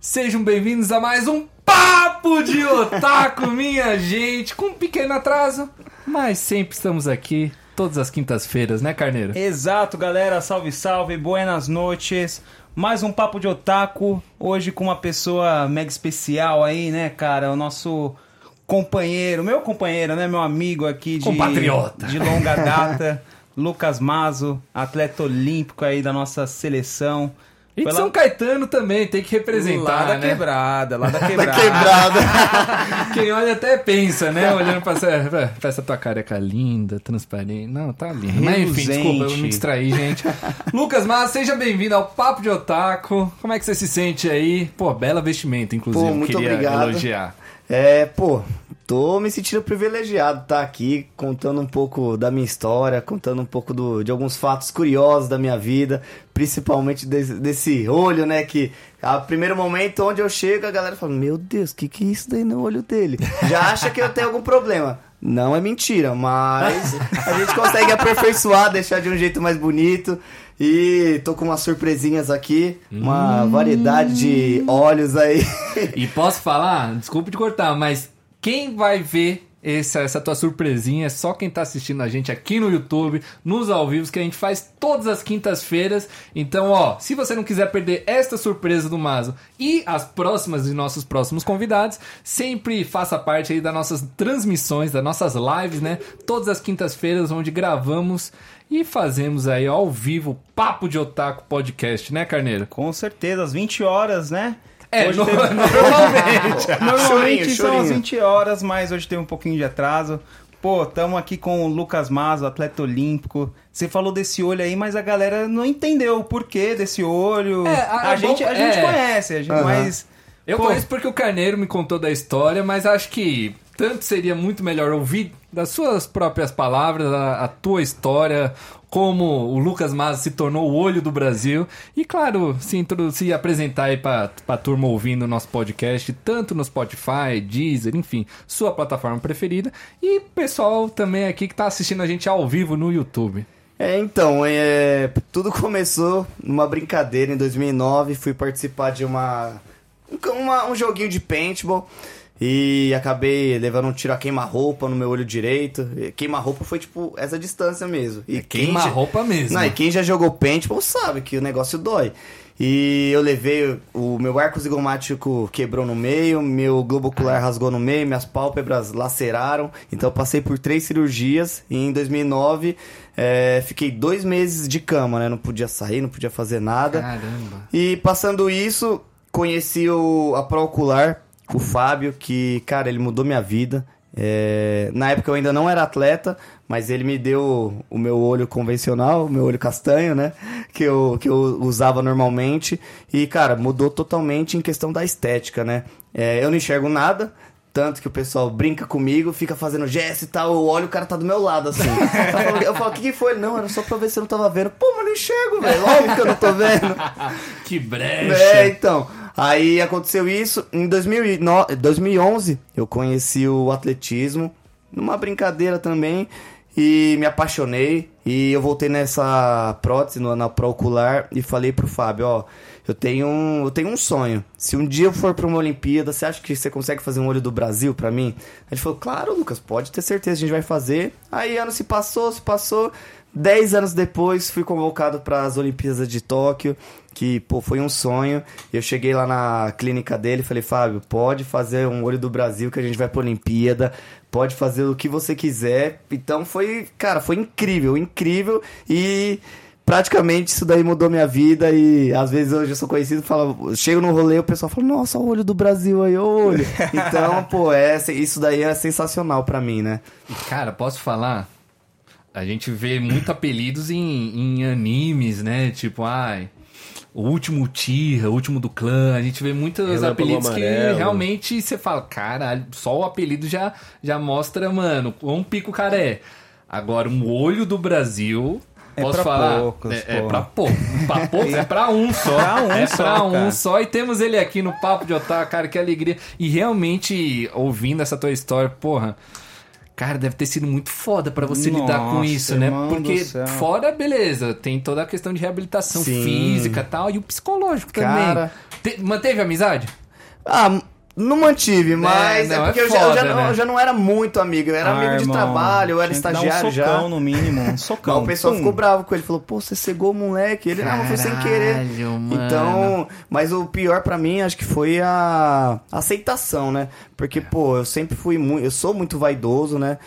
Sejam bem-vindos a mais um Papo de Otaku, minha gente, com um pequeno atraso, mas sempre estamos aqui, todas as quintas-feiras, né, Carneiro? Exato, galera. Salve, salve. Buenas noites. Mais um Papo de Otaku. Hoje com uma pessoa mega especial aí, né, cara? O nosso companheiro, meu companheiro, né? Meu amigo aqui de... Compatriota. De longa data. Lucas Mazo, atleta olímpico aí da nossa seleção. E de São Caetano também, tem que representar, lá da né? quebrada, lá da Da quebrada. quebrada. Quem olha até pensa, né? Olhando pra essa, pra essa tua careca linda, transparente. Não, tá lindo. Mas enfim, desculpa, eu me distraí, gente. Lucas Mas, seja bem-vindo ao Papo de Otaku. Como é que você se sente aí? Pô, bela vestimenta, inclusive. Pô, muito Queria obrigado. elogiar. É, pô, tô me sentindo privilegiado estar aqui contando um pouco da minha história, contando um pouco do- de alguns fatos curiosos da minha vida, principalmente desse, desse olho, né? Que a primeiro momento onde eu chego, a galera fala: Meu Deus, o que, que é isso daí no olho dele? Já acha que eu tenho algum problema. Não é mentira, mas a gente consegue aperfeiçoar, deixar de um jeito mais bonito. E tô com umas surpresinhas aqui, uma variedade de óleos aí. E posso falar, desculpa te cortar, mas quem vai ver essa, essa tua surpresinha é só quem tá assistindo a gente aqui no YouTube, nos ao vivo, que a gente faz todas as quintas-feiras. Então, ó, se você não quiser perder esta surpresa do Mazo e as próximas de nossos próximos convidados, sempre faça parte aí das nossas transmissões, das nossas lives, né? Todas as quintas-feiras, onde gravamos e fazemos aí ao vivo Papo de Otaku Podcast, né, Carneiro? Com certeza, às 20 horas, né? É, Hoje no- teve- normalmente. Normalmente Chorinho, são chorinho. 20 horas, mas hoje tem um pouquinho de atraso. Pô, tamo aqui com o Lucas Mazo, atleta olímpico. Você falou desse olho aí, mas a galera não entendeu o porquê desse olho. É, a- a, é gente, bom- a gente é. conhece, a gente, Aham. mas. Eu Pô, conheço porque o Carneiro me contou da história, mas acho que tanto seria muito melhor ouvir das suas próprias palavras a, a tua história, como o Lucas Maza se tornou o olho do Brasil. E claro, se, introdu- se apresentar aí pra, pra turma ouvindo o nosso podcast, tanto no Spotify, Deezer, enfim, sua plataforma preferida. E pessoal também aqui que tá assistindo a gente ao vivo no YouTube. É, então, é, tudo começou numa brincadeira em 2009. Fui participar de uma, uma- um joguinho de paintball e acabei levando um tiro a queima-roupa no meu olho direito. Queima-roupa foi tipo essa distância mesmo. E É Queima já- roupa mesmo. Não, e quem já jogou paintball sabe que o negócio dói. E eu levei, o meu arco zigomático quebrou no meio, meu globo ocular rasgou no meio, minhas pálpebras laceraram. Então eu passei por três cirurgias e em 2009 é, fiquei dois meses de cama, né? Não podia sair, não podia fazer nada. Caramba. E passando isso, conheci o, a Procular, o Fábio, que, cara, ele mudou minha vida. É, na época eu ainda não era atleta, mas ele me deu o meu olho convencional, o meu olho castanho, né? Que eu, que eu usava normalmente. E, cara, mudou totalmente em questão da estética, né? É, eu não enxergo nada. Tanto que o pessoal brinca comigo, fica fazendo gesto e tal. Eu olho, o cara tá do meu lado, assim. Eu falo, o que, que foi? Não, era só pra ver se eu não tava vendo. Pô, mas eu não enxergo, velho. Óbvio que eu não tô vendo. Que brecha. É, então. Aí aconteceu isso. Em 2009 2011, eu conheci o atletismo, numa brincadeira também, e me apaixonei. E eu voltei nessa prótese, no- na pró-ocular, e falei pro Fábio: Ó, eu tenho, um, eu tenho um sonho. Se um dia eu for pra uma Olimpíada, você acha que você consegue fazer um olho do Brasil pra mim? Gente falou: Claro, Lucas, pode ter certeza, a gente vai fazer. Aí ano se passou, se passou. Dez anos depois, fui convocado para as Olimpíadas de Tóquio, que, pô, foi um sonho. Eu cheguei lá na clínica dele e falei, Fábio, pode fazer um olho do Brasil que a gente vai pra Olimpíada, pode fazer o que você quiser. Então foi, cara, foi incrível, incrível. E praticamente isso daí mudou minha vida e às vezes hoje eu sou conhecido, falo, chego no rolê, o pessoal fala, nossa, o olho do Brasil aí, olho. Então, pô, é, isso daí é sensacional pra mim, né? Cara, posso falar? A gente vê muito apelidos em, em animes, né? Tipo, ai, o último Tira, o último do clã. A gente vê muitos Relâmpago apelidos que Amarelo. realmente você fala, caralho, só o apelido já, já mostra, mano, quão pico o cara é. Agora, um olho do Brasil. É Posso pra falar? poucos, é, é pô. pra pouco. Pra poucos, é pra um só. Pra um é só, pra um cara. só. E temos ele aqui no Papo de Otaku, cara, que alegria. E realmente, ouvindo essa tua história, porra. Cara, deve ter sido muito foda pra você lidar com Nossa, isso, né? Porque fora, beleza, tem toda a questão de reabilitação Sim. física e tal, e o psicológico também. Cara, Te- manteve a amizade? Ah, não mantive, mas não, é é porque eu, já, eu, foda, já, não- né? eu já não era muito amigo. Eu era Ah, amigo de irmão, trabalho, eu era estagiário um socão já. no mínimo, um socão. Então, o pessoal Pum. ficou bravo com ele. Falou, pô, você cegou o moleque. Ele, não, foi sem querer. Caralho, mano. Então, mas o pior pra mim, acho que foi a aceitação, né? Porque, pô, eu sempre fui muito... Eu sou muito vaidoso, né?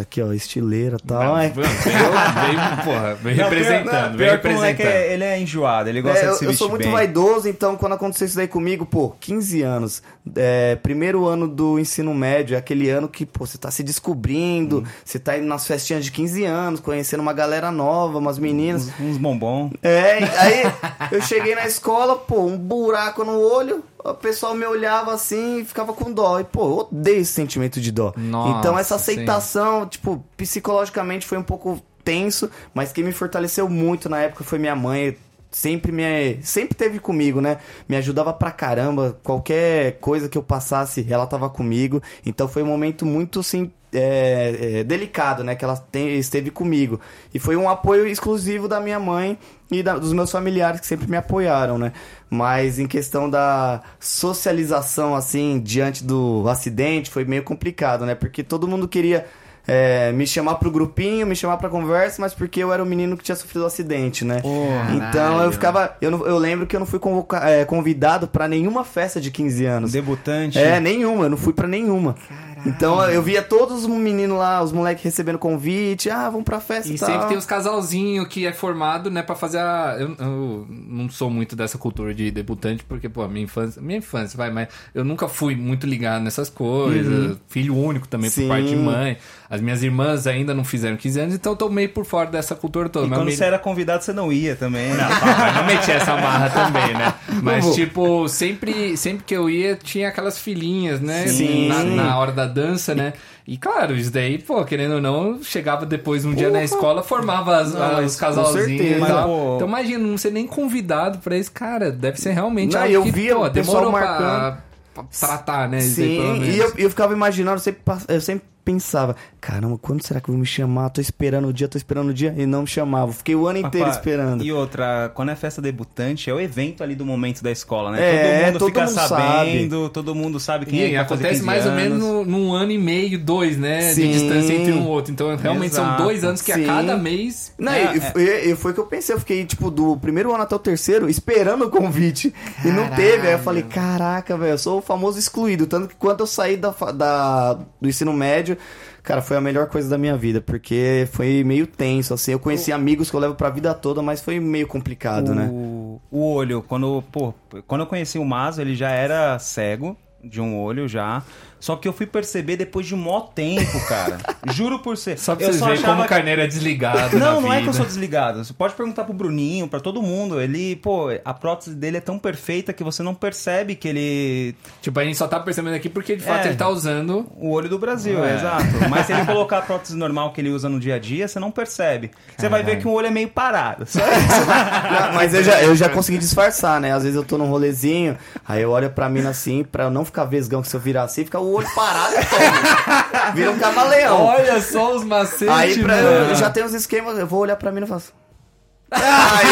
Aqui, ó, estileira e tal. Não, é. veio, veio, porra, veio Não, representando, pior, veio pior que o moleque representando. é, ele é enjoado, ele gosta É, eu, de se eu vestir sou muito bem. vaidoso, então quando aconteceu isso daí comigo, pô, 15 anos, é, primeiro ano do ensino médio, é aquele ano que, pô, você tá se descobrindo, você tá indo nas festinhas de 15 anos, conhecendo uma galera nova, umas meninas. Uns, uns bombom. É, aí eu cheguei na escola, pô, um buraco no olho, o pessoal me olhava assim e ficava com dó. E, pô, odeio esse sentimento de dó. Nossa, então essa aceitação, tipo, psicologicamente foi um pouco tenso, mas quem me fortaleceu muito na época foi minha mãe. Sempre me sempre teve comigo, né? Me ajudava pra caramba. Qualquer coisa que eu passasse, ela tava comigo. Então foi um momento muito assim, é, é, delicado, né? Que ela tem- esteve comigo. E foi um apoio exclusivo da minha mãe e da- dos meus familiares que sempre me apoiaram, né? Mas em questão da socialização, assim, diante do acidente, foi meio complicado, né? Porque todo mundo queria é, me chamar pro grupinho, me chamar pra conversa, mas porque eu era o menino que tinha sofrido o acidente, né? então Caralho. eu ficava. Eu, não- eu lembro que eu não fui convoca- é, convidado pra nenhuma festa de 15 anos. Debutante. É, nenhuma, eu não fui pra nenhuma. Então eu via todos os meninos lá, os moleques recebendo convite, ah, vamos pra festa e, E tal. sempre tem os casalzinhos que é formado, né, pra fazer a. Eu, eu não sou muito dessa cultura de debutante, porque, pô, minha infância. Minha infância, vai, mas eu nunca fui muito ligado nessas coisas. Filho único também, por Sim. parte de mãe. As minhas irmãs ainda não fizeram 15 anos, então eu tô meio por fora dessa cultura toda. E Mas quando me- você era convidado, você não ia também. né? Mas não meti essa marra também, né? Mas, tipo, sempre, sempre que eu ia, tinha aquelas filhinhas, né? Sim. Na, na hora da dança, né? E claro, isso daí, pô, querendo ou não, chegava depois um dia na escola, formava as, Não, as- os casalzinhos e. Mas, pô- Então imagina, não ser nem convidado pra isso, cara, deve ser realmente Não, algo eu que, via pô, demorou pra, marcando. pra tratar, né? Sim, menos. e eu, eu ficava imaginando, eu sempre, eu sempre pensava, caramba, quando será que vão me chamar? Tô esperando o dia, tô esperando o dia, e não me chamavam. Fiquei o ano inteiro esperando. E outra, quando é festa debutante, é o evento ali do momento da escola, né? É, todo mundo todo fica mundo sabendo, todo mundo sabe quem é E que vai fazer acontece 15 mais ou anos. menos no- num ano e meio, dois, né? Sim. De distância entre um outro. Então, realmente são Exato. dois anos que a Sim. cada mês. Não, É, e, é. foi- e foi o que eu pensei, eu fiquei, tipo, do primeiro ano até o terceiro, esperando o convite. E não teve. Aí eu falei, caraca, velho, eu sou o famoso excluído. Tanto que quando eu saí da, da- do ensino médio, cara, foi a melhor coisa da minha vida, porque foi meio tenso, assim. Eu conheci amigos que eu levo pra vida toda, mas foi meio complicado, né? o, o olho, quando, pô, quando eu conheci o Mazo, ele já era cego de um olho já. Só que eu fui perceber depois de um mó tempo, cara. Juro por ser. Só pra eu vocês verem como o que- Carneiro é desligado. Não, na não é que eu vida. sou desligado. Você pode perguntar pro Bruninho, pra todo mundo. Ele, pô, a prótese dele é tão perfeita que você não percebe que ele. Tipo, a gente só tá percebendo aqui porque de fato É. ele tá usando. O olho do Brasil, É. exato. Mas se ele colocar a prótese normal que ele usa no dia a dia, você não percebe. Você vai ver que o olho é meio parado. Não, mas eu já, eu já consegui disfarçar, né? Às vezes eu tô num rolezinho, aí eu olho pra mina assim, pra eu não ficar vesgão, que se eu virar assim, fica o olho parado e toma. Vira um camaleão. Olha só os macetes, Aí pra, mano. eu já tenho os esquemas, eu vou olhar pra mina e faço. Aí,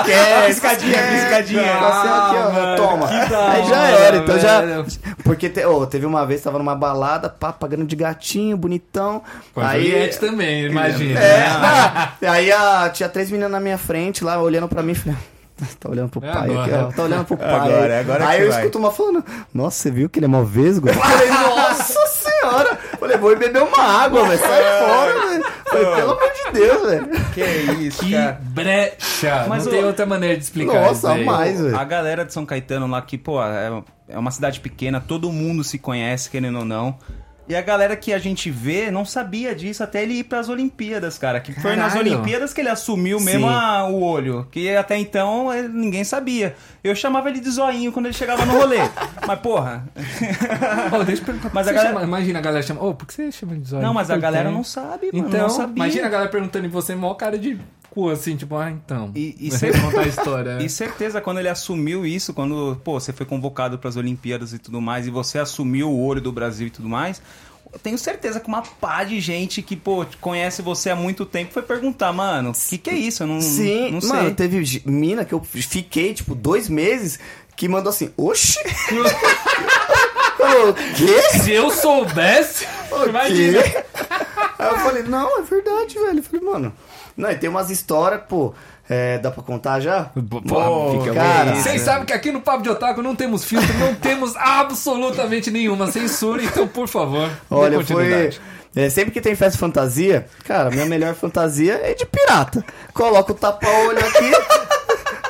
esquece. Piscadinha, esquece. piscadinha. Assim, aqui, ó, mano, toma. Aí já era, então já. velho. Porque te- ô, teve uma vez, tava numa balada, pá, pagando de gatinho, bonitão. Com a aí. Juliette também, imagina. É, né? ah, aí a, tinha três meninas na minha frente lá, olhando pra mim, falei. Tá olhando pro É pai aqui, agora. ó. Tá olhando pro pai. Agora, agora aí eu vai. escuto uma falando, nossa, você viu que ele é mó vesgo? Eu Falei, nossa senhora! Falei, vou beber uma água, velho. Sai fora, velho. Falei, pelo amor de Deus, velho. que isso, Que cara. brecha. Mas não o- tem outra maneira de explicar Nossa, isso aí. mais, velho. A galera de São Caetano lá, que, pô, é, é uma cidade pequena, todo mundo se conhece, querendo ou não. E a galera que a gente vê não sabia disso até ele ir pras Olimpíadas, cara. Que foi nas. Olimpíadas que ele assumiu Sim. mesmo a- o olho. Que até então eh, ninguém sabia. Eu chamava ele de zoinho quando ele chegava no rolê. Mas, porra. Ô, deixa eu perguntar. Mas a galera- chama, imagina a galera chama. Ô, por que você chama de zóio? Não, mas a galera não sabe, mano. Então, não sabia. imagina a galera perguntando em você, maior cara de cu, assim, tipo, ah, então. E- e Você cê- contar a história. E certeza, quando ele assumiu isso, quando, pô, você foi convocado para as Olimpíadas e tudo mais, e você assumiu o olho do Brasil e tudo mais, eu tenho certeza que uma pá de gente que, pô, conhece você há muito tempo foi perguntar, mano, o que, que é isso? Eu não, Sim, não sei. mano, teve mina que eu fiquei, tipo, dois meses que mandou assim, oxi! Falou, o quê? Se eu soubesse, O imagina. quê? Aí eu falei, não, é verdade, velho. Eu falei, mano. Não, e tem umas histórias, pô. é, dá pra contar já? Pô, fica cara. Vocês sabem que aqui no Papo de Otaku não temos filtro, não temos absolutamente nenhuma censura, então por favor, Olha, foi. é, sempre que tem festa de fantasia, cara, minha melhor fantasia é de pirata. Coloco o tapa-olho aqui,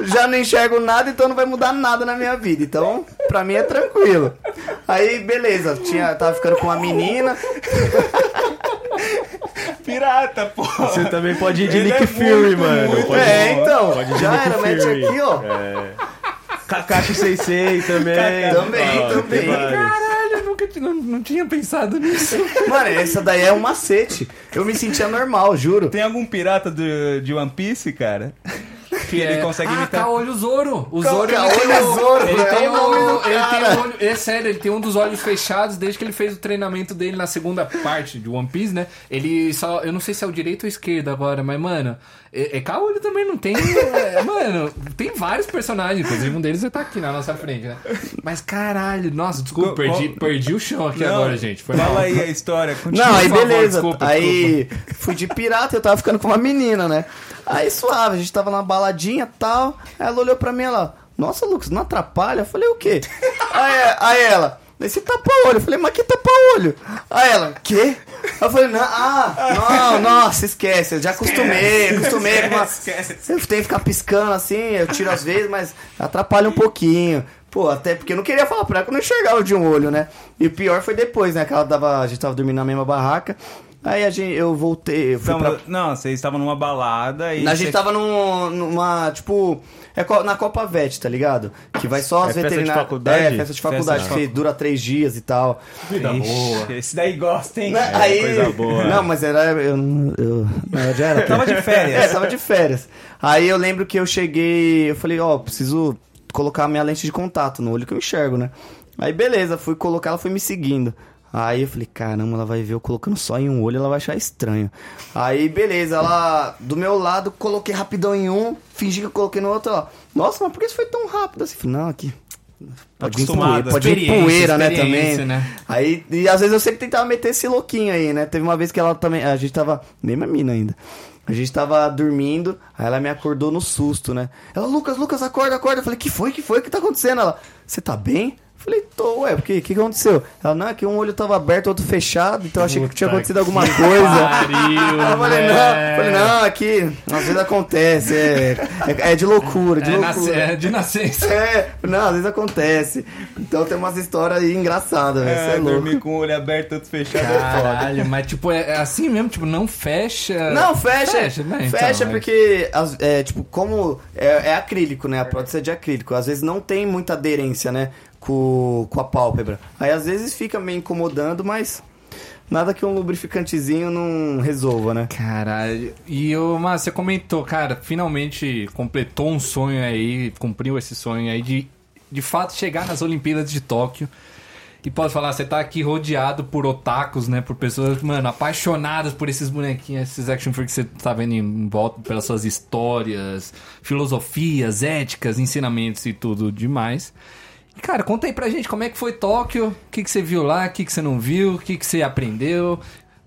já não enxergo nada, então não vai mudar nada na minha vida. Então, pra mim é tranquilo. Aí, beleza, tinha, tava ficando com uma menina. Pirata, pô. Você também pode ir de Ele Nick é Fury, muito, mano. muito Pode é, então, pode ir de já Nick era, mete aqui, ó. Kakashi Sensei também. Também, Ó, também. Caralho, eu nunca tinha- não, não tinha pensado nisso. Mano, essa daí é um macete. Eu me sentia normal, juro. Tem algum pirata do, de One Piece, cara? Que ele consegue ah, imitar. Caolho Zoro. O Zoro ele Caolho tem o- Zoro, ele é tem o nome o, do ele tem o olho, é sério, ele tem um dos olhos fechados desde que ele fez o treinamento dele na segunda parte de One Piece, né? Ele só, eu não sei se é o direito ou esquerdo agora, mas mano, é, é Caolho também não tem, é, mano, tem vários personagens, inclusive um deles tá aqui na nossa frente, né? Mas caralho, nossa, desculpa, Co- perdi, perdi o chão aqui Não, agora, gente. Foi mal. Fala aí a história. continua. Não, aí favor, beleza. desculpa, aí fui de pirata e eu tava ficando com uma menina, né? Aí suave, a gente tava numa baladinha e tal. Aí ela olhou pra mim e ela, nossa, Lucas, não atrapalha? Eu falei, o quê? aí, aí ela, esse tapa-olho. Eu falei, mas que tapa-olho? Aí ela, quê? Eu falei, não, ah, não, nossa, esquece, eu já acostumei, acostumei com uma... Eu tenho que ficar piscando assim, eu tiro às vezes, mas atrapalha um pouquinho. Pô, até porque eu não queria falar pra ela que eu não enxergava de um olho, né? E o pior foi depois, né? Que ela tava, a gente tava dormindo na mesma barraca. Aí a gente, eu voltei, eu fui Então, pra... Não, vocês estavam numa balada e. A gente você- tava num, numa, tipo, é co- na Copa Vet, tá ligado? Que vai só É as festa de veterinárias. faculdade? É, festa de faculdade, Festa de que dura três dias e tal. Vida boa. Ixi, Esse daí gosta, hein? Né, aí, coisa boa. Não, mas era. Eu, eu, não, eu já era. Tava de férias. É, tava de férias. Aí eu lembro que eu cheguei. Eu falei, ó, preciso colocar a minha lente de contato no olho que eu enxergo, né? Aí beleza, fui colocar, ela foi me seguindo. Aí eu falei, caramba, ela vai ver eu colocando só em um olho, ela vai achar estranho. Aí beleza, ela do meu lado, coloquei rapidão em um, fingi que eu coloquei no outro, ó. Nossa, mas por que isso foi tão rápido assim? Não, aqui. Pode vir poeira, pode vir poeira, né, também. né? Aí, e às vezes eu sempre tentava meter esse louquinho aí, né? Teve uma vez que ela também. A gente tava. Mesma mina ainda. A gente tava dormindo, aí ela me acordou no susto, né? Ela, Lucas, Lucas, acorda, acorda. Eu falei, que foi, que foi, que tá acontecendo? Ela, você tá bem? Eu falei, tô, ué, o que, que que aconteceu? Ela, não, é que um olho tava aberto, outro fechado, então eu achei que tinha Puta acontecido alguma coisa. Pariu, eu falei, não, velho. falei, não, aqui, às vezes acontece, é, é, é de loucura, de É, loucura. nasce- é de nascença. É, não, às vezes acontece. Então tem umas histórias aí engraçadas, velho. Você é, É, louco. dormir com o olho aberto, outro fechado é foda. Caralho, mas tipo, é é assim mesmo, tipo, não fecha. Não, fecha. Fecha, né? Então, Fecha mas- porque, as- é, tipo, como é, é acrílico, né? A prótese é de acrílico. Às vezes não tem muita aderência, né? Com, com a pálpebra. Aí às vezes fica meio incomodando, mas nada que um lubrificantezinho não resolva, né? Caralho. E o Márcio, você comentou, cara, finalmente completou um sonho aí, cumpriu esse sonho aí de, de fato, chegar nas Olimpíadas de Tóquio. E posso falar, você tá aqui rodeado por otakus, né? Por pessoas, mano, apaixonadas por esses bonequinhos, esses action figures que você tá vendo em volta pelas suas histórias, filosofias, éticas, ensinamentos e tudo demais. E, cara, conta aí pra gente como é que foi Tóquio, o que, que você viu lá, o que, que você não viu, o que, que você aprendeu.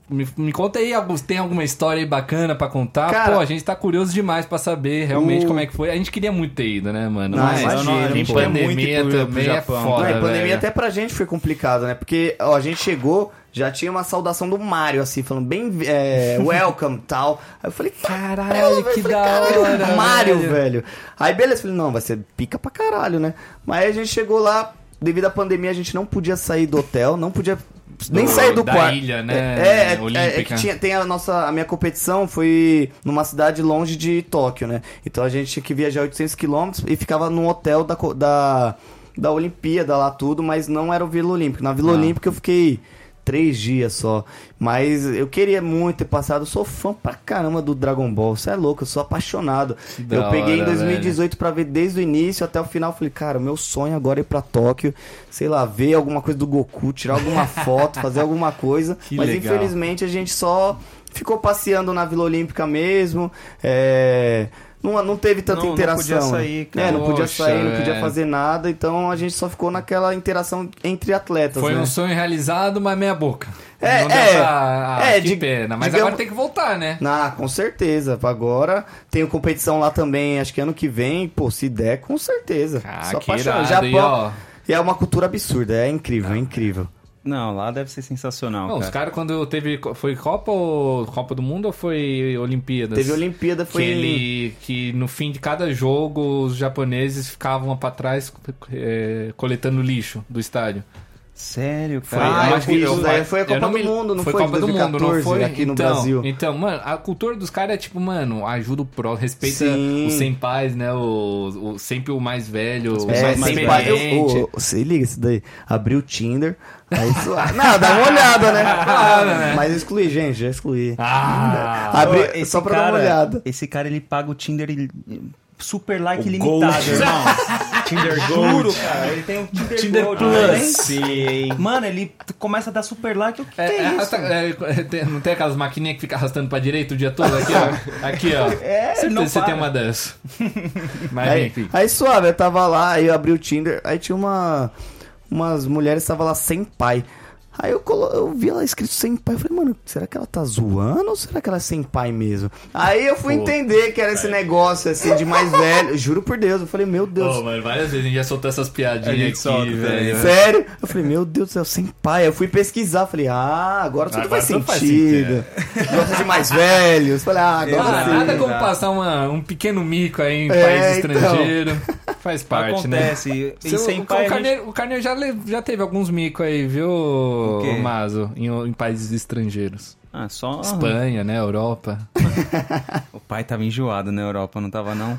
Me, me conta aí, tem alguma história aí bacana pra contar? Cara, Pô, a gente tá curioso demais pra saber realmente o- como é que foi. A gente queria muito ter ido, né, mano? Não, Mas imagina, em pô. pandemia Muito ir pro- também pro é Japão. foda, Não, e pandemia velho. até pra gente foi complicado, né? Porque ó, a gente chegou, já tinha uma saudação do Mario, assim, falando bem é, welcome tal. Aí eu falei, Caralho, que falei, da caralho, hora, Mario, velho. velho. Aí beleza, falei, não, vai ser pica pra caralho, né? Mas aí a gente chegou lá, devido à pandemia, a gente não podia sair do hotel, não podia nem Do- sair do da quarto. ilha, né, É, é, é, é que tinha, tem a nossa, a minha competição foi numa cidade longe de Tóquio, né? Então a gente tinha que viajar 800 quilômetros e ficava num hotel da, da, da Olimpíada lá tudo, mas não era o Vila Olímpica. Na Vila Ah. Olímpica eu fiquei três dias só. Mas eu queria muito ter passado. Eu sou fã pra caramba do Dragon Ball. Você é louco, eu sou apaixonado. da eu peguei em hora, 2018 pra ver desde o início até o final. Falei, cara, o meu sonho agora é ir pra Tóquio, sei lá, ver alguma coisa do Goku, tirar alguma foto, fazer alguma coisa. Que Mas legal. infelizmente a gente só ficou passeando na Vila Olímpica mesmo. É, não, não teve tanta Não- não interação. podia sair, cara. É, não podia Poxa, sair, não podia velho. fazer nada, então a gente só ficou naquela interação entre atletas, Foi né? um sonho realizado, mas meia boca. É, Não deu é. pra- ah, É, que di- pena. Mas digamos- agora tem que voltar, né? Ah, com certeza. Agora tem competição lá também, acho que ano que vem, pô, se der, com certeza. Ah, Só que apaixonado. irado. E, ó, Japão. E é uma cultura absurda, é incrível, é incrível. Não, lá deve ser sensacional, Não, os cara. caras quando teve. Foi Copa ou Copa do Mundo ou foi Olimpíadas? Teve Olimpíada, foi que ele que no fim de cada jogo os japoneses ficavam pra trás é, coletando lixo do estádio. Sério, Foi, cara. Ah, eu eu acho vi que isso eu- daí. Foi a Copa não do me- Mundo, não foi foi? Copa do Mundo, não 2014, foi? aqui no então, Brasil. Então, mano, a cultura dos caras é tipo, mano, ajuda o pró, respeita Sim. os senpais, né? O, o- sempre o mais velho, o É, mais, mais sem pai. Eu, se liga isso daí. Abri o Tinder. Aí, su- ah, não, dá uma olhada, né? Claro, né? Mas excluí, gente, já excluí. Ah, Abri- só pra dar cara- uma olhada. Esse cara, ele paga o Tinder super like O ilimitado, Gold. irmão. Tinder Juro, cara. Ele tem o Tinder, Tinder Gold. Plus. não tem? Sim. Mano, ele começa a dar super like. O que, É, que é, é, isso? é, é, tem- não tem aquelas maquininhas que ficam arrastando pra direita o dia todo? Aqui, ó. Aqui, ó. É, Certeza não você para. tem uma dessas. Mas Aí, enfim. aí suave, eu tava lá, aí eu abri o Tinder, aí tinha uma. Umas mulheres estavam lá sem pai. Aí eu, colo... eu vi ela escrito sem pai. Eu falei, mano, será que ela tá zoando ou será que ela é sem pai mesmo? Aí eu fui Pô, entender que era esse negócio assim de mais velho. Juro por Deus, eu falei, meu Deus. Ô, mano, várias vezes a gente já soltou essas piadinhas aqui, solta, velho. Sério? Eu falei, meu Deus do céu, sem pai. Eu fui pesquisar, falei, ah, agora tudo Agora faz tudo faz sentido. Gosta de mais velhos. Falei, ah, agora Ah, nada como passar uma- um pequeno mico aí em É, país então. estrangeiro. Faz parte, né? Acontece. E sem o, pai, o gente- Carneiro, o Carneiro já, já teve alguns micos aí, viu, quê? Mazo? Em, em países estrangeiros. Ah, só... Espanha, né? Europa. O pai tava enjoado na Europa, não tava não?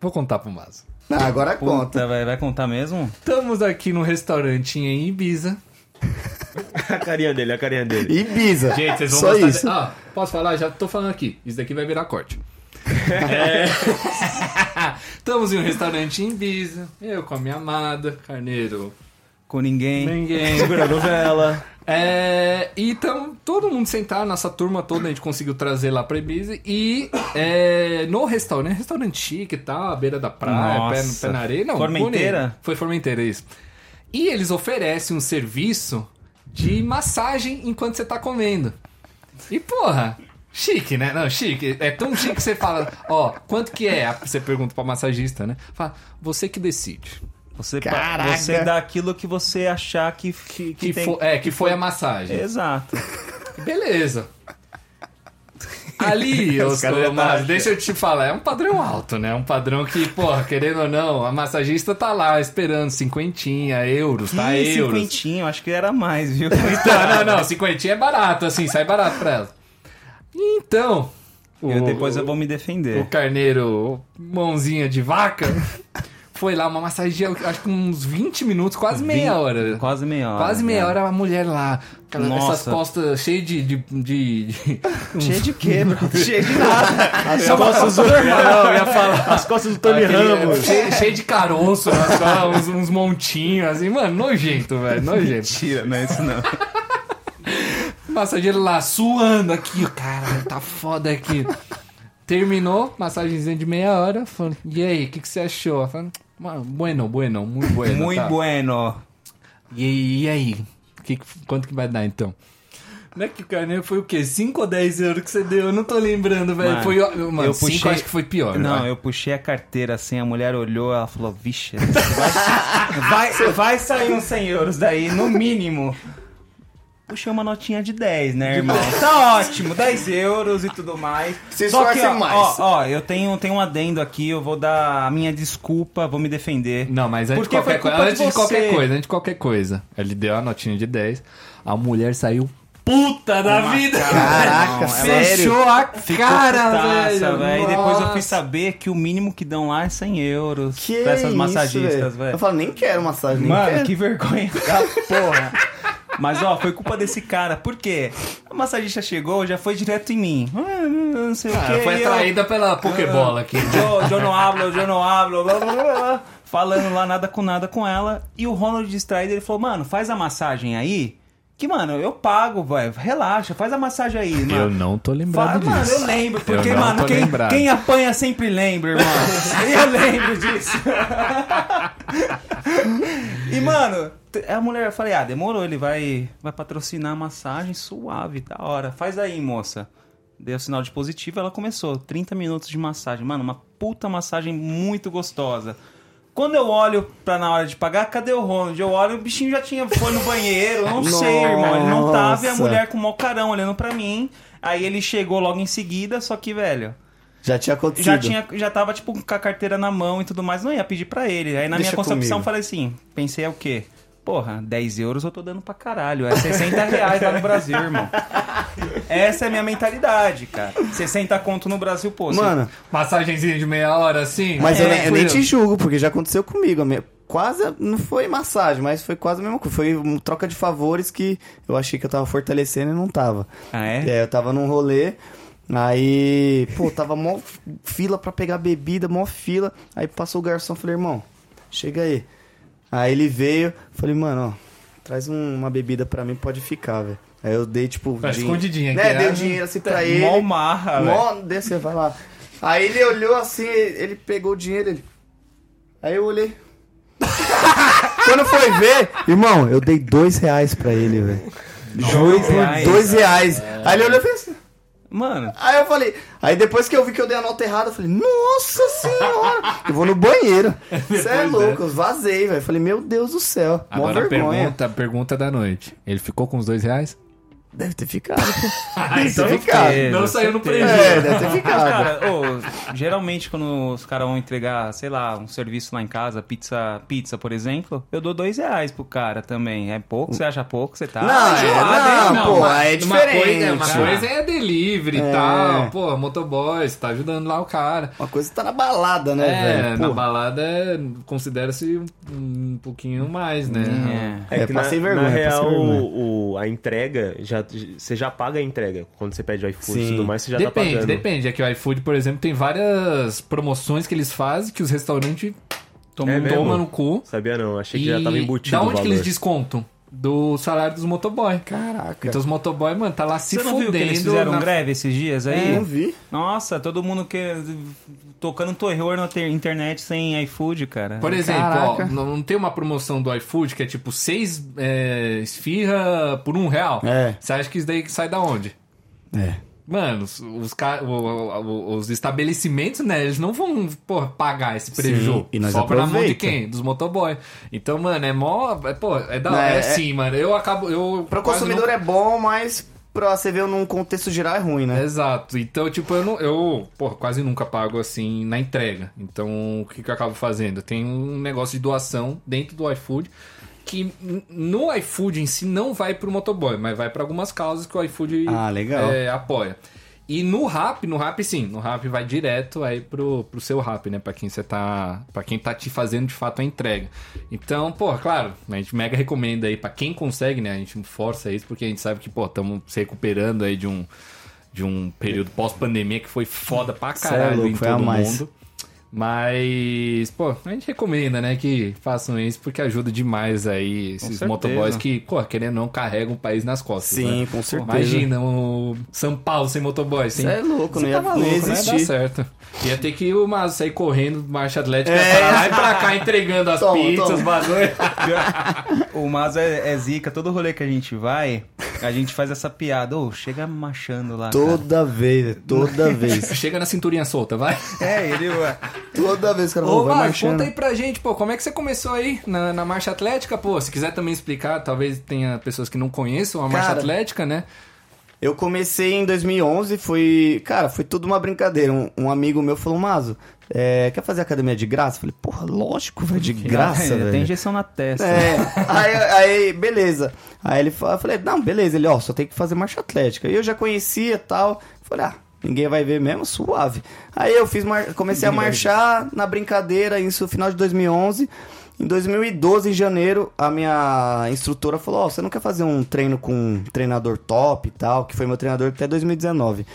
Vou contar pro Mazo. Ah, agora conta. Puta, vai, vai contar mesmo? Estamos aqui num restaurante em Ibiza. A carinha dele, a carinha dele. Ibiza. Gente, vocês vão Só gostar. isso. De... Ah, posso falar? Já tô falando aqui. Isso daqui vai virar corte. É. Estamos em um restaurante em Ibiza. Eu com a minha amada, Carneiro. Com ninguém. Ninguém. Segura a novela. É, então, todo mundo sentado, nossa turma toda, a gente conseguiu trazer lá pra Ibiza. E é, no restaurante, restaurante chique e tal, à beira da praia, pé, no- pé na areia. Não, Formenteira? Foi Formenteira, isso. E eles oferecem um serviço de massagem enquanto você tá comendo. E porra, chique, né? Não, chique. É tão chique que você fala, ó, quanto que é? Você pergunta pra massagista, né? Fala, você que decide. Você, Caraca. você dá aquilo que você achar que, que, Que, tem... fo- é, que foi a massagem. Exato. Beleza. Ali, os, mas tá- deixa eu te falar, é um padrão alto, né? Um padrão que, porra, querendo ou não, a massagista tá lá esperando cinquentinha, euros, tá? Ih, euros. cinquentinho, acho que era mais, viu? Não, não, não, cinquentinha é barato, assim, sai barato pra ela. Então, Eu, o- depois eu vou me o defender. carneiro, mãozinha de vaca, foi lá uma massagem, acho que uns 20 minutos, quase meia hora. Quase meia hora. Quase meia né? hora a mulher lá, aquela- essas costas cheias de, de, de, de- Cheio de quê, bro? Cheio de nada. As costas do... Não, eu ia falar. As costas do Tony Aquele- Ramos. Cheio, cheio de caroço, costas, uns, uns montinhos, assim, mano, nojento, velho, nojento. Mentira, não é isso não. Massageiro lá, suando aqui, cara, tá foda aqui. Terminou, massagenzinha de meia hora, falando, e aí, o que, que você achou? Falando, "Mano, bueno, bueno, muito bueno. Muito tá. bueno. E, e aí, que, quanto que vai dar então? Não é que o carneiro foi o quê? 5 ou 10 euros que você deu? Eu não tô lembrando, velho. Foi, mano, eu 5 puxei- acho que foi pior. Não, vai. eu puxei a carteira assim, a mulher olhou, ela falou, vixe, vai, vai, vai sair uns 100 euros daí, no mínimo. Puxei uma notinha de 10, né, irmão? Tá ótimo, 10 euros e tudo mais. Se Só que, ó, mais. ó, ó, eu tenho, tenho um adendo aqui, eu vou dar a minha desculpa, vou me defender. Não, mas antes, de Porque qualquer, de antes de, você. qualquer coisa, antes de qualquer coisa, ele deu a notinha de 10, a mulher saiu puta da Uma vida. cara, Caraca, sério? Fechou a Ficou cara, putaça, velho. E depois eu fui saber que o mínimo que dão lá é 100 euros Que pra essas isso, massagistas, Eu velho. falo, nem quero massagem, nem Mano, quero. que vergonha da porra. Mas ó, foi culpa desse cara. Por quê? A massagista chegou, já foi direto em mim. Ah, não sei o Ah, quê. foi e eu- atraída pela Pokébola aqui. Eu, eu não hablo, eu não hablo, blá, blá, blá, blá, falando lá nada com nada com ela. E o Ronald distraído, ele falou, mano, faz a massagem aí, Que, mano, eu pago, velho. Relaxa, faz a massagem aí, mano. Eu não tô lembrado Fa- Mano, disso. eu lembro, porque, Eu mano, quem, lembrado. quem apanha sempre lembra, irmão. eu lembro disso. e, mano, a mulher, eu falei, ah, demorou, ele vai, vai patrocinar a massagem suave, da hora. Faz aí, moça. Deu sinal de positivo, ela começou. 30 minutos de massagem. Mano, uma puta massagem muito gostosa. Quando eu olho pra na hora de pagar, cadê o Ronald? Eu olho, o bichinho já tinha foi no banheiro. Eu não sei, irmão. Ele não tava e a mulher com o mó carão olhando pra mim. Aí ele chegou logo em seguida, só que, velho, Já tinha acontecido. já tinha, já tava, tipo, com a carteira na mão e tudo mais, não ia pedir pra ele. Aí na Deixa minha concepção comigo. eu falei assim, pensei é o quê? Porra, 10 euros eu tô dando pra caralho. É 60 reais lá no Brasil, irmão. Essa é a minha mentalidade, cara. 60 conto no Brasil, pô. você- Mano, Massagenzinha de meia hora, assim. mas eu, É, nem- eu nem te julgo, porque já aconteceu comigo. minha- Quase, não foi massagem, mas foi quase a mesma coisa. Foi uma troca de favores que eu achei que eu tava fortalecendo e não tava. Ah, é? É, eu tava num rolê, aí, pô, tava mó fila pra pegar bebida, mó fila. Aí passou o garçom, falei, irmão, chega aí. Aí ele veio, falei, mano, ó, traz um- uma bebida pra mim, pode ficar, velho. Aí eu dei, tipo, Tá escondidinha aqui, né, dei né? o dinheiro assim pra ele. Mó marra, velho. Mó, desce, vai lá. Aí ele olhou assim, ele pegou o dinheiro, ele... Aí eu olhei. Quando foi ver, irmão, eu dei dois reais pra ele, velho. Juro por reais. dois reais. Aí ele olhou e fez assim. Mano, Aí eu falei, aí depois que eu vi que eu dei a nota errada, eu falei, nossa senhora, eu vou no banheiro. Você é Depois louco, eu vazei, velho. Falei, meu Deus do céu, Agora a vergonha. pergunta, pergunta da noite. Ele ficou com os dois reais? Deve ter ficado. Ah, Deve então ter ficado. não saiu no prejuízo. É, deve ter Mas, ficado. cara, ô, geralmente quando os caras vão entregar, sei lá, um serviço lá em casa, pizza, pizza, por exemplo, eu dou dois reais pro cara também. É pouco? Você acha pouco? Você tá Não, é, enjoado, não, pô, uma, é Uma diferente, coisa, uma cara. coisa é delivery e É. tal. Pô, motoboy, você tá ajudando lá o cara. Uma coisa tá na balada, né, é, velho? na balada é, considera-se um, um pouquinho mais, né? É. É, que na, vergonha, na real, vergonha. o, a entrega, já, você já paga a entrega. Quando você pede o iFood e tudo mais, você já tá Depende, pagando. depende. É que o iFood, por exemplo, tem várias promoções que eles fazem que os restaurantes Tomam É um tomam no cu. Sabia não, achei que E já tava embutido da o onde que eles descontam? Do salário dos motoboy. Caraca. Então os motoboy, mano, tá lá se Você não viu que eles fudendo. fizeram na- greve esses dias Eu aí? não vi. Nossa, todo mundo que tocando terror na ter- internet sem iFood, cara. Por exemplo, ó, Caraca. não tem uma promoção do iFood que é tipo seis é, esfirra por um real? É. Você acha que isso daí sai da onde? É. Mano, os, os, os estabelecimentos, né, eles não vão, porra, pagar esse prejuízo. E nós Sobra na mão de aproveita. quem? Dos motoboy. Então, mano, é mó... É, pô, é da Não, é, é- sim, mano. Eu acabo... Eu Pro consumidor não- é bom, mas pra você ver num contexto geral é ruim, né? Exato. Então, tipo, eu não, eu, porra, quase nunca pago assim na entrega. Então, o que, que eu acabo fazendo? Tem um negócio de doação dentro do iFood que no iFood em si não vai pro motoboy, mas vai para algumas causas que o iFood Ah, é, apoia. E no Rap, no Rap sim, no Rap vai direto aí pro, pro seu Rap, né? Pra quem você tá. para quem tá te fazendo de fato a entrega. Então, pô, claro, a gente mega recomenda aí pra quem consegue, né? A gente força isso porque a gente sabe que, pô, estamos se recuperando aí de um de um período pós-pandemia que foi foda pra é caralho louco, em foi a todo mais. mundo. Mas, pô, a gente recomenda, né, que façam isso porque ajuda demais aí esses motoboys que, pô, querendo ou não, carregam o país nas costas. Sim, né? com Pô, certeza. Imagina o São Paulo sem motoboy. Sem... Você é louco, não ia, Tá maluco, não ia né? Certo. Ia ter que o Mazo sair correndo, marcha atlética, É. pra lá e pra cá entregando as Toma, pizzas, toma. os bagulho. O Mas é, é zica, todo rolê que a gente vai, a gente faz essa piada. Ô, chega machando lá. Toda vez, toda vez. Chega na cinturinha solta, vai. cara. É, ele. ué, Toda vez que cara Ô, falou, vai marchando. conta aí pra gente, pô, como é que você começou aí na, na marcha atlética, pô? Se quiser também explicar, talvez tenha pessoas que não conheçam a marcha Cara, atlética, né? Eu comecei em 2011, foi... Cara, foi tudo uma brincadeira. Um, um amigo meu falou, Mazo, é, quer fazer academia de graça? Falei, porra, lógico, velho, de graça, Tem injeção na testa. É, aí, aí, beleza. Aí ele falou, eu falei, não, beleza. Ele, ó, só tem que fazer marcha atlética. E eu já conhecia e tal. Falei, ah, ninguém vai ver mesmo, suave. Aí eu fiz, mar- comecei a marchar na brincadeira, isso no final de 2011. Em 2012, em janeiro, a minha instrutora falou, ó, você não quer fazer um treino com um treinador top e tal, que foi meu treinador até 2019.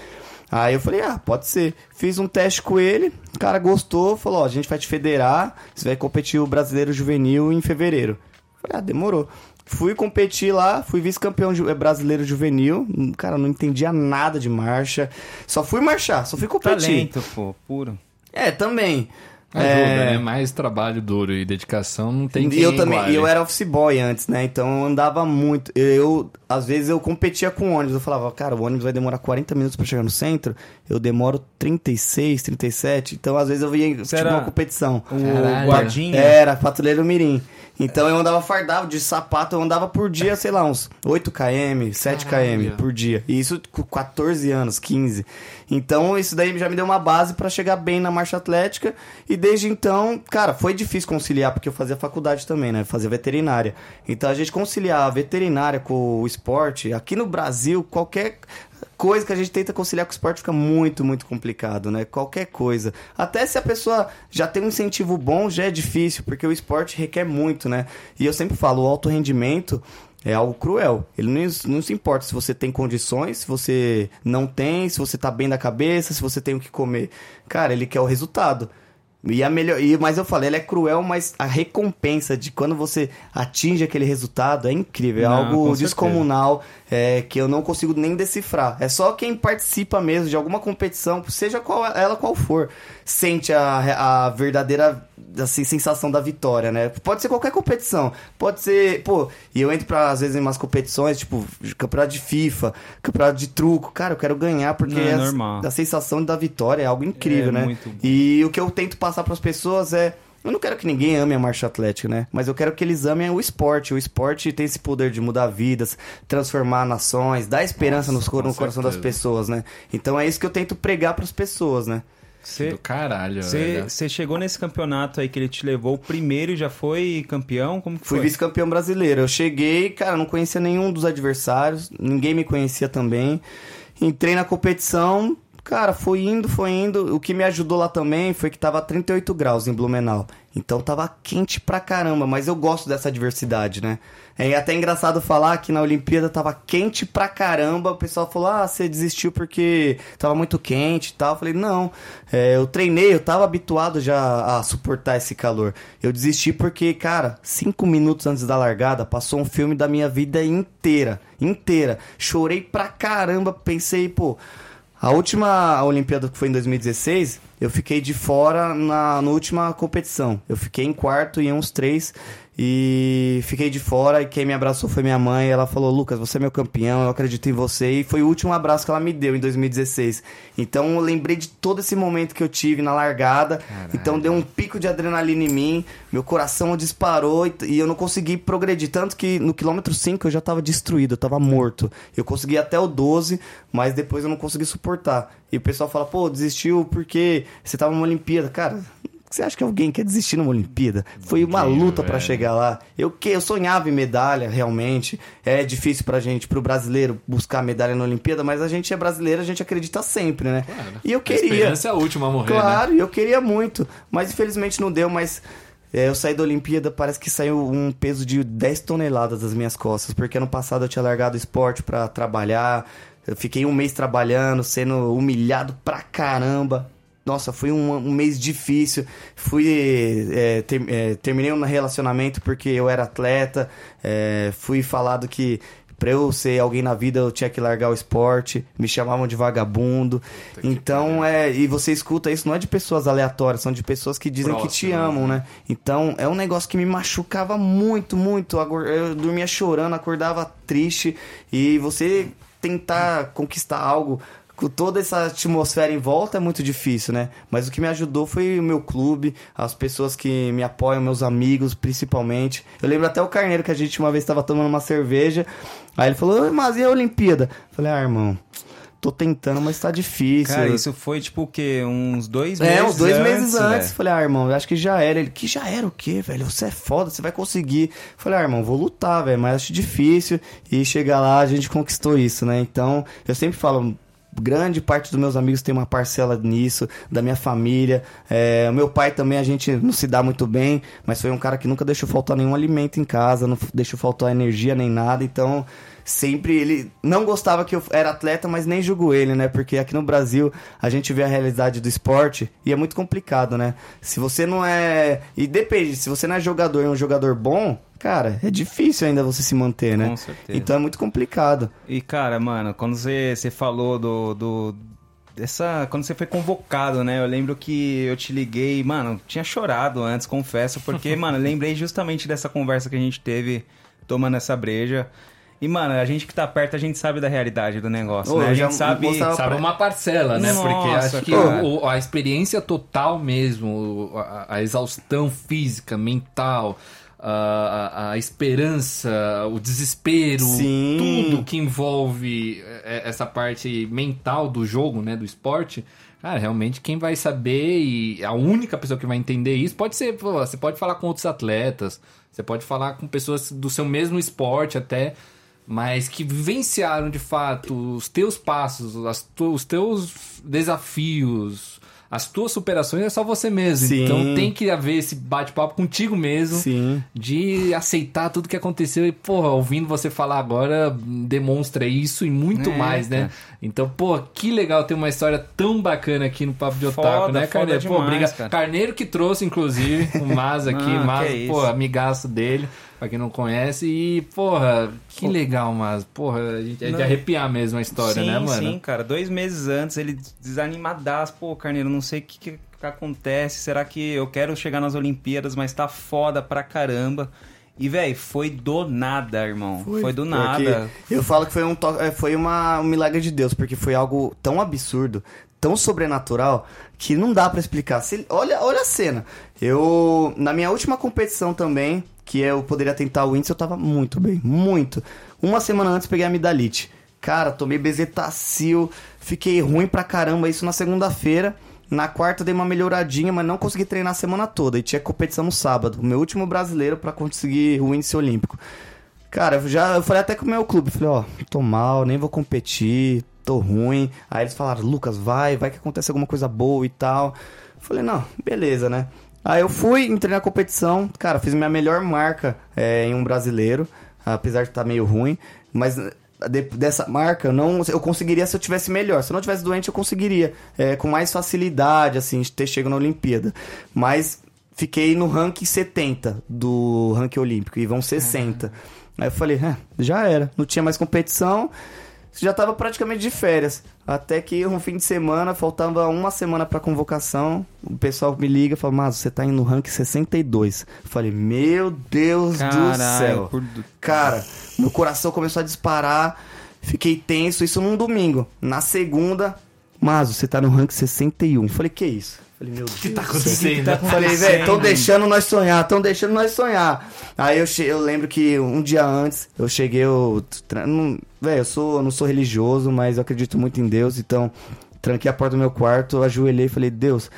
Aí eu falei, ah, pode ser. Fiz um teste com ele, o cara gostou, falou, ó, a gente vai te federar, você vai competir o Brasileiro Juvenil em fevereiro. Falei, ah, demorou. Fui competir lá, fui vice-campeão eh, brasileiro juvenil. Hum, Cara, não entendia nada de marcha. Só fui marchar, só fui competir. Talento, pô, puro. É, também. Ajuda, É, né? Mais trabalho duro e dedicação não tem e eu também, iguale. e eu era office boy antes, né? Então eu andava muito. Eu, às vezes eu competia com ônibus. Eu falava, cara, o ônibus vai demorar 40 minutos pra chegar no centro. Eu demoro 36, 37. Então às vezes eu ia tipo uma competição. O Caralho. guardinha. Era, patrulheiro mirim. Então eu andava fardado de sapato, eu andava por dia, sei lá, uns 8 km, 7 Caralho. km por dia. E isso com 14 anos, 15. Então isso daí já me deu uma base pra chegar bem na marcha atlética. E desde então, cara, foi difícil conciliar, porque eu fazia faculdade também, né? Fazia veterinária. Então a gente conciliar a veterinária com o esporte, aqui no Brasil, qualquer coisa que a gente tenta conciliar com o esporte fica muito, muito complicado, né? Qualquer coisa. Até se a pessoa já tem um incentivo bom, já é difícil, porque o esporte requer muito, né? E eu sempre falo, o alto rendimento é algo cruel. Ele não, não se importa se você tem condições, se você não tem, se você tá bem da cabeça, se você tem o que comer. Cara, ele quer o resultado. E a melhor, e, mas eu falei, ele é cruel, mas a recompensa de quando você atinge aquele resultado é incrível, é Não, algo certeza. É, que eu não consigo nem decifrar. É só quem participa mesmo de alguma competição, seja qual ela qual for, sente a, a verdadeira assim, sensação da vitória, né? Pode ser qualquer competição, pode ser, pô, e eu entro pra, às vezes em umas competições, tipo, campeonato de FIFA, campeonato de truco, cara, eu quero ganhar porque Não, é a- a sensação da vitória é algo incrível, É né? muito bom. E o que eu tento passar pras pessoas é. Eu não quero que ninguém ame a marcha atlética, né? Mas eu quero que eles amem o esporte. O esporte tem esse poder de mudar vidas, transformar nações, dar esperança Nossa, com no coração das pessoas, né? Então é isso que eu tento pregar pras pessoas, né? Do caralho, velho. Você chegou nesse campeonato aí que ele te levou o primeiro e já foi campeão? Como que Fui foi? vice-campeão brasileiro. Eu cheguei, cara, não conhecia nenhum dos adversários, ninguém me conhecia também. Entrei na competição, cara, foi indo, foi indo. O que me ajudou lá também foi que tava 38 graus em Blumenau. Então tava quente pra caramba, mas eu gosto dessa diversidade, né? É até engraçado falar que na Olimpíada tava quente pra caramba. O pessoal falou: ah, você desistiu porque tava muito quente e tal. Eu falei: não, é, eu treinei, eu tava habituado já a suportar esse calor. Eu desisti porque, cara, cinco minutos antes da largada passou um filme da minha vida inteira. Inteira. Chorei pra caramba, pensei, pô. A última Olimpíada que foi em 2016, eu fiquei de fora na, na última competição. Eu fiquei em quarto e uns três e fiquei de fora e quem me abraçou foi minha mãe. Ela falou: "Lucas, você é meu campeão, eu acredito em você". E foi o último abraço que ela me deu em 2016. Então eu lembrei de todo esse momento que eu tive na largada. Então deu um pico de adrenalina em mim, meu coração disparou e, eu não consegui progredir tanto que no quilômetro 5 eu já tava destruído, eu tava morto. Eu consegui até o 12, mas depois eu não consegui suportar. E o pessoal fala: "Pô, desistiu porque você tava numa Olimpíada". Cara, você acha que alguém quer desistir numa Olimpíada? Foi uma luta pra velho. chegar lá. Eu que eu sonhava em medalha, realmente. É difícil pra gente, pro brasileiro, buscar medalha na Olimpíada, mas a gente é brasileiro, a gente acredita sempre, né? Claro. E eu A queria. esperança é a última a morrer, né? Claro, e eu queria muito. Mas infelizmente não deu, mas é, eu saí da Olimpíada, parece que saiu um peso de 10 toneladas das minhas costas, porque ano passado eu tinha largado o esporte pra trabalhar. Eu fiquei um mês trabalhando, sendo humilhado pra caramba. Nossa, foi um, um mês difícil. Fui. é, ter- é, terminei um relacionamento porque eu era atleta. é, fui falado que pra eu ser alguém na vida eu tinha que largar o esporte. Me chamavam de vagabundo. Então, é. E você escuta isso, não é de pessoas aleatórias, são de pessoas que dizem que te amam, né? né? Então, é um negócio que me machucava muito, muito. Eu dormia chorando, acordava triste. E você tentar conquistar algo com toda essa atmosfera em volta é muito difícil, né? Mas o que me ajudou foi o meu clube, as pessoas que me apoiam, meus amigos, principalmente. Eu lembro até o Carneiro que a gente uma vez estava tomando uma cerveja. Aí ele falou, "Ô, mas e a Olimpíada? Eu falei, ah, irmão, tô tentando, mas tá difícil. Cara, isso foi tipo o quê? Uns dois meses É, uns dois antes, meses antes. velho. Falei, ah, irmão, eu acho que já era. Ele, que já era o quê, velho? Você é foda, você vai conseguir. Falei, ah, irmão, vou lutar, velho, mas acho difícil. E chegar lá, a gente conquistou isso, né? Então, eu sempre falo. Grande parte dos meus amigos tem uma parcela nisso, da minha família. É, meu pai também, a gente não se dá muito bem, mas foi um cara que nunca deixou faltar nenhum alimento em casa, não deixou faltar energia nem nada. Então, sempre ele não gostava que eu era atleta, mas nem julgo ele, né? Porque aqui no Brasil a gente vê a realidade do esporte e é muito complicado, né? Se você não é. E depende, se você não é jogador e é um jogador bom, cara, é difícil ainda você se manter, né? Com certeza. Então é muito complicado. E, cara, mano, quando você, você falou do, do. Dessa. Quando você foi convocado, né? Eu lembro que eu te liguei, mano, tinha chorado antes, confesso, porque, mano, lembrei justamente dessa conversa que a gente teve tomando essa breja. E, mano, a gente que tá perto, a gente sabe da realidade do negócio, Ô, né? A gente sabe. Sabe uma parcela, né? Porque Nossa, acho que o- a experiência total mesmo, a, a exaustão física, mental, a, a- a esperança, o desespero, Sim. tudo que envolve é, essa parte mental do jogo, né? Do esporte. Cara, realmente quem vai saber e a única pessoa que vai entender isso pode ser, pô, você pode falar com outros atletas, você pode falar com pessoas do seu mesmo esporte até, mas que vivenciaram de fato os teus passos, as tu- os teus desafios, as tuas superações é só você mesmo. Sim. Então tem que haver esse bate-papo contigo mesmo Sim. de aceitar tudo que aconteceu e, porra, ouvindo você falar agora, demonstra isso e muito É, mais, né? cara. Então, pô, que legal ter uma história tão bacana aqui no Papo de Otaku, Foda, né, foda Carneiro? Pô, demais, obrigado. cara. Carneiro que trouxe, inclusive, o Mas aqui, Ah, Mas, que isso. pô, amigaço dele, pra quem não conhece. E, porra, que legal, Mas. Porra, a gente- é de arrepiar mesmo a história, sim, né, mano? Sim, cara. Dois meses antes, ele desanimadaço. Pô, Carneiro, não sei o que, que, acontece. Será que eu quero chegar nas Olimpíadas, mas tá foda pra caramba. E, velho, foi do nada, irmão. Foi, do nada. Eu falo que foi um, to- é, foi uma, um milagre de Deus, porque foi algo tão absurdo, tão sobrenatural, que não dá pra explicar. Se- olha, olha a cena. Eu, na minha última competição também, que eu poderia tentar o índice, eu tava muito bem, muito. Uma semana antes peguei a amidalite. Cara, tomei bezetacil, fiquei ruim pra caramba, isso na segunda-feira. Na quarta dei uma melhoradinha, mas não consegui treinar a semana toda. E tinha competição no sábado, meu último brasileiro pra conseguir o índice olímpico. Cara, eu já eu falei até com o meu clube, falei, ó, tô mal, nem vou competir, tô ruim. Aí eles falaram, Lucas, vai, vai que acontece alguma coisa boa e tal. Falei, não, beleza, né? Aí eu fui, entrei na competição, cara, fiz minha melhor marca é, em um brasileiro, apesar de estar meio ruim, mas de- dessa marca eu não eu conseguiria se eu tivesse melhor. Se eu não tivesse doente, eu conseguiria é, com mais facilidade, assim, de ter chego na Olimpíada. Mas fiquei no ranking 70 do ranking olímpico e vão 60. Aí eu falei, "É, já era, não tinha mais competição, já tava praticamente de férias. Até que um fim de semana, faltava uma semana pra convocação, o pessoal me liga e fala, mas você tá indo no ranking 62. Eu falei, meu Deus do céu. por- Cara, meu coração começou a disparar, fiquei tenso, isso num domingo. Na segunda, mas você tá no ranking 61. Falei, que isso? Falei, meu Deus. O que tá acontecendo? tá Falei, velho, tão deixando nós sonhar, tão deixando nós sonhar. Aí eu, che- eu lembro que um dia antes, eu cheguei, eu. Velho, eu sou, eu não sou religioso, mas eu acredito muito em Deus, então tranquei a porta do meu quarto, ajoelhei e falei, Deus,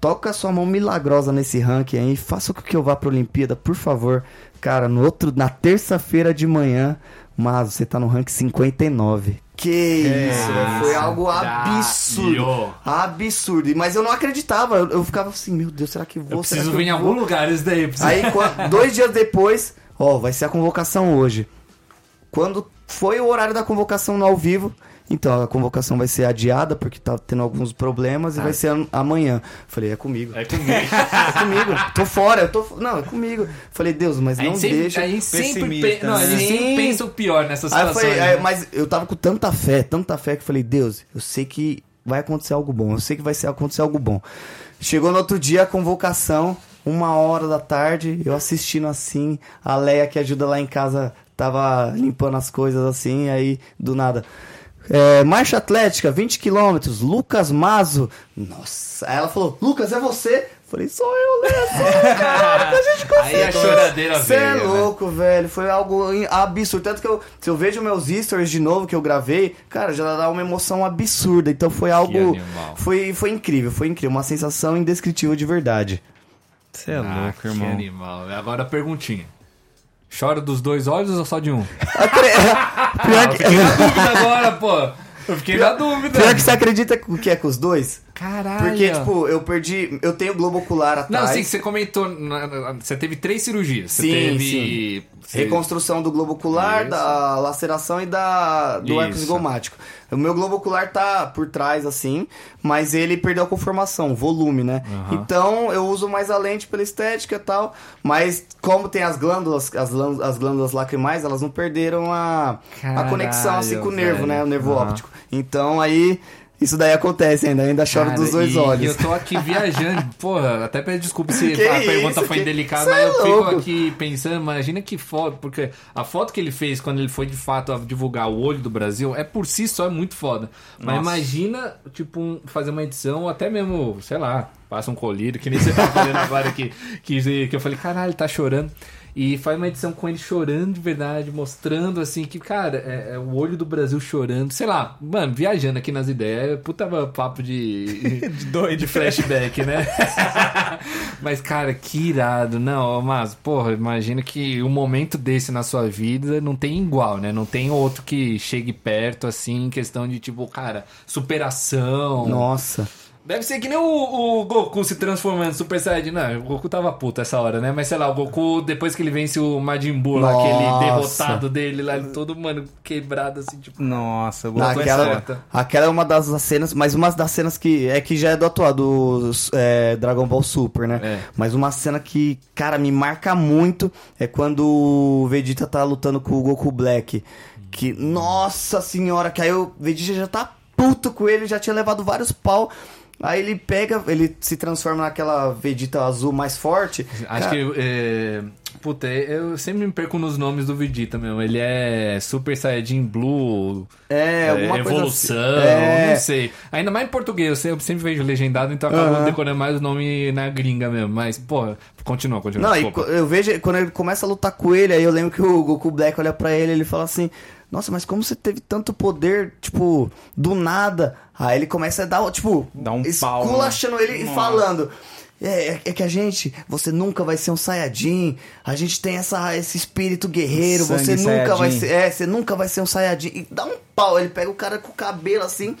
toca a sua mão milagrosa nesse ranking aí, faça com que eu vá pra Olimpíada, por favor. Cara, no outro, na terça-feira de manhã, mas você tá no ranking 59. Que isso, velho, foi algo absurdo. Caralho. Absurdo. Mas eu não acreditava. Eu, eu ficava assim, meu Deus, será que vou? Eu preciso vir em algum lugar isso daí. Aí, dois dias depois, ó, vai ser a convocação hoje. Quando foi o horário da convocação no ao vivo, então a convocação vai ser adiada porque tá tendo alguns problemas e vai ser am- amanhã. Falei, é comigo. É comigo. É comigo. Tô fora, eu tô. Não, é comigo. Falei, Deus, mas não sempre, deixa. a gente sempre, pe- não, a gente né? sempre pensa o pior nessas Aí eu situações. falei, aí, né? mas eu tava com tanta fé, tanta fé que eu falei, Deus, eu sei que vai acontecer algo bom, eu sei que vai acontecer algo bom. Chegou no outro dia a convocação, uma hora da tarde, eu assistindo assim, a Leia que ajuda lá em casa tava limpando as coisas assim, aí do nada. É, marcha atlética, 20 quilômetros, Lucas Mazo. Nossa, aí ela falou, Lucas, é você? Falei, sou eu, eu, cara, a gente Aí a choradeira você é veio, né? louco, velho. Foi algo absurdo. Tanto que eu, se eu vejo meus stories de novo que eu gravei, cara, já dá uma emoção absurda. Então foi algo. animal. Foi, foi incrível, foi incrível. Uma sensação indescritível de verdade. Você é Ah, louco, que irmão. animal. Agora a perguntinha. Chora dos dois olhos ou só de um? Pior Eu que, fiquei na dúvida agora, pô. Eu fiquei na dúvida. pior que você acredita que é com os dois? Caralho. Porque, tipo, eu perdi. Eu tenho globo ocular Não, atrás. sim, você comentou. Você teve três cirurgias. Você Sim, teve Reconstrução do globo ocular, Isso. da laceração e da do arco Isso. zigomático. O meu globo ocular tá por trás, assim, mas ele perdeu a conformação, volume, né? Aham. Então eu uso mais a lente pela estética e tal, mas como tem as glândulas, as glândulas, as glândulas lacrimais, elas não perderam a, a Caralho, conexão assim com o nervo, velho. né? O nervo Aham. óptico. Então aí. Isso daí acontece ainda, ainda choro Cara, dos dois e, olhos. E eu tô aqui viajando. Porra, até peço desculpa se Que a pergunta isso, foi indelicada, Cê mas é eu fico aqui pensando, imagina que foto, porque a foto que ele fez quando ele foi de fato a divulgar o olho do Brasil é por si só é muito foda. Mas Nossa. imagina, tipo, um- fazer uma edição, ou até mesmo, sei lá, passa um colírio, que nem você tá fazendo agora que, que, que eu falei, caralho, tá chorando. E faz uma edição com ele chorando de verdade, mostrando assim que, cara, é, é o olho do Brasil chorando. Sei lá, mano, viajando aqui nas ideias, puta papo de, De doido. de flashback, né? Mas, cara, que irado. Não, mas, porra, imagina que um momento desse na sua vida não tem igual, né? Não tem outro que chegue perto, assim, em questão de, tipo, cara, superação. Nossa. Deve ser que nem o, o Goku se transformando em Super Saiyajin. Não, o Goku tava puto essa hora, né? Mas sei lá, o Goku, depois que ele vence o Majin Buu lá, aquele derrotado dele lá, ele todo, mano, quebrado assim, tipo. Nossa, eu Não, vou aquela, certa. aquela é uma das cenas, mas uma das cenas que é que já é do atual, do é, Dragon Ball Super, né? É. Mas uma cena que, cara, me marca muito é quando o Vegeta tá lutando com o Goku Black. Que, nossa senhora, que aí o Vegeta já tá puto com ele, já tinha levado vários pau. Aí ele pega, ele se transforma naquela Vegeta azul mais forte. Acho Cara, que. É... Puta, eu sempre me perco nos nomes do Vegeta mesmo. Ele é Super Saiyajin Blue. É, alguma Evolução, coisa assim. É. não sei. Ainda mais em português, eu sempre- vejo legendado, então acabo Aham. decorando mais o nome na gringa mesmo. Mas, porra, continua, continua. Não, e desculpa. eu vejo, quando ele começa a lutar com ele, aí eu lembro que o Goku Black olha pra ele ele fala assim: Nossa, mas como você teve tanto poder, tipo, do nada? Aí ele começa a dar, tipo, Dá um pau, esculachando ele e falando. É, é, é que a gente, você nunca vai ser um Saiyajin. A gente tem essa, esse espírito guerreiro. Sangue você nunca vai Saiyajin. ser, é, você nunca vai ser um Saiyajin. E dá um pau, ele pega o cara com o cabelo assim,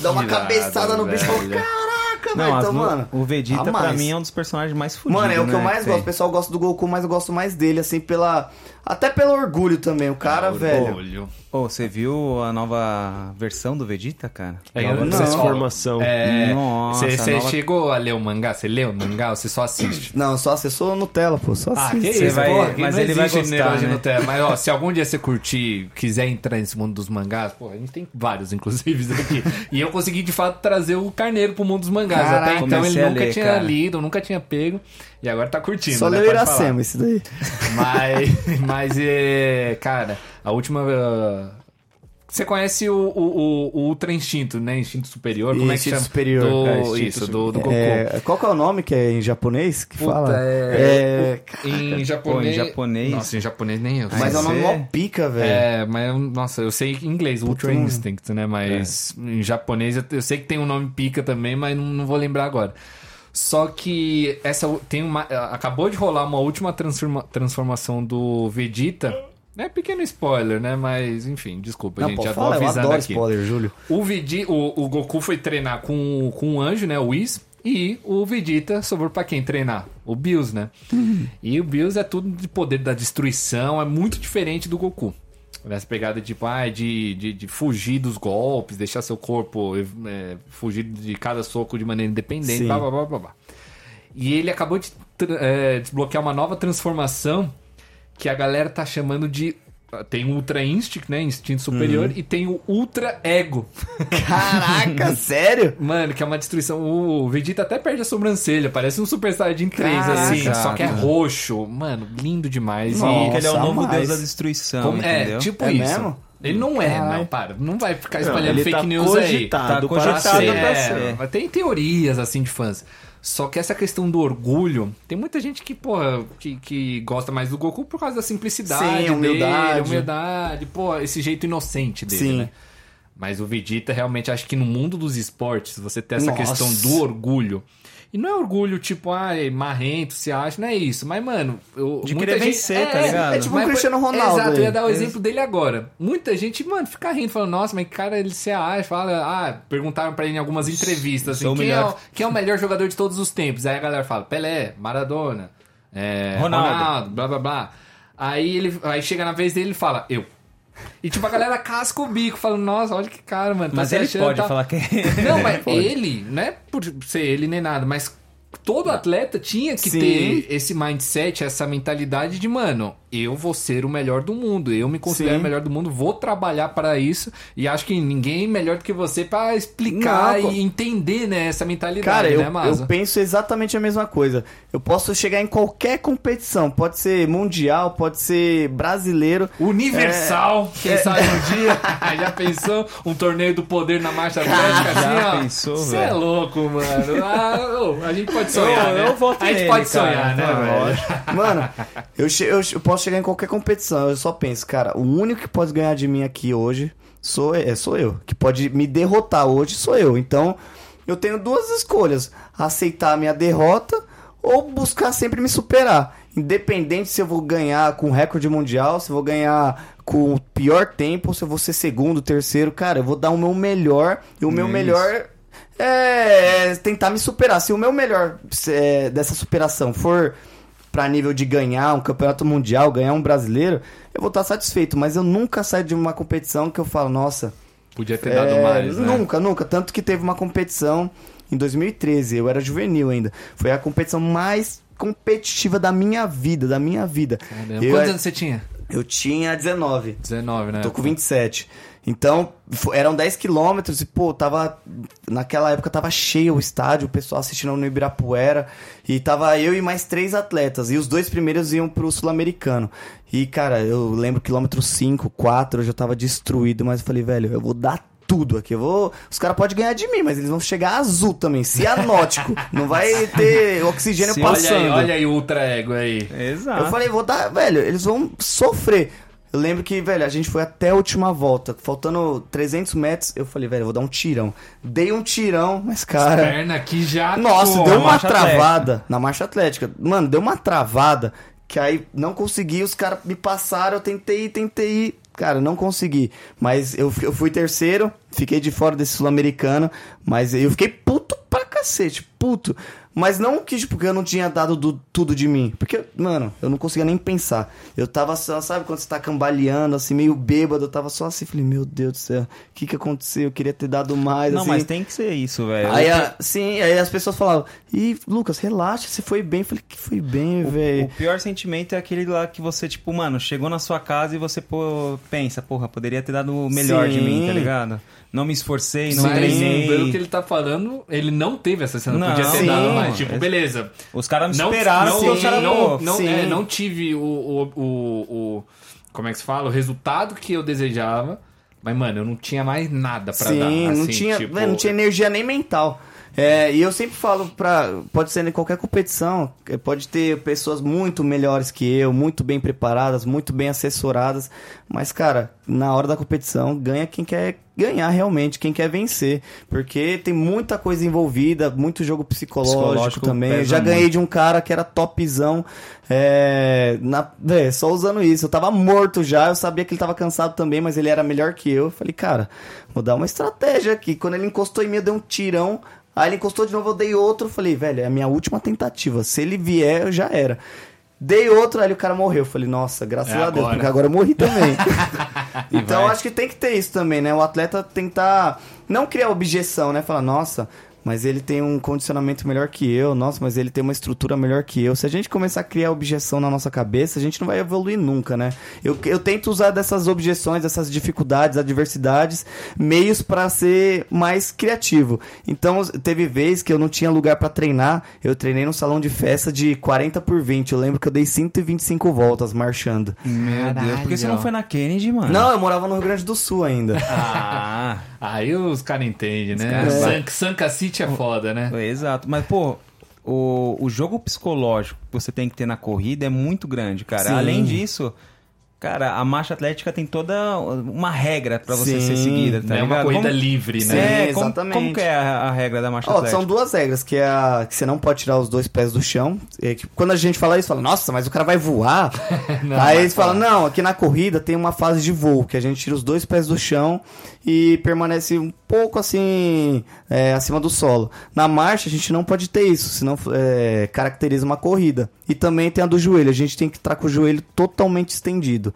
dá uma irado, cabeçada no bicho e fala: velho. Caraca, velho. Então, mano, o Vegeta pra mais. mim é um dos personagens mais fodidos. Mano, é o que eu né, mais tem. gosto. O pessoal gosta do Goku, mas eu gosto mais dele, assim, pela. Até pelo orgulho também. O cara, velho. Orgulho. Ô, você viu a nova versão do Vegeta, cara? É, Nova eu- não. transformação. É, Nossa, Você nova- chegou a ler o mangá? Você leu o mangá ou você só assiste? Não, só acessou Nutella, pô. Só Ah, assiste. que Você isso, vai- porra, que mas ele vai gostar, né? no Nutella. Mas, ó, se algum dia você curtir, quiser entrar nesse mundo dos mangás, pô, a gente tem vários, inclusive, aqui. e eu consegui, de fato, trazer o carneiro pro mundo dos mangás. Caraca, Até então ele nunca ler, tinha cara. lido, nunca tinha pego. E agora tá curtindo, Só né? falar. Iracema, esse daí. Mas, mas é, cara, a última. uh, Você conhece o, o, o- Ultra Instinto, né? Instinto Superior? Como é que Instinto chama? Superior. Do, É, Instinto isso, do, do Goku. É, qual que é o nome que é em japonês que Puta, fala? é, Em japonês. Pô, em japonês- Nossa, em japonês nem eu. Mas é um nome mó pica, velho. É, mas nossa, eu sei em inglês, Ultra Puta, Instinct, né? Mas em japonês eu, eu sei que tem um nome pica também, mas não, não vou lembrar agora. Só que essa tem uma. Acabou de rolar uma última transforma- transformação do Vegeta. É pequeno spoiler, né? Mas, enfim, desculpa, Não, gente. pô, já fala, tô eu avisando adoro aqui. spoiler, Júlio. O, Vegi, o, o Goku foi treinar com, com um anjo, né? O Whis. E o Vegeta sobrou pra quem treinar? O Bills, né? E o Bills é tudo de poder da destruição, é muito diferente do Goku. Essa pegada tipo, ah, de, de, de fugir dos golpes, deixar seu corpo é, fugir de cada soco de maneira independente, blá blá blá blá blá. E ele acabou de é, desbloquear uma nova transformação que a galera tá chamando de. Tem o Ultra Instinct, né? Instinto superior, Uhum. e tem o Ultra Ego. Caraca, sério? Mano, que é uma destruição. O Vegeta até perde a sobrancelha, parece um Super Saiyajin 3, Caraca. assim. Só que é roxo. Mano, lindo demais. Sim, E- ele é o Nossa, novo mais. deus da destruição, como- é, tipo É isso. mesmo? Ele não é, Caralho. não, para. Não vai ficar Não, espalhando ele fake tá news aí. cogitado Tá pra cogitado ser. pra É, ser. mas tem teorias assim de fãs. Só que essa questão do orgulho, tem muita gente que, porra, que, que gosta mais do Goku por causa da simplicidade, Sim, dele, humildade. humildade, pô, esse jeito inocente dele, Sim. né? Mas o Vegeta realmente acho que no mundo dos esportes você tem essa Nossa. questão do orgulho. E não é orgulho tipo, ai, marrento, se acha, não é isso. Mas, mano, eu, De muita querer gente, vencer, tá ligado? É tipo mas, o Cristiano Ronaldo Exato, eu ia dar o exemplo dele agora. Muita gente, mano, fica rindo, falando, nossa, mas que cara, ele se acha, fala, ah, perguntaram pra ele em algumas entrevistas, assim, quem é, o, quem é o melhor jogador de todos os tempos? Aí a galera fala, Pelé, Maradona, é, Ronaldo. Ronaldo. blá blá blá. Aí ele aí chega na vez dele e fala, eu. E tipo, a galera casca o bico, falando, nossa, olha que cara, mano. Tá Mas ele achando, pode tá- falar que Não, mas ele, não é por ser ele nem nada, mas todo atleta tinha que Sim. ter esse mindset, essa mentalidade de, mano, eu vou ser o melhor do mundo, eu me considero Sim. o melhor do mundo, vou trabalhar para isso e acho que ninguém é melhor do que você pra explicar Não, e entender, né, essa mentalidade, Cara, eu, né, Maza? eu penso exatamente a mesma coisa. Eu posso chegar em qualquer competição. Pode ser mundial, pode ser brasileiro. Universal, quem sabe um dia, já pensou um torneio do poder na marcha atlética já assim, ó? pensou, Você é louco, mano. Ah, a gente pode sonhar, Eu- né? eu A gente nele, pode cara. sonhar, né, velho? Mano, eu, eu, eu posso chegar em qualquer competição. Eu só penso, cara, o único que pode ganhar de mim aqui hoje sou, é, sou eu. Que pode me derrotar hoje sou eu. Então, eu tenho duas escolhas: aceitar a minha derrota ou buscar sempre me superar. Independente se eu vou ganhar com recorde mundial, se eu vou ganhar com o pior tempo, se eu vou ser segundo, terceiro, cara, eu vou dar o meu melhor. E o meu Isso. melhor é tentar me superar. Se o meu melhor é, dessa superação for pra nível de ganhar um campeonato mundial, ganhar um brasileiro, eu vou estar satisfeito. Mas eu nunca saio de uma competição que eu falo, nossa, Podia ter é, dado mais, né? Nunca, nunca. Tanto que teve uma competição em 2013, eu era juvenil ainda. Foi a competição mais competitiva da minha vida, da minha vida. Quantos anos você tinha? eu tinha 19. 19, né? Tô com 27. Então, eram 10 quilômetros e, pô, tava. Naquela época tava cheio o estádio, o pessoal assistindo no Ibirapuera. E tava eu e mais três atletas. E os dois primeiros iam pro Sul-Americano. E, cara, eu lembro quilômetro 5, 4, eu já tava destruído, mas eu falei, velho, eu vou dar tudo aqui. Eu vou. Os caras podem ganhar de mim, mas eles vão chegar azul também, cianótico. Não vai ter oxigênio Sim, Olha passando. aí, olha aí o ultra ego aí. Exato. Eu falei, vou dar, velho, eles vão sofrer. Eu lembro que, velho, a gente foi até a última volta, faltando 300 metros, eu falei, velho, eu vou dar um tirão. Dei um tirão, mas, cara... Perna aqui já. Nossa, Pô, deu uma travada na marcha atlética. Mano, deu uma travada que aí não consegui, os caras me passaram, eu tentei, tentei, cara, não consegui. Mas eu, eu fui terceiro, fiquei de fora desse sul-americano, mas eu fiquei puto pra cacete, puto. Mas não que, tipo, porque eu não tinha dado do- tudo de mim. Porque, mano, eu não conseguia nem pensar. Eu tava só, sabe, quando você tá cambaleando, assim, meio bêbado, eu tava só assim, falei, meu Deus do céu, o que que aconteceu? Eu queria ter dado mais, Não, assim. mas tem que ser isso, velho. Aí, O- a- sim, aí as pessoas falavam, e Lucas, relaxa, você foi bem. Eu falei, que foi bem, O velho. pior sentimento é aquele lá que você, tipo, mano, chegou na sua casa e você pô, pensa, porra, poderia ter dado o melhor de Sim. mim, tá ligado? Não me esforcei, não Mas, treinei. pelo que ele tá falando, ele não teve essa cena. Não, Podia ter sim. dado mais. Tipo, beleza. Os caras me Não, esperaram não, caras, não, não, sim. é, não tive o, o, o, o- Como é que se fala? O resultado que eu desejava. Mas, mano, eu não tinha mais nada pra Sim, dar. não, assim, tinha, tipo, velho, não tinha energia nem mental. É, e eu sempre falo pra. Pode ser em qualquer competição, eh, pode ter pessoas muito melhores que eu, muito bem preparadas, muito bem assessoradas. Mas, cara, na hora da competição, ganha quem quer ganhar realmente, quem quer vencer. Porque tem muita coisa envolvida, muito jogo psicológico, Psicológico também. Eu já ganhei muito. de um cara que era topzão. É, na, véi, só usando isso. Eu tava morto já, eu sabia que ele tava cansado também, mas ele era melhor que eu. Eu falei, cara, vou dar uma estratégia aqui. Quando ele encostou em mim, eu dei um tirão. Aí ele encostou de novo, eu dei outro. Falei, velho, é a minha última tentativa. Se ele vier, já era. Dei outro, aí o cara morreu. Eu falei, nossa, graças É a Deus, porque agora eu morri também. então acho que tem que ter isso também, né? O atleta tentar não criar objeção, né? Falar, nossa, mas ele tem um condicionamento melhor que eu, nossa, mas ele tem uma estrutura melhor que eu. Se a gente começar a criar objeção na nossa cabeça, a gente não vai evoluir nunca, né? Eu, eu tento usar dessas objeções, dessas dificuldades, adversidades, meios pra ser mais criativo. Então, teve vez que eu não tinha lugar pra treinar, eu treinei num salão de festa de 40 por 20. Eu lembro que eu dei 125 voltas marchando. Meu Deus, por que você não foi na Kennedy, mano? Não, eu morava no Rio Grande do Sul ainda. Ah, Aí os caras entendem, né? caras- San- Sanka City é foda, né? é, exato. Mas, pô, o, o jogo psicológico que você tem que ter na corrida é muito grande, cara. Sim. Além disso, Cara, a marcha atlética tem toda uma regra pra você Sim, ser seguida, tá é uma corrida Como- livre, Sim, né? É, como, exatamente. como que é a, a regra da marcha Ó, atlética? são duas regras, que é a, que você não pode tirar os dois pés do chão. É que quando a gente fala isso, fala, nossa, mas o cara vai voar. Não, Aí eles falam, fala. não, aqui na corrida tem uma fase de voo, que a gente tira os dois pés do chão e permanece um pouco assim, é, acima do solo. Na marcha a gente não pode ter isso, senão é, caracteriza uma corrida. E também tem a do joelho, a gente tem que estar com o joelho totalmente estendido.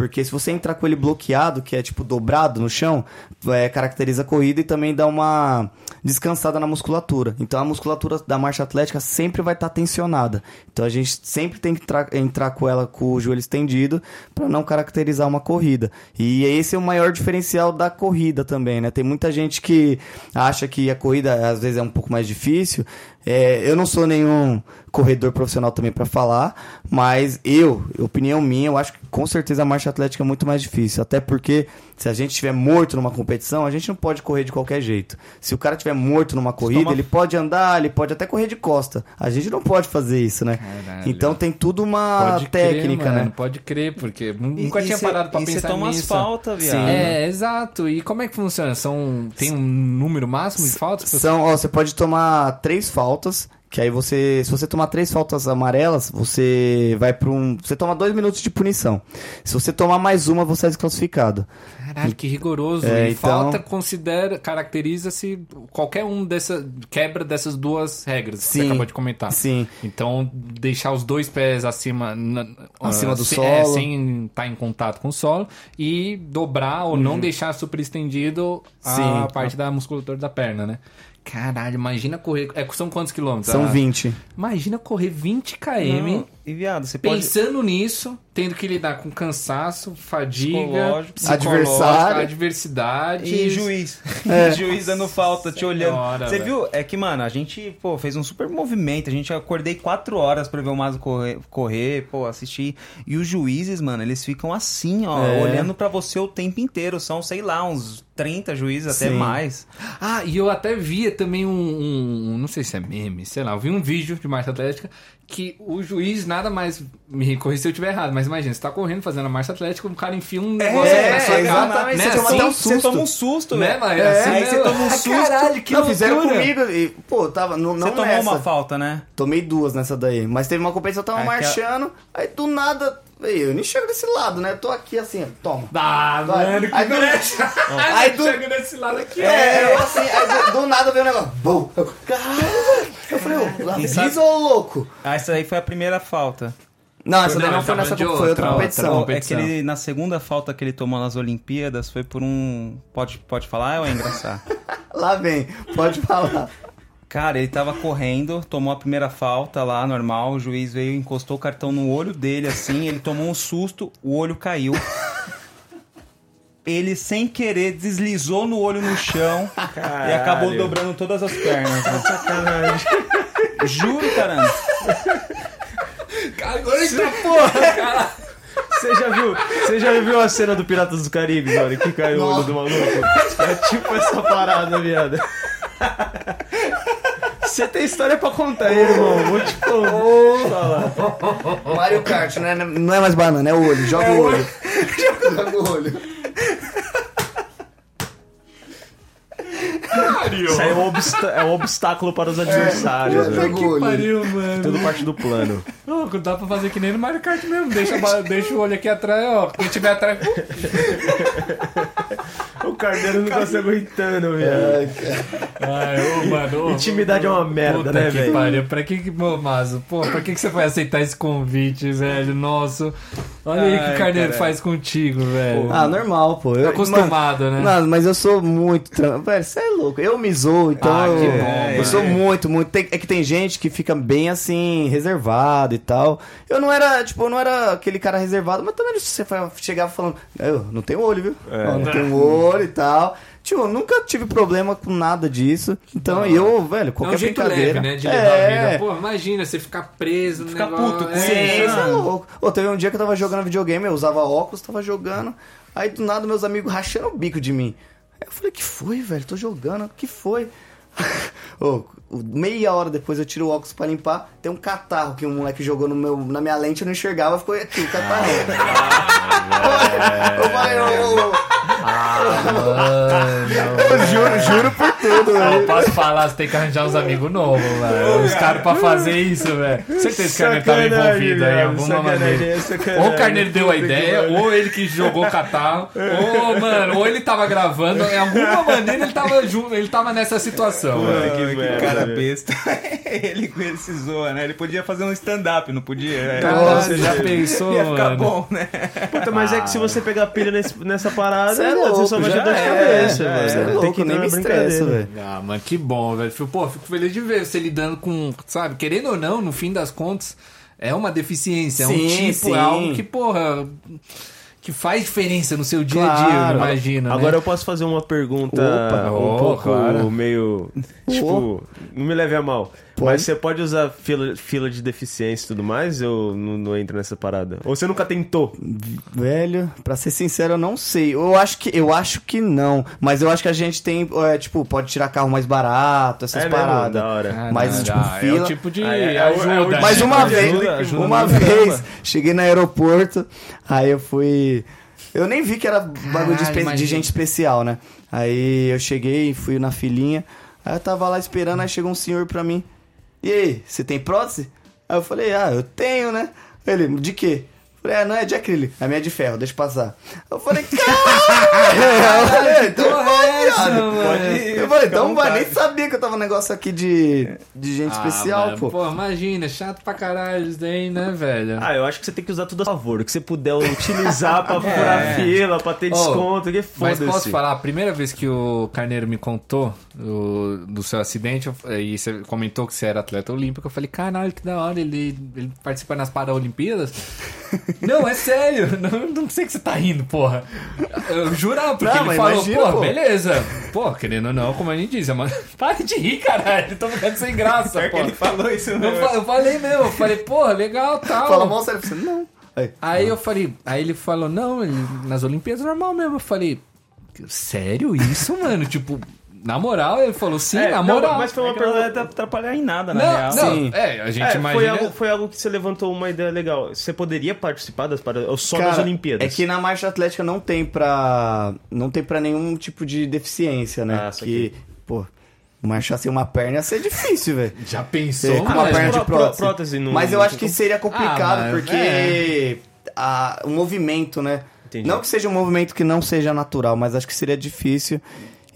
Porque se você entrar com ele bloqueado, que é tipo dobrado no chão, é, caracteriza a corrida e também dá uma descansada na musculatura. Então a musculatura da marcha atlética sempre vai estar tensionada. Então a gente sempre tem que tra- entrar com ela com o joelho estendido para não caracterizar uma corrida. E esse é o maior diferencial da corrida também, né? Tem muita gente que acha que a corrida às vezes é um pouco mais difícil. É, eu não sou nenhum corredor profissional também para falar, mas eu, opinião minha, eu acho que com certeza a marcha atlética é muito mais difícil, até porque se a gente estiver morto numa competição, a gente não pode correr de qualquer jeito. Se o cara estiver morto numa corrida, toma- ele pode andar, ele pode até correr de costa. A gente não pode fazer isso, né? Caralho. Então tem tudo uma Pode crer, técnica, mano, né? Pode crer, porque nunca e tinha cê- parado pra cê pensar toma nisso. as faltas, viado. É, exato. E como é que funciona? São tem um número máximo de faltas? São, ó, você pode tomar três faltas, que aí você, se você tomar três faltas amarelas, você vai para um, você toma dois minutos de punição. Se você tomar mais uma, você é desclassificado. Caralho, que rigoroso. É, e então- falta considera, caracteriza-se qualquer um dessa quebra dessas duas regras que você Sim, acabou de comentar. Sim. Então, deixar os dois pés acima, na- Acima ah, do se- solo. é, sem estar em contato com o solo e dobrar ou não deixar super estendido a Sim. parte da musculatura da perna, né? Caralho, imagina correr. É, são quantos quilômetros? São Ah, 20. Imagina correr 20 km. Não, E viado, você pode... Pensando nisso, tendo que lidar com cansaço, fadiga, Adversário. adversidade. E juiz. juiz dando falta, te olhando. Senhora, Você velho. viu? É que, mano, a gente, pô, fez um super movimento. A gente acordei quatro horas pra ver o Mazo correr, correr, pô, assistir. E os juízes, mano, eles ficam assim, ó, É. olhando pra você o tempo inteiro. São, sei lá, uns 30 juízes, até Sim. mais. Ah, e eu até via também um, um- Não sei se é meme, sei lá. Eu vi um vídeo de marcha atlética que o juiz nada mais. Me corrija se eu estiver errado, mas imagina, você tá correndo fazendo a marcha atlética, o cara enfia um negócio é, na sua cara. exatamente, Né? você toma assim, um Você susto. toma um susto, Né, velho. mas É, assim aí você mesmo. toma um Ah, susto. Caralho, que não, fizeram comigo e, pô, tava, não, não Você tomou nessa. uma falta, né? Tomei duas nessa daí. Mas teve uma competição, eu tava Aquela- marchando, aí do nada. Eu nem chego desse lado, né? Eu tô aqui assim, ó, toma. Ah, Vai. mano, que Aí do- brecha. Aí Aí do- chega desse lado aqui. É, eu assim, aí do, do nada veio um negócio. Bum! Eu, Caralho. Eu falei, ô, avisa ô louco. Ah, essa aí foi a primeira falta. Não, essa daí Não, não foi nessa de foi outra outra, competição. outra. É que ele, na segunda falta que ele tomou nas Olimpíadas foi por um. Pode, pode falar ou é engraçado? Lá vem, pode falar. Cara, ele tava correndo, tomou a primeira falta lá, normal. O juiz veio, encostou o cartão no olho dele, assim. Ele tomou um susto, o olho caiu. Ele, sem querer, deslizou no olho no chão e acabou dobrando todas as pernas. né? Sacanagem. Juro, caramba. Eita porra, cara. Você já viu? Você já viu a cena do Piratas do Caribe, mano? Que cai o olho do maluco? É tipo essa parada, viado. Você tem história pra contar aí, irmão. Vou te falar. Mario Kart, né? Não é mais banana, é o olho. Joga o olho. Joga o olho. Isso aí é um, obsta- é um obstáculo para os adversários, É, velho. joga o olho. Pariu, mano. Tudo parte do plano. Não, dá pra fazer que nem no Mario Kart mesmo. Deixa, deixa o olho aqui atrás, ó. Quem tiver atrás. O Carneiro não tá se aguentando, velho. Ai, ô, mano. ô, Intimidade é uma merda, Puta né, que velho? pariu. Pra que que, ô, Mazo, pô, pra que que você foi aceitar esse convite, velho? Nossa. Olha aí o que Ai, o Carneiro caralho. faz contigo, velho. Ah, normal, pô. Eu, Tá acostumado, mano, né? Não, mas eu sou muito. Velho, você é louco. Eu me zoo, então. Ah, que eu, bom, eu mano. sou muito, muito. tem- é que tem gente que fica bem assim, reservado e tal. Eu não era, tipo, eu não era aquele cara reservado, mas também se você chegava falando, eu não tenho olho, viu? É. Ó, não tenho olho e tal. Eu nunca tive problema com nada disso. Então, e eu, velho, É qualquer um jeito brincadeira. leve, né? De levar é, a vida. Pô, imagina você ficar preso no Ficar negócio. puto com é, isso, isso é louco. Ô, teve um dia que eu tava jogando videogame, eu usava óculos, tava jogando. Aí do nada meus amigos rachando o bico de mim. Aí eu falei, que foi, velho? Tô jogando, que foi? Ô, meia hora depois eu tiro o óculos pra limpar, tem um catarro que um moleque jogou no meu, na minha lente, eu não enxergava, ficou aqui, o catarro. eu falei, ô, ô, eu juro, juro por tudo, Eu velho. posso falar, você tem que arranjar uns amigos novos, velho. Os caras pra fazer isso, velho. Certeza que o Carneiro tava envolvido aí, de alguma maneira. Ou o Carneiro deu a ideia, ou ele que jogou o catarro, ou, mano, ou ele tava gravando, em alguma maneira ele tava junto, ele tava nessa situação, velho. que, cara velho. besta. ele com ele se zoa, né? Ele podia fazer um stand-up, não podia? É. Caralho, você já pensou, Ia ficar mano? bom, né? Puta, mas é que se você pegar pilha nesse- nessa parada, Cê é você só louco, vai já ter dor de é, cabeça, já velho. é. Você é Tem louco, que nem me brincadeira. velho. Ah, mano, que bom, velho. Fico- Pô, fico feliz de ver você lidando com, sabe, querendo ou não, no fim das contas, é uma deficiência, é um Sim, tipo, sim. é algo que, porra, que faz diferença no seu dia a dia, Claro. eu imagino, Agora né? eu posso fazer uma pergunta Opa, um oh, pouco claro. meio. Tipo, não me leve a mal. Pode. Mas você pode usar fila, fila de deficiência e tudo mais? Eu não, não entro nessa parada. Ou você nunca tentou? Velho, pra ser sincero, eu não sei. Eu acho que, eu acho que não. Mas eu acho que a gente tem, é, tipo, pode tirar carro mais barato, essas É mesmo? paradas. Da hora. Ah, mas, não, tipo, já, é fila- o tipo de Ah, é- é o- ajuda. é o- né? Mas uma Ajuda, vez, ajuda uma vez, caramba. cheguei no aeroporto, aí eu fui. Eu nem vi que era bagulho de, Caralho, de gente especial, né? Aí eu cheguei, fui na filinha, aí eu tava lá esperando, aí chegou um senhor pra mim. E aí, você tem prótese? Aí eu falei, ah, eu tenho, né? Ele, de quê? Falei, ah, não, é de acrílico. A minha é de ferro, deixa eu passar. Eu falei, caralho! Eu falei, então é essa, mano? Eu falei, então vai, nem sabia que eu tava um negócio aqui de, de gente Ah, especial, mano, pô. Pô, imagina, chato pra caralho isso daí, né, velho? Ah, eu acho que você tem que usar tudo a favor. O que você puder utilizar pra furar fila, pra ter Oh, desconto, que Mas foda-se. posso falar, a primeira vez que o Carneiro me contou o- do seu acidente, eu- e você comentou que você era atleta olímpico, eu falei, caralho, que da hora, ele, ele participa nas Paralimpíadas? Não, é sério, não, não sei que você tá rindo, porra. Eu jurava, porque Não, ele falou, imagina, pô, pô. beleza. Pô, querendo ou não, como a gente disse, mano, para de rir, caralho, tô ficando sem graça, pô. ele falou isso Eu, mesmo. fa- eu falei mesmo, eu falei, porra, legal, tal. Fala mal sério pra você. Não. Aí, Aí eu falei, aí ele falou, não, ele- nas Olimpíadas é normal mesmo. Eu falei, sério isso, mano? Tipo, na moral, ele falou, sim, É, na não, moral. mas foi uma É não pergunta. vai atrapalhar em nada, na não, real. não, Sim. é, a gente É, imagina... foi, algo, foi algo que você levantou uma ideia legal. Você poderia participar das paradas, ou só das Cara, Olimpíadas? É que na marcha atlética não tem pra. Não tem pra nenhum tipo de deficiência, né? Ah, que, pô, marchar sem uma perna ia ser difícil, velho. Já pensou, com uma perna de pró- pró- prótese. prótese não- Mas eu não acho que seria complicado, Ah, mas porque é. a- o movimento, né? Entendi. Não que seja um movimento que não seja natural, mas acho que seria difícil.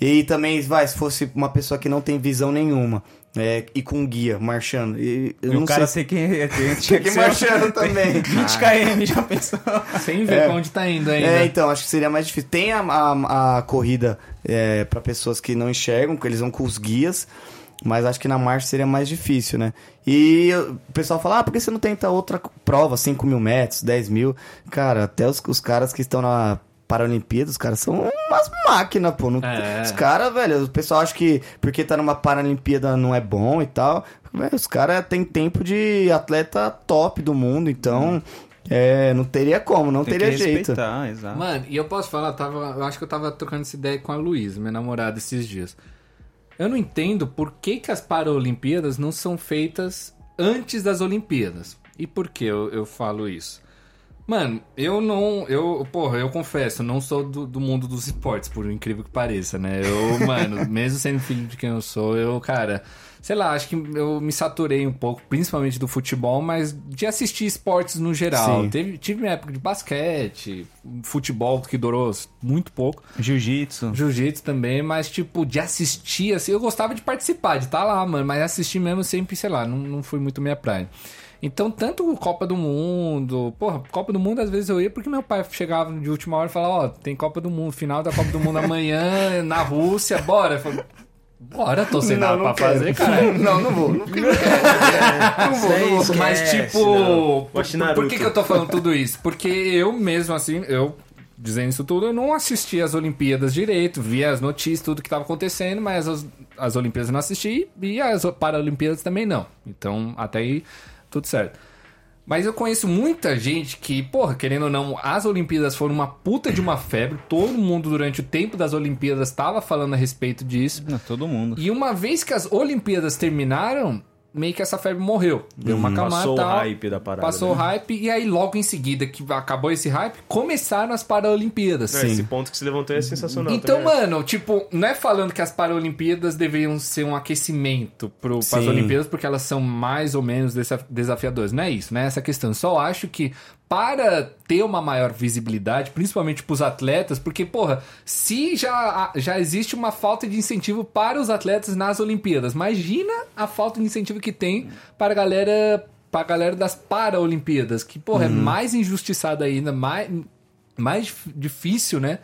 E também, vai, se fosse uma pessoa que não tem visão nenhuma, é, e com guia, marchando. E, eu E não o cara sei tem que, tem, Tinha que que marchando também. 20 km, já pensou? Sem ver É. pra onde tá indo ainda. É, então, acho que seria mais difícil. Tem a, a, a corrida é, para pessoas que não enxergam, que eles vão com os guias, mas acho que na marcha seria mais difícil, né? E o pessoal fala, ah, por que você não tenta outra prova, 5 mil metros, 10 mil? Cara, até os, os caras que estão na Paralimpíada, os caras são umas máquinas, pô. Não- É. Os caras, velho, o pessoal acha que porque tá numa Paralimpíada não é bom e tal. Velho, os caras têm tempo de atleta top do mundo, então... É, não teria como, não Tem teria que jeito. exato. Mano, e eu posso falar, eu tava, eu acho que eu tava trocando essa ideia com a Luísa, minha namorada, esses dias. Eu não entendo por que, que as Paralimpíadas não são feitas antes das Olimpíadas. E por que eu, eu falo isso? Mano, eu não. Eu, porra, eu confesso, não sou do, do mundo dos esportes, por incrível que pareça, né? Eu, mano, mesmo sendo filho de quem eu sou, eu, cara. Sei lá, acho que eu me saturei um pouco, principalmente do futebol, mas de assistir esportes no geral. Teve, tive minha época de basquete, futebol que durou muito pouco. Jiu-jitsu. Jiu-jitsu também, mas, tipo, de assistir, assim, eu gostava de participar, de estar lá, mano, mas assistir mesmo sempre, sei lá, não, não foi muito minha praia. Então, tanto Copa do Mundo, porra, Copa do Mundo às vezes eu ia porque meu pai chegava de última hora e falava, ó, tem Copa do Mundo, final da Copa do Mundo amanhã, na Rússia, bora. Eu falei, bora, tô sem nada pra quero. fazer, cara. Não, não vou. Não, quero. não vou, não vou. Mas, Esquece, tipo, não. por, por- que, que eu tô falando tudo isso? Porque eu mesmo, assim, eu dizendo isso tudo, eu não assisti as Olimpíadas direito, via as notícias, tudo que tava acontecendo, mas as, as Olimpíadas eu não assisti e as Paralimpíadas também não. Então, até aí, tudo certo. Mas eu conheço muita gente que, porra, querendo ou não, as Olimpíadas foram uma puta de uma febre. Todo mundo, durante o tempo das Olimpíadas, estava falando a respeito disso. Não, todo mundo. E uma vez que as Olimpíadas terminaram, meio que essa febre morreu. Deu uma camada Passou o tal, hype da parada. Passou o né? hype, e aí logo em seguida que acabou esse hype, começaram as Paralimpíadas. É, Esse ponto que você levantou é sensacional. Então, também. mano, tipo, não é falando que as Paralimpíadas deveriam ser um aquecimento pro, para as. Olimpíadas, porque elas são mais ou menos desa- desafiadoras. Não é isso, né? Essa questão. Eu Só acho que para ter uma maior visibilidade, principalmente pros atletas, porque, porra, se já, já existe uma falta de incentivo para os atletas nas Olimpíadas, imagina a falta de incentivo que tem para a galera. Pra galera das Paralimpíadas, que, porra, é mais injustiçada ainda, mais, mais dif- difícil, né?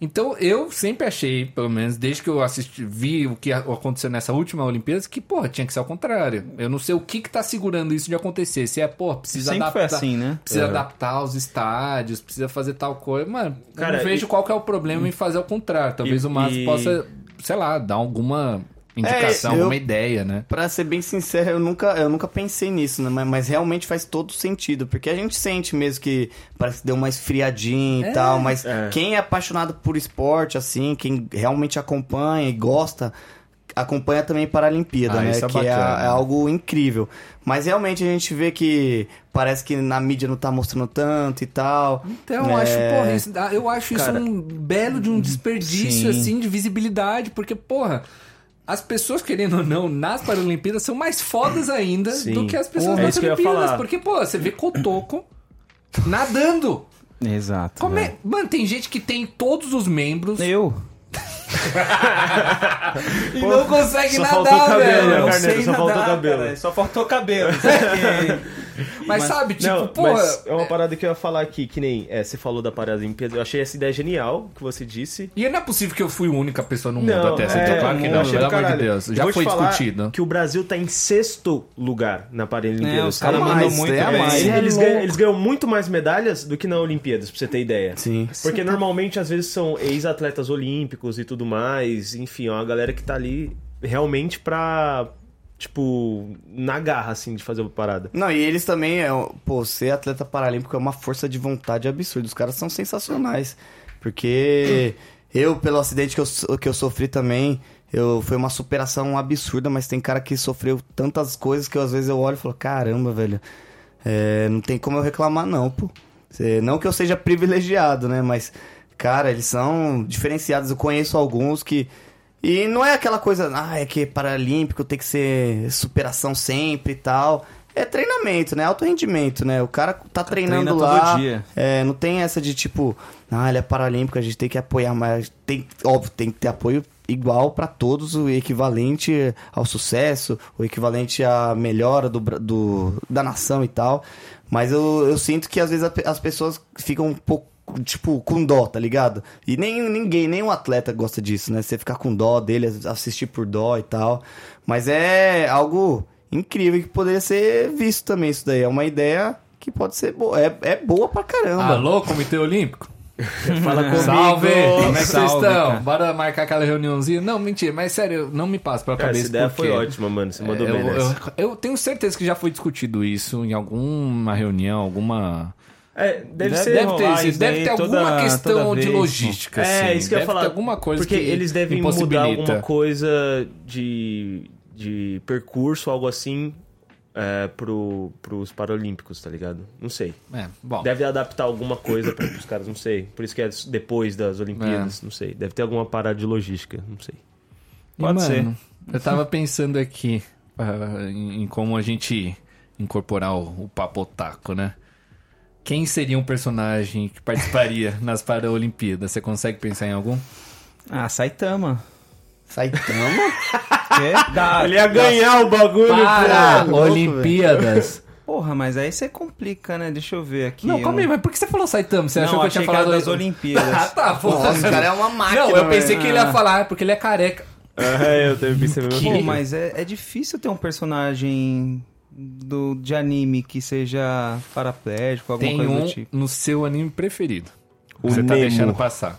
Então eu sempre achei, pelo menos desde que eu assisti, vi o que aconteceu nessa última Olimpíadas, que, porra, tinha que ser ao contrário. Eu não sei o que que tá segurando isso de acontecer. Se é, porra, precisa Sempre foi adaptar. assim, né? Precisa Uhum. adaptar os estádios, precisa fazer tal coisa. Mano, eu Cara, não vejo e- qual que é o problema em fazer ao contrário. Talvez E- o Márcio e- possa, sei lá, dar alguma indicação, É, eu- alguma ideia, né? Pra ser bem sincero, eu nunca, eu nunca pensei nisso, né? Mas, mas realmente faz todo sentido. Porque a gente sente mesmo que parece que deu uma esfriadinha e tal. Mas É. quem é apaixonado por esporte, assim, quem realmente acompanha e gosta, acompanha também Paralimpíada, Ah, né? isso é que é, é algo incrível. Mas realmente a gente vê que parece que na mídia não tá mostrando tanto e tal. Então, eu É. acho, porra, isso, eu acho isso Cara, um belo de um desperdício, sim. assim, de visibilidade, porque, porra, as pessoas, querendo ou não, nas Paralimpíadas são mais fodas ainda Sim. do que as pessoas é nas Olimpíadas. Porque, pô, você vê Cotoco nadando. Exato. Como é? velho. Mano, tem gente que tem todos os membros Eu? e não consegue só nadar, velho. né, sei Só faltou cabelo. Só faltou cabelo. Mas, sabe, tipo, Não, pô... mas é uma parada que eu ia falar aqui, que nem é, você falou da Paralimpíada. Eu achei essa ideia genial que você disse. E não é possível que eu fui a única pessoa no mundo Não, até essa. é, então, claro que não, achei pelo amor de. Deus. Eu Já vou foi discutido. Que o Brasil tá em sexto lugar na Paralimpíada. É, os caras a mandam mais, muito é a bem. mais. Eles, eles É ganham, eles ganham muito mais medalhas do que na Olimpíadas, pra você ter ideia. Sim. Porque normalmente, às vezes, são ex-atletas olímpicos e tudo mais. Enfim, é uma galera que tá ali realmente pra. Tipo, na garra, assim, de fazer a parada. Não, e eles também, é, pô, ser atleta paralímpico é uma força de vontade absurda. Os caras são sensacionais. Porque eu, pelo acidente que eu, que eu sofri também, eu, foi uma superação absurda, mas tem cara que sofreu tantas coisas que eu, às vezes eu olho e falo, caramba, velho, é, não tem como eu reclamar não, pô. Cê- não que eu seja privilegiado, né, mas, cara, eles são diferenciados. Eu conheço alguns que... E não é aquela coisa, ah, é que paralímpico tem que ser superação sempre e tal. É treinamento, né? Alto rendimento, né? O cara tá treinando treina todo lá. dia. É, não tem essa de tipo, ah, ele é paralímpico, a gente tem que apoiar, mas tem, óbvio, tem que ter apoio igual pra todos, o equivalente ao sucesso, o equivalente à melhora do, do- da nação e tal. Mas eu, eu sinto que às vezes a as pessoas ficam um pouco, tipo, com dó, tá ligado? E nem ninguém, nenhum atleta gosta disso, né? Você ficar com dó dele, assistir por dó e tal. Mas é algo incrível que poderia ser visto também isso daí. É uma ideia que pode ser boa. É, é boa pra caramba. Alô, Comitê Olímpico? Fala comigo. Salve! Como é que vocês Salve, estão? cara. Bora marcar aquela reuniãozinha? Não, mentira, mas sério, não me passa pela Cara, cabeça. essa ideia por quê. foi ótima, mano. Você mandou É, bem eu, nessa. eu, eu tenho certeza que já foi discutido isso em alguma reunião, alguma. É, deve, Deve- ser. Deve ter, isso, deve ter toda- alguma questão de logística. É, assim. isso que eu ia Deve falar. alguma coisa porque que eles devem mudar alguma coisa de, de percurso, algo assim, é, pro, pros Paralímpicos, tá ligado? Não sei. É, bom. Deve adaptar alguma coisa para os caras, não sei. Por isso que é depois das Olimpíadas, não sei. Deve ter alguma parada de logística, não sei. E, Pode mano, Eu tava pensando aqui ah, em, em como a gente incorporar o, o papo otaku, né? Quem seria um personagem que participaria nas Paralimpíadas? Você consegue pensar em algum? Ah, Saitama. Saitama? Quê? Da, Ele ia ganhar o bagulho, Para pô, Olimpíadas! Porra, mas aí você complica, né? Deixa eu ver aqui. Não, calma aí, um- mas por que você falou Saitama? Você Não, achou que eu tinha falado das Olimpíadas. Ah, tá, pô. Nossa, o cara é uma máquina. Não, eu pensei velho. que ele ia falar, porque ele é careca. É, eu também pensei a mesma Pô, mas é, é difícil ter um personagem do, de anime que seja paraplégico, alguma Tem coisa um do tipo. no seu anime preferido. O você tá Nemo. deixando passar.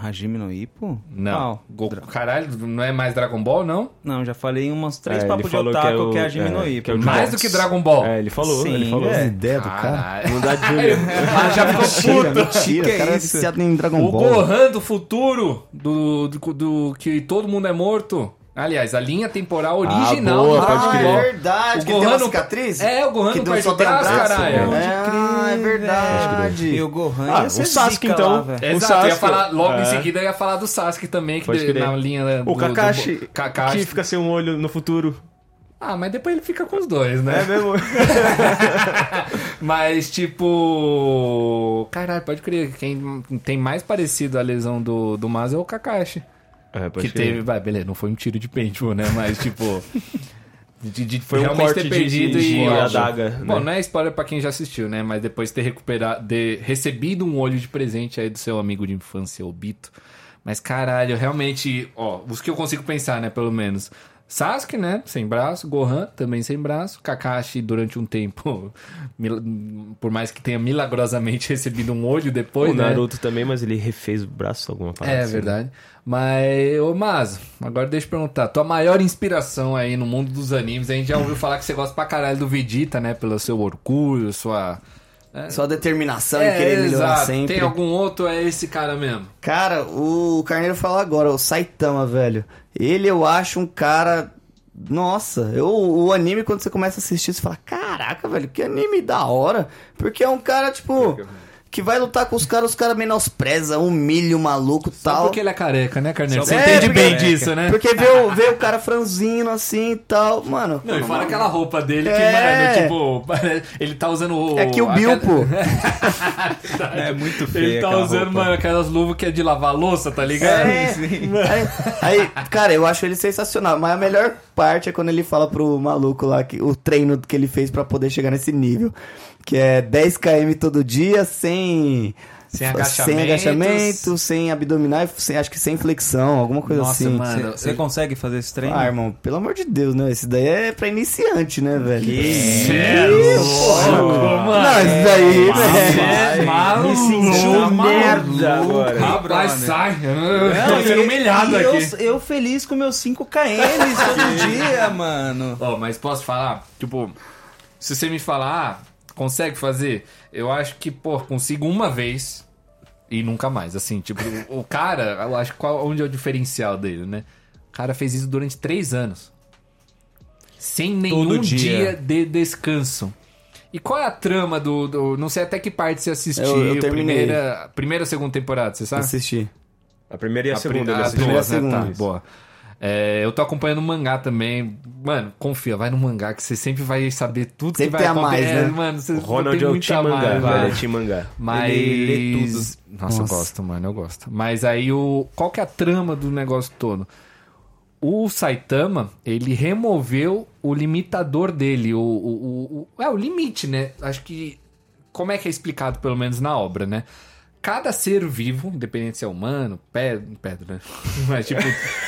Hajime no Ippo? Não. Qual? Go- Caralho, não é mais Dragon Ball, não? Não, já falei uns três É, ele papos de falou que otaku é o- que é Hajime no é, Ippo. que é o Mais do que Dragon Ball. É, ele falou, Sim, ele falou. é. ideia do cara. Caralho. Não dá de Júlio. Mas já ficou puto. mentira. Que o cara é é isso? viciado em Dragon O Ball. Gohan do futuro, do, do, do que todo mundo é morto. Aliás, a linha temporal original boa, do pode Dragon Ah, é verdade. O que tem uma Gohan cicatriz? É, o Gohan que não perde só o braço, braço. caralho. Ah, é verdade. E o Gohan Ah, o Sasuke, zica então. lá. É. O Exato, eu ia Sasuke. falar, logo em É. seguida eu ia falar do Sasuke também, que de- crer. na linha do, O Kakashi, do- Kakashi. que fica sem um olho no futuro. Ah, mas depois ele fica com os dois, né? É mesmo? Mas, tipo. Caralho, pode crer. Quem tem mais parecido a lesão do, do Mas é o Kakashi. É, que teve. Vai, beleza, não foi um tiro de paintball, né? Mas, tipo. De, de Foi um corte ter de- perdido de e. ó, adaga, Bom, né? não é spoiler pra quem já assistiu, né? Mas depois ter recuperado. De, recebido um olho de presente aí do seu amigo de infância, o Bito. Mas, caralho, realmente. Ó, os que eu consigo pensar, né? Pelo menos. Sasuke, né? Sem braço. Gohan, também sem braço. Kakashi, durante um tempo, por mais que tenha milagrosamente recebido um olho depois, O né? Naruto também, mas ele refez o braço alguma parada. É assim. verdade. Mas, ô Mazo, agora deixa eu perguntar. Tua maior inspiração aí no mundo dos animes, a gente já ouviu falar que você gosta pra caralho do Vegeta, né? Pelo seu orgulho, sua. Só determinação em querer melhorar É, exato. sempre. Tem algum outro, é esse cara mesmo. Cara, o Carneiro fala agora, o Saitama, velho. Ele eu acho um cara. Nossa, eu, o anime, quando você começa a assistir, você fala: Caraca, velho, que anime da hora. Porque é um cara, tipo, que vai lutar com os caras, os caras menospreza, humilha o maluco e Só tal. porque ele é careca, né, Carneiro? Você É, entende porque- bem disso, né? Porque vê o, vê o cara franzino assim e tal. Mano. Não, e fora aquela roupa dele que, É. mano, tipo, parece- ele tá usando o. É que o Bill, pô. É muito feio. Ele tá usando, roupa. mano, aquelas luvas que é de lavar louça, tá ligado? É, aí, aí, cara, eu acho ele sensacional. Mas a melhor parte é quando ele fala pro maluco lá que o treino que ele fez pra poder chegar nesse nível. Que é 10 km todo dia, sem. Sem Sem agachamentos. agachamento, sem abdominal, e sem, acho que sem flexão, alguma coisa Nossa, assim. mano. Você consegue fazer esse treino? Ah, irmão, pelo amor de Deus, né? Esse daí é pra iniciante, né, velho? Sério? Não, isso daí, É velho. maluco. Me senti um merda agora. Rapaz, brother. sai. Não, Tô sendo humilhado e eu, aqui. Eu feliz com meus 5 km todo dia, mano. Ó, mas posso falar? Tipo, se você me falar, ah, consegue fazer? Eu acho que, pô, consigo uma vez e nunca mais. Assim, tipo, o cara, eu acho que qual, onde é o diferencial dele, né? O cara fez isso durante três anos. Sem nenhum dia. dia. de descanso. E qual é a trama do. do- não sei até que parte você assistiu. Eu- eu primeira, primeira ou segunda temporada, você sabe? Assisti. A primeira e a, A segunda. a primeira, Duas, né? Tá, Isso. boa. É, eu tô acompanhando o mangá também. Mano, confia, vai no mangá que você sempre vai saber tudo que Sempre vai tem a mais, acontecer. né? É, Mano, você O Ronald tem é o muita Team Mangá. mais, velho, vai. é Team Mangá. Mas. Ele lê tudo. Nossa, eu Nossa. gosto, mano, eu gosto. Mas aí o. Qual que é a trama do negócio todo? O Saitama, ele removeu o limitador dele, o, o, o, o- É, o limite, né? Acho que. Como é que é explicado, pelo menos na obra, né? Cada ser vivo, independente se é humano, pedra, pedra, né? Mas tipo.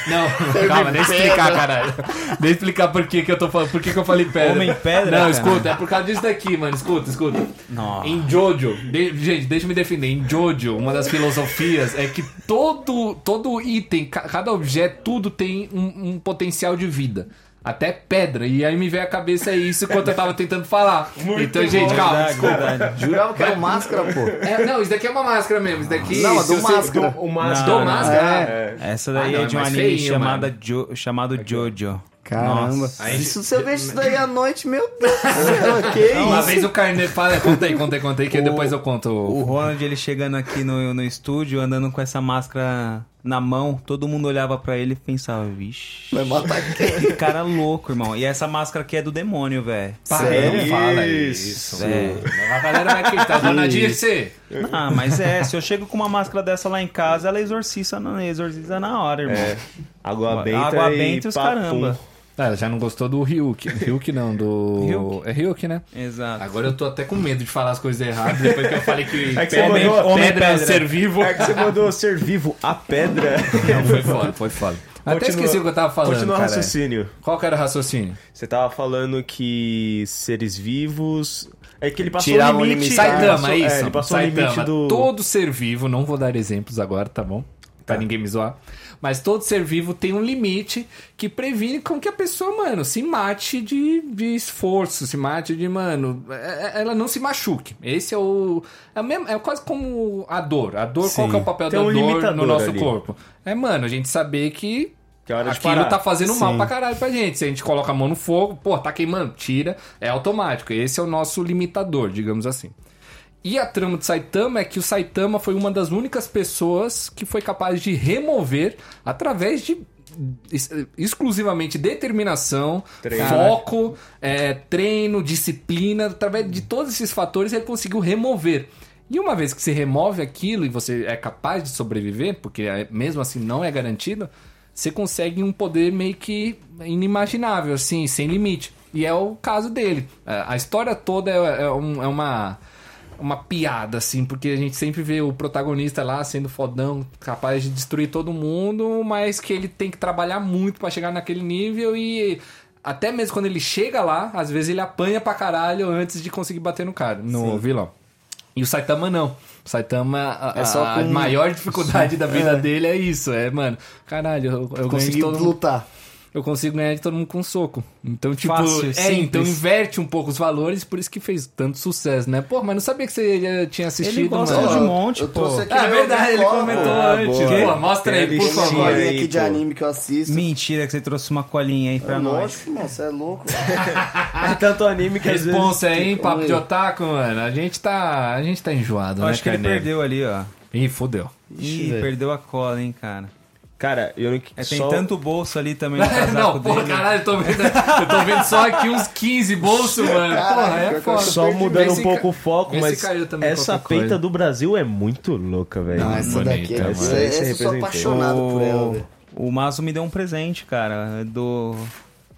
Não, calma, deixa eu explicar, caralho. Deixa eu explicar por que, que eu tô falando. Por que, que eu falei pedra. Homem pedra, Não, cara. escuta, é por causa disso daqui, mano. Escuta, escuta. Nossa. Em Jojo, de- gente, deixa eu me defender. Em Jojo, uma das filosofias é que todo, todo item, ca- cada objeto, tudo tem um, um potencial de vida. Até pedra. E aí me veio a cabeça isso enquanto eu tava tentando falar. então, gente, calma, Verdade, desculpa. verdade. Jurava que era máscara, pô. É, não, isso daqui é uma máscara mesmo. Isso daqui. Não, do você- máscara. O máscara. Do Não, máscara. é. Essa daí Ah, não, é de é um anime feinho, chamada. Jo- chamado Jojo. Caramba. Nossa. Isso se eu vejo isso daí à noite, meu Deus do céu, que Uma isso? vez o Carneiro fala, conta aí, conta aí, conta aí, que O- depois eu conto. O Ronald, ele chegando aqui no, no estúdio, andando com essa máscara na mão, todo mundo olhava pra ele e pensava, vixe. Vai matar quem? Que cara louco, irmão. E essa máscara aqui é do demônio, velho. Para, não fala Isso. isso. É. A galera vai acreditar. Dona Dirce. Ah, mas é, se eu chego com uma máscara dessa lá em casa, ela exorciza na, exorciza na hora, irmão. É. Água benta Água e benta e os papum. caramba. Ah, ela já não gostou do Ryuk. Ryuk não, do. Ryuk. É Ryuk, né? Exato. Agora eu tô até com medo de falar as coisas erradas depois que eu falei que, É que você homem, mandou- homem pedra. pedra é ser vivo. É que você mandou ser vivo a pedra. Não, foi foda, foi foda. Até Continua- esqueci o que eu tava falando. Continua o raciocínio. Qual que era o raciocínio? Você tava falando que seres vivos. É que ele passou Tirava o o limite. limite. ele Saitama, passou- é isso. É, ele passou Saitama. o limite do. Todo ser vivo, não vou dar exemplos agora, tá bom? pra ninguém me zoar. Mas todo ser vivo tem um limite que previne com que a pessoa, mano, se mate de, de esforço, se mate de, mano, é- é- ela não se machuque. Esse é o. É, mesmo, é quase como a dor. A dor, qual Sim. que é o papel Tem da um dor no nosso ali. corpo? É, mano, a gente saber que aquilo tá fazendo mal Sim. pra caralho pra gente. Se a gente coloca a mão no fogo, pô, tá queimando, tira, é automático. Esse é o nosso limitador, digamos assim. E a trama do Saitama é que o Saitama foi uma das únicas pessoas que foi capaz de remover através de ex- exclusivamente determinação, Treino. foco, é, treino, disciplina, através de todos esses fatores ele conseguiu remover. E uma vez que você remove aquilo e você é capaz de sobreviver, porque é- mesmo assim não é garantido, você consegue um poder meio que inimaginável, assim, sem limite. E é o caso dele. É, A história toda é, é um- é uma uma piada, assim, porque a gente sempre vê o protagonista lá sendo fodão, capaz de destruir todo mundo, mas que ele tem que trabalhar muito pra chegar naquele nível e até mesmo quando ele chega lá, às vezes ele apanha pra caralho antes de conseguir bater no cara, no vilão. E o Saitama não. O Saitama, a, É só a com- maior dificuldade da vida É. dele é isso. É, mano, caralho, eu, eu Conseguiu todo mundo lutar. Eu consigo ganhar de todo mundo com um soco. Então, tipo, Fácil, é, simples. então inverte um pouco os valores, por isso que fez tanto sucesso, né? Pô, mas não sabia que você já tinha assistido, Ele gosta mano. de um monte, eu pô. trouxe aqui Ah, meu verdade, ele comentou. Ah, antes. boa. Pô, mostra aí, por favor. aí, aqui de anime que eu assisto. Mentira que você trouxe uma colinha aí pra É nós. lógico, mano, você é louco. É tanto anime que às vezes... Responsa aí, hein, papo Oi. de otaku, mano. A gente tá, a gente tá enjoado, Eu né, acho que ele perdeu ali, ó. Ih, fodeu. Ih, perdeu a cola, hein, cara. Cara, eu não... É, tem só... tanto bolso ali também no casaco não, porra, dele. caralho, eu tô, vendo, eu tô vendo só aqui uns 15 bolsos, mano. Porra, é foda. Só mudando um pouco ca- o foco, mas essa qualquer coisa. peita do Brasil é muito louca, velho. Não, essa bonita, daqui é. mano. Essa, essa eu sou apaixonado por ela, velho. O Mazo me deu um presente, cara. Do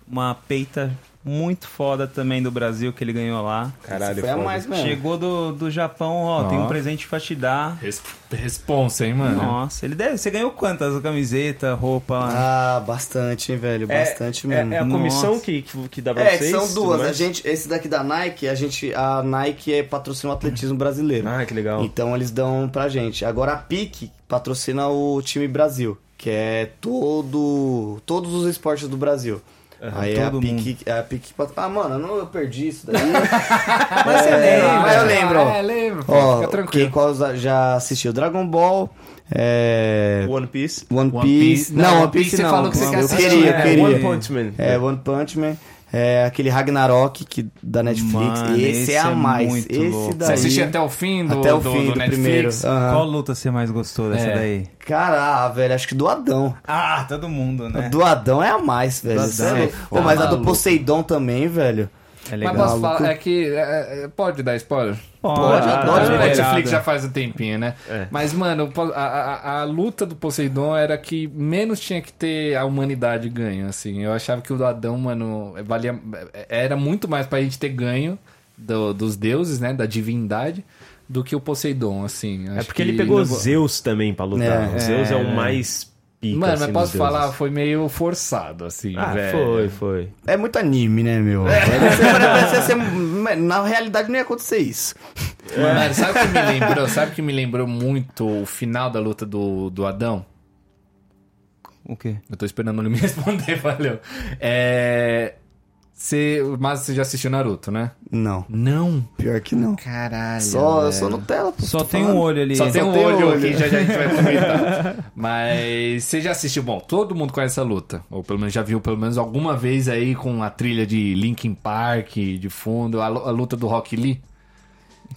uma peita muito foda também do Brasil que ele ganhou lá. Caralho, Foi a foda. mais mesmo. Chegou do, do Japão, ó, tem Ó. um presente pra te dar. Res- Responsa, hein, mano. Nossa, ele deve. Você ganhou quantas? Camiseta, roupa? Ah, bastante, hein, velho. É- Bastante é, mesmo. é a comissão Nossa. que, que, que dá pra É, vocês? são duas. A gente, esse daqui da Nike, a gente, a Nike é patrocina o atletismo brasileiro. Ah, que legal. Então eles dão pra gente. Agora a PIC patrocina o time Brasil, que é todo todos os esportes do Brasil. Aí é a PIC, é a pat- Ah, mano, eu, não, eu perdi isso daí. Mas você lembra? mas eu lembro. É, lembro. Ó, fica tranquilo. quem qual já assistiu Dragon Ball, é, One Piece. One One Piece. Piece. Não, Não, One One Piece Piece você não. falou que você eu quer assistir. queria, eu É, queria. One Punch Man. É, One Punch Man. É aquele Ragnarok que, da Netflix. Mano, esse, esse é a é mais. muito esse louco. daí. Você assistiu até o fim do, até o do, fim do do, Netflix? primeiro. Aham. Qual luta você mais gostou dessa É. daí? Cara, ah, velho, acho que do Adão. Ah, todo mundo, né? do Adão é a mais, velho. Do é Adão é. Pô, mas a do. Poseidon também, velho. É Mas legal. posso Maluco. falar, é que. é, é, pode dar spoiler? Pode, Ah, adoro o spoiler. Netflix já faz um tempinho, né? É. Mas, mano, a, a, a luta do Poseidon era que menos tinha que ter a humanidade ganho, assim. Eu achava que o do Adão, mano, valia, era muito mais pra gente ter ganho do- dos deuses, né? Da divindade, do que o Poseidon, assim. É porque ele pegou Zeus também pra lutar. É, o Zeus é, é. o mais pica, Mano, assim, mas posso deuses. falar, foi meio forçado, assim, Ah, velho. foi, foi. É muito anime, né, meu? Parece ser- Na realidade não ia acontecer isso. Mano, sabe o que me lembrou? Sabe o que me lembrou muito o final da luta do, do Adão? O quê? Eu tô esperando ele me responder, valeu. É. Você, mas você já assistiu Naruto, né? Não, Não. pior que não. Caralho. Só, só Nutella, pô. Só tem um falando. olho ali. Só tem um tem olho olho. aqui, já, já a gente vai comentar. Mas você já assistiu, bom, todo mundo conhece essa luta. Ou pelo menos já viu pelo menos alguma vez aí com a trilha de Linkin Park de fundo, a, a luta do Rock Lee?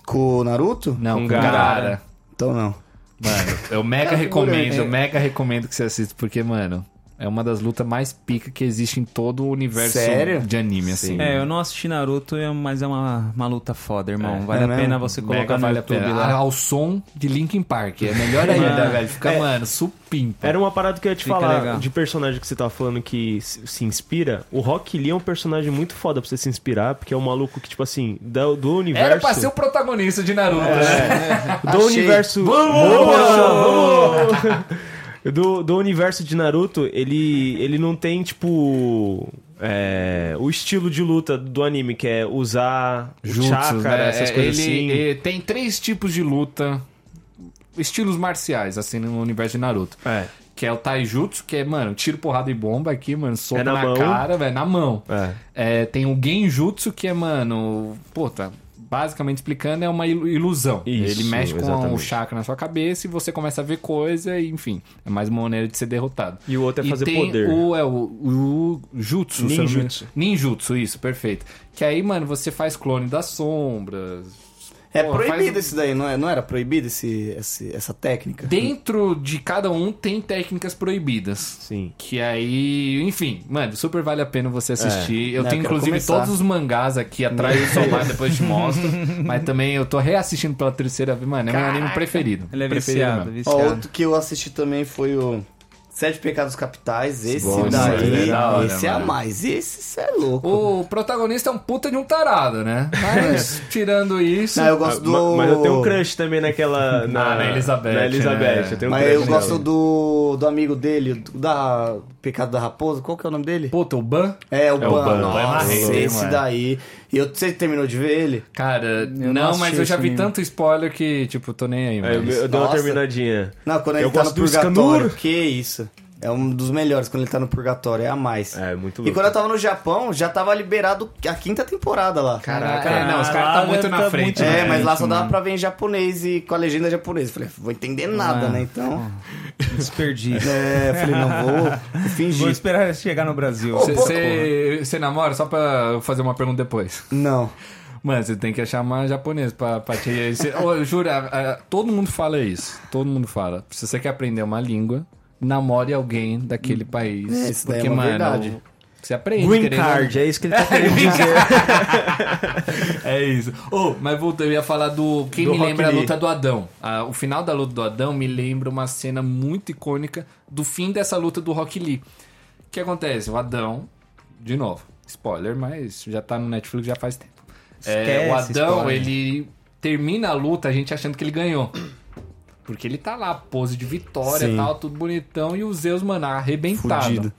Com o Naruto? Não, Com Gaara. Gaara. Então não. Mano, eu mega É, recomendo, é. mega recomendo que você assista, porque, mano, é uma das lutas mais pica que existe em todo o universo Sério? de anime, assim. É, eu não assisti Naruto, é- mas é uma, uma luta foda, irmão. É. vale É a mesmo? pena você Mega colocar no vale a YouTube pena. lá. Ao som de Linkin Park. É melhor ainda, velho. Fica, mano, supimpa. Era uma parada que eu ia te Fica falar legal. de personagem que você tava falando que se, inspira. O Rock Lee é um personagem muito foda pra você se inspirar, porque é um maluco que, tipo assim, do, do universo. Era pra ser o protagonista de Naruto, né? do Achei. universo. Vamos! Do, do universo de Naruto, ele, ele não tem, tipo. é, o estilo de luta do anime, que é usar o Jutsus, chakra, né? essas É, coisas ele, assim. ele tem três tipos de luta estilos marciais, assim, no universo de Naruto. É. Que é o Taijutsu, que é, mano, tiro, porrada e bomba aqui, mano, soco É na na, cara, velho, na mão. É. É, tem o Genjutsu, que é, mano, puta, basicamente explicando, é uma ilu- ilusão. Isso, Ele mexe com exatamente. o chakra na sua cabeça e você começa a ver coisa e, enfim, é mais uma maneira de ser derrotado. E o outro é fazer tem poder. O, é o, o Jutsu. Ninjutsu. Ninjutsu, isso, perfeito. Que aí, mano, você faz clone das sombras. É Pô, proibido faz- esse daí, não, é, não era proibido esse, esse- essa técnica? Dentro de cada um tem técnicas proibidas. Sim. Que aí, enfim, mano, super vale a pena você assistir. eu né, tenho eu inclusive começar. todos os mangás aqui atrás do celular, depois te mostro. Mas também eu tô reassistindo pela terceira vez, mano, é meu anime preferido. Ele é preferido viciado, mesmo. Ó, viciado. outro que eu assisti também foi o Sete Pecados Capitais. Esse Bom, daí, esse é da hora, esse é a mais. Esse cê é louco. O protagonista é um puta de um tarado, né? Mas, tirando isso. Não, eu gosto Ah, do... Mas eu tenho um crush também naquela. Na, Ah, na Elizabeth, Na Elizabeth. né? Eu tenho um Mas crush eu gosto do, do amigo dele, do- da Pecado da Raposa. Qual que é o nome dele? Puta, o Ban. É, o É o Ban. Ban. Nossa, Ban é esse mano. daí. E eu, você terminou de ver ele? Cara, não não, mas eu já vi anime. tanto spoiler que, tipo, tô nem aí, É, eu, mano. eu dei uma Nossa. terminadinha. Não, quando Eu ele tá no gosto do purgatório. Que isso. É um dos melhores quando ele tá no purgatório, é a mais. É, muito E louco. quando eu tava no Japão, já tava liberado a quinta temporada lá. Caraca, Caraca, não, os caras tá muito deve na tá frente, muito né? É, mas lá só dava mano. pra ver em japonês e com a legenda japonesa. Falei, vou entender nada, Ah. né? Então. Desperdício. É, falei, não, vou, vou Vou fingir. esperar chegar no Brasil. Você namora só pra eu fazer uma pergunta depois? Não. Mano, você tem que achar uma japonesa pra, pra te... Cê, Ô, eu juro, a- a- todo mundo fala isso. Todo mundo fala. Se você quer aprender uma língua, namore alguém daquele país. É, isso daí é porque, uma mano, verdade. você aprende. Green querendo- Card, é isso que ele tá querendo dizer. É isso. Oh, mas voltando, eu ia falar do. Quem Do me Rock lembra a Lee. luta do Adão. Ah, o final da luta do Adão me lembra uma cena muito icônica do fim dessa luta do Rock Lee. O que acontece? O Adão, de novo, spoiler, mas já tá no Netflix já faz tempo. É, o Adão, spoiler. ele termina a luta a gente achando que ele ganhou. Porque ele tá lá, pose de vitória e Sim. tal, tudo bonitão, e o Zeus, mano, arrebentado. Fudido.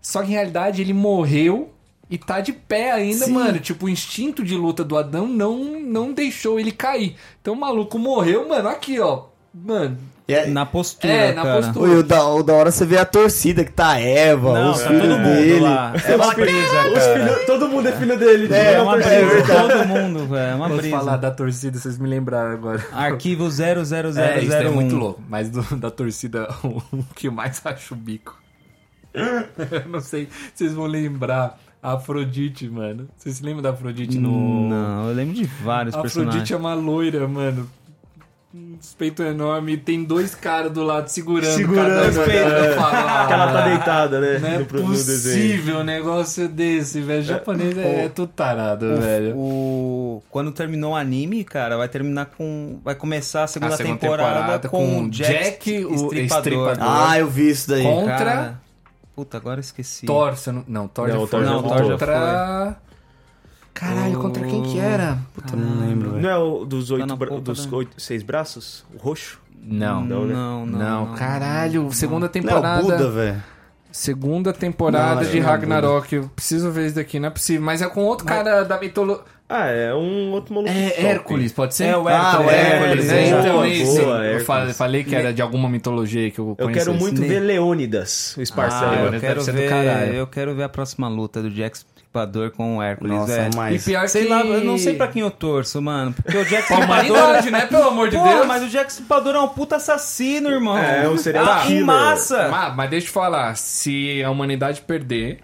Só que em realidade ele morreu e tá de pé ainda, Sim. mano. Tipo, o instinto de luta do Adão não, não deixou ele cair. Então o maluco morreu, mano, aqui, ó. Mano, é- Na postura, É, na cara. postura. Oi, o da, o da hora você vê a torcida que tá a Eva, Não, os tá filhos todo mundo dele. lá. É uma brisa, filhos- todo mundo é filho dele. É, É uma é brisa. Todo mundo, velho. É uma vamos brisa. falar da torcida, vocês me lembraram agora. Arquivo 00001. É, isso é muito louco. Mas do- da torcida, o que eu mais acho o bico. Eu não sei se vocês vão lembrar. Afrodite, mano. Vocês se lembram da Afrodite no. Não, eu lembro de vários A personagens. Afrodite é uma loira, mano. Um peito enorme e tem dois caras do lado segurando, Segurando, cada é. fala, Que ela tá deitada, né? Não é no, possível um negócio desse, velho. Japonês é, é tudo tarado, O- velho. O, quando terminou o anime, cara, vai terminar com. Vai começar a segunda, A segunda temporada, temporada com, com Jack, Jack, o Estripador. Estripador. Ah, eu vi isso daí. Contra- Cara, Puta, agora eu esqueci. Thor, não... Não, Thor Não, já foi. Thor já Não, voltou. contra... Caralho, contra quem que era? Puta, não lembro, velho. Não é o dos, oito, bra- dos da- oito, seis braços? O roxo? Não. Não, né? não, não. Não, caralho, segunda Não é temporada. o Buda, velho. Segunda temporada Não, de não é Ragnarok. Eu preciso ver isso daqui, não é possível. Mas é com outro cara da mitologia. Ah, é um outro maluco. É. Hércules, pode ser? É o Ah, Hércules. o Hércules, Hércules, é, boa, então boa, isso. eu Hércules. falei, falei que era de alguma mitologia que eu Eu conheço. quero muito Ne- ver Leônidas, o Ah, esparcelo. Leônidas eu deve quero ver. Eu quero ver a próxima luta do Jack Com o Hércules. Nossa, velho. E mas... pior Sei que... lá, eu não sei pra quem eu torço, mano. Porque o Jack Stripador. né? Pelo amor de Pô, Deus. mas o Jack Stripador é um puta assassino, irmão. É, um serial Ah, Em killer. massa. Mas, mas deixa eu te falar, se a humanidade perder,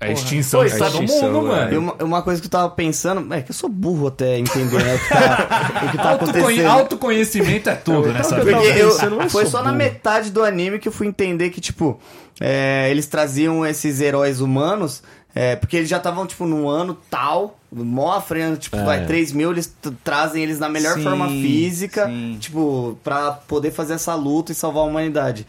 é a extinção Pô, todo extinção, mundo, é. mano. E uma, uma coisa que eu tava pensando, é que eu sou burro até entender né, o que tá, o que tá acontecendo. autoconhecimento é tudo nessa eu vida. Porque tava eu, pensando, eu foi só na burro. metade do anime que eu fui entender que, tipo, é, eles traziam esses heróis humanos, é, porque eles já estavam, tipo, num ano tal, mó frente, tipo, É. vai 3 mil, eles trazem eles na melhor Sim, forma física, sim. tipo, pra poder fazer essa luta e salvar a humanidade.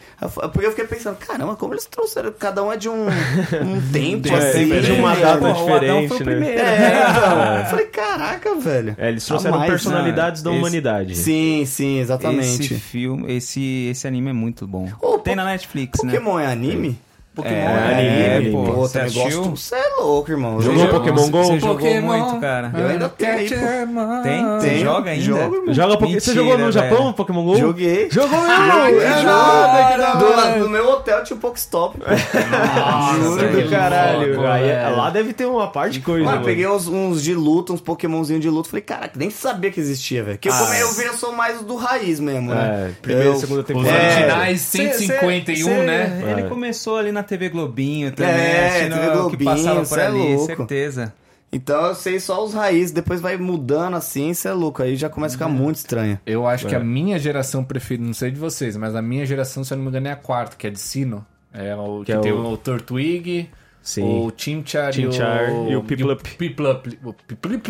Porque eu fiquei pensando, caramba, como eles trouxeram, cada um é de um, um tempo, É, assim. de uma né? data Pô, o Adão diferente, foi o né? primeiro. É, então, eu falei, caraca, velho. É, eles trouxeram mais, personalidades da né? Esse- humanidade. Sim, sim, exatamente. Esse filme, esse, esse anime é muito bom. Ô, Tem Po- na Netflix, né? Pokémon é anime? Pokémon É, anime. pô, você assistiu? Você é louco, irmão. Jogou Pokémon Go? Você jogou Pokémon. muito, cara. Eu ainda tenho aí, pô. Tem? Você Tenho, joga ainda? jogo. Joga Poké- Você jogou no Japão. Pokémon GO? Joguei. Jogou É da Do hora. lado do meu hotel tinha um Pokestop. Juro do caralho. louco, Aí, velho. lá deve ter uma parte de coisa. Mano, peguei uns, uns de luta, uns Pokémonzinhos de luta. Falei, caraca, nem sabia que existia, velho. Porque eu, Ah, como é. eu vi, eu sou mais do raiz mesmo, né? É, primeira e segunda Os temporada. É. originais Cê- 151, cê- né? Ele É. começou ali na TV Globinho também, É, TV o que Globinho, passava por é ali, louco. certeza. Então eu sei só os raízes, depois vai mudando assim, isso é louco. Aí já começa a ficar muito estranho. Eu acho que a minha geração preferida, não sei de vocês, mas a minha geração, se eu não me engano, é a quarta, que é de Sino. É o que, é tem o- o, Turtwig, Sim. o Chimchar, Chimchar e o Piplup. Piplup. O Piplup.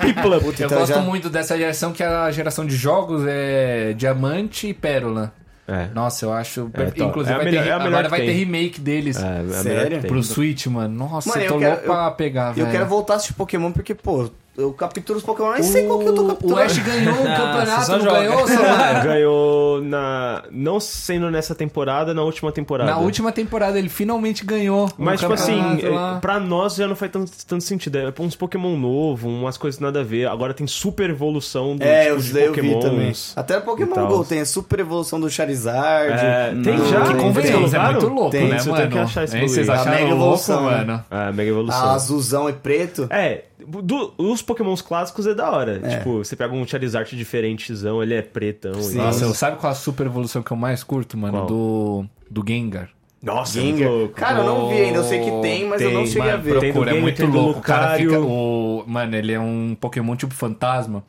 Piplup. Eu gosto muito dessa geração, que é a geração de jogos é Diamante e Pérola. É. Nossa, eu acho... É. Inclusive, É a vai melhor- ter, é melhor agora vai tem. ter remake deles. É, é Sério? Pro Switch, mano. Nossa, Mano, eu eu tô quero- louco pra pegar, Eu velho. quero voltar a assistir Pokémon porque, pô, eu capturo os Pokémon, nem sei qual que eu tô O capturando. Ash ganhou o campeonato, não joga. ganhou, Samara? Ganhou na. Não sendo nessa temporada, na última temporada. Na última temporada ele finalmente ganhou. o Mas, tipo assim, campeonato lá. é, pra nós já não faz tanto, tanto sentido. É uns Pokémon novo, umas coisas nada a ver. Agora tem super evolução do É, tipo os de daí eu vi Pokémons. também. Até Pokémon. GO tem a super evolução do Charizard. É, tem do- já? Que tem, convenhamos, é Tem, muito louco, tem, né, mano? tenho que achar esse Vocês acharam mega louco, evolução, mano? É, mega evolução. A azulzão e preto. É, do- os Pokémons clássicos é da hora. Tipo, você pega um Charizard diferentezão, ele é pretão. Sim. e tal. Nossa, sabe qual a super evolução que eu mais curto, mano? Qual? Do, do Gengar. Nossa, Gengar. muito louco. Cara, eu não vi ainda, eu sei que tem, mas eu não Tem, cheguei a Mano, ver. Tem do procura, é Gengar, muito tem louco. O cara fica... O, mano, ele é um Pokémon tipo fantasma.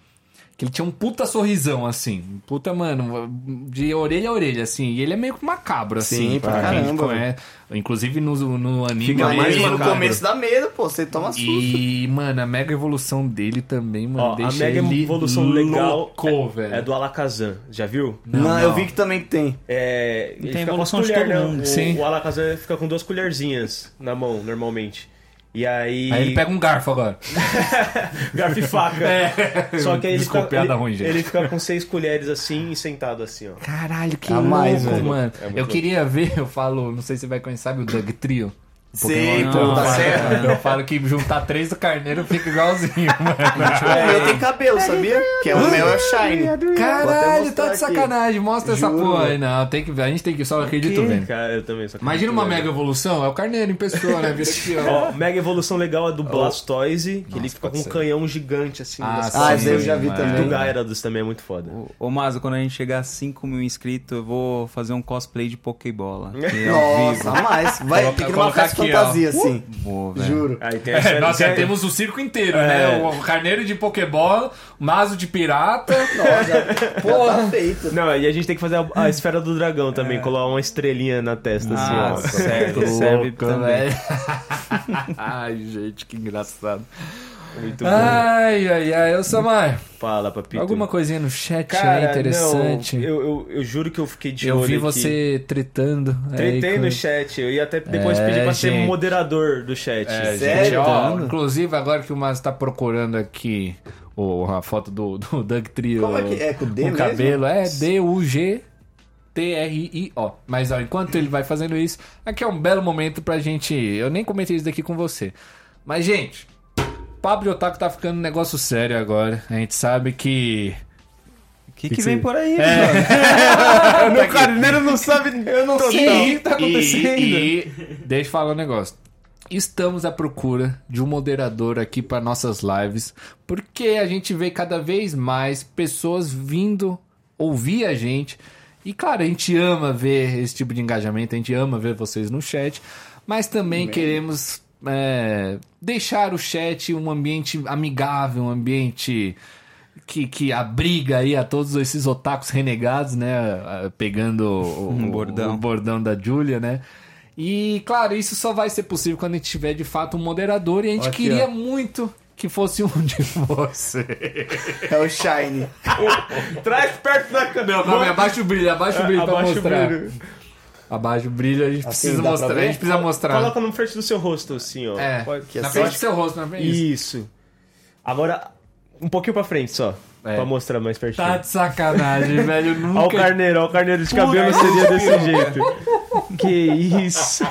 Que ele tinha um puta sorrisão, assim. Um Puta, mano, de orelha a orelha, assim. E ele é meio que macabro, assim. Sim, pra caramba, conhece. Inclusive no, no anime. Fica é mais no começo dá medo, pô, você toma susto. E, mano, a mega evolução dele também, mano, Ó, a deixa mega ele evolução legal louco, é, velho. é do Alakazam, já viu? Não, não. eu vi que também tem. É, Tem evolução com de colher, todo né? mundo. O, Sim. o Alakazam fica com duas colherzinhas na mão, normalmente. E aí... Aí ele pega um garfo agora. garfo e faca. Só que aí ele fica, piada ele, ruim, gente. ele fica com seis colheres assim e sentado assim, ó. Caralho, que A louco, mais, mano. É eu louco. queria ver, eu falo, não sei se você vai conhecer, sabe o Doug Trio? Sei, Não, pô, não, tá certo. Eu falo que juntar três do carneiro fica igualzinho, mano. O meu tem cabelo, sabia? Que é o meu é Shine. Caralho, tá de aqui. sacanagem. Mostra essa Juro, porra aí. Não, tem que, a gente tem que, só acredito vendo. Cara, eu também só Imagina uma mega evolução, é o carneiro em pessoa, né? Vira aqui, ó. Ó, mega evolução legal é do Blastoise, que ele fica com um ser. canhão gigante assim. Ah, sim, Ah, esse aí eu já vi mano. também. Do Gyarados também é muito foda. Ô, Mazo, quando a gente chegar a 5 mil inscritos, eu vou fazer um cosplay de Pokébola. é. Nossa, mais. Vai, tem que festa ó. fantasia, assim. Velho. Juro. Aí tem a É, esfera- nós já tem- temos o circo inteiro, né? O carneiro de Pokébola, o mazo de pirata. Nossa, já tá feito. Não, e a gente tem que fazer a, a esfera do dragão também, colar uma estrelinha na testa, Ah, assim, ó. serve, serve também. Ai, gente, que engraçado. Muito bom. Ai, ai, ai. Ô, Samar, Fala, papito. alguma coisinha no chat Cara, aí interessante? não, eu, eu, eu juro que eu fiquei de Eu olho vi aqui. você tretando. Tretei aí com- no chat, eu ia até depois É, pedir pra ser gente. moderador do chat. É, Sério? ó, inclusive agora que o Mazo tá procurando aqui o, a foto do, do Doug Trio Como é que é? Com D com mesmo? cabelo, é D-U-G T-R-I-O. Mas ó, enquanto ele vai fazendo isso, aqui é um belo momento pra gente. Eu nem comentei isso daqui com você. Mas, gente, De Otaku tá ficando um negócio sério agora. A gente sabe que. O que, que vem por aí, É. Meu carneiro não sabe. Eu não sei o que tá acontecendo. E, e- deixa eu falar um negócio. Estamos à procura de um moderador aqui para nossas lives, porque a gente vê cada vez mais pessoas vindo ouvir a gente. E claro, a gente ama ver esse tipo de engajamento, a gente ama ver vocês no chat, mas também queremos é, deixar o chat um ambiente amigável, um ambiente que, que abriga aí a todos esses otakus renegados, né? Pegando o, Um bordão. o bordão da Julia, né? E, claro, isso só vai ser possível quando a gente tiver de fato um moderador e a gente Aqui, queria ó. muito que fosse um de você. É o Shine. Traz perto da câmera. Não, aí, abaixa o brilho, abaixa o brilho pra Abaixa o mostrar. brilho. Abaixa o brilho, a gente Assim, precisa mostrar. A gente precisa mostrar. Coloca no frente do seu rosto, assim, ó. É, na assim? frente do seu rosto, na frente. Isso. Agora, um pouquinho pra frente só. É. Pra mostrar mais pertinho. Tá de sacanagem, velho. Nunca... Olha o carneiro, olha o carneiro de cabelo que seria desse jeito. Que isso?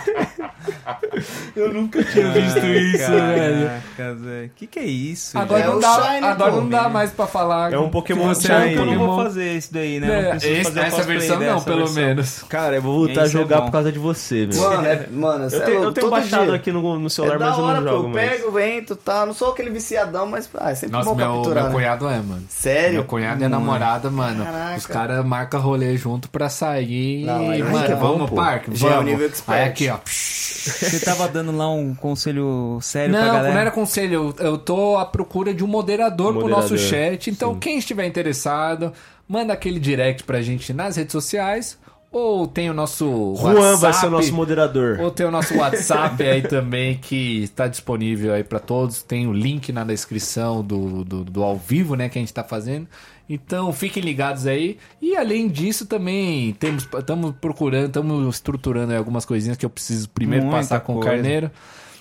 Eu nunca tinha visto isso, velho. Caraca, velho. Que que é isso? Agora É não dá, Shine, agora não dá mais pra falar. É um Pokémon Shine. é Eu não vou Pokémon. fazer isso daí, né? Eu É, esse- fazer essa versão não, pelo versão. menos. Cara, eu vou voltar a é jogar bom. por causa de você, meu. Mano, é, mano, Eu é tenho, eu tenho baixado dia. aqui no, no celular, é da mas eu hora, não pô, jogo eu mais. pego, entro, tá, não sou aquele viciadão, mas ah, é sempre Nossa, bom meu, capturar, meu né? cunhado é, mano. Sério? Meu cunhado e a namorada, mano. Caraca. Os caras marcam rolê junto pra sair. Mano, é vamos parque? É vamos. Aí aqui, ó. Você tava dando lá um conselho sério pra Não, galera? não era conselho. Eu, eu tô à procura de um moderador, pro Moderador, nosso chat. Então, sim. quem estiver interessado, manda aquele direct pra gente nas redes sociais. Ou tem o nosso Juan WhatsApp. vai ser o nosso moderador. Ou tem o nosso WhatsApp aí também, que está disponível aí para todos. Tem o link na descrição do, do, do ao vivo, né, que a gente tá fazendo. Então, fiquem ligados aí. E além disso, também temos estamos procurando, estamos estruturando aí algumas coisinhas que eu preciso primeiro Muita passar com coisa. o Carneiro.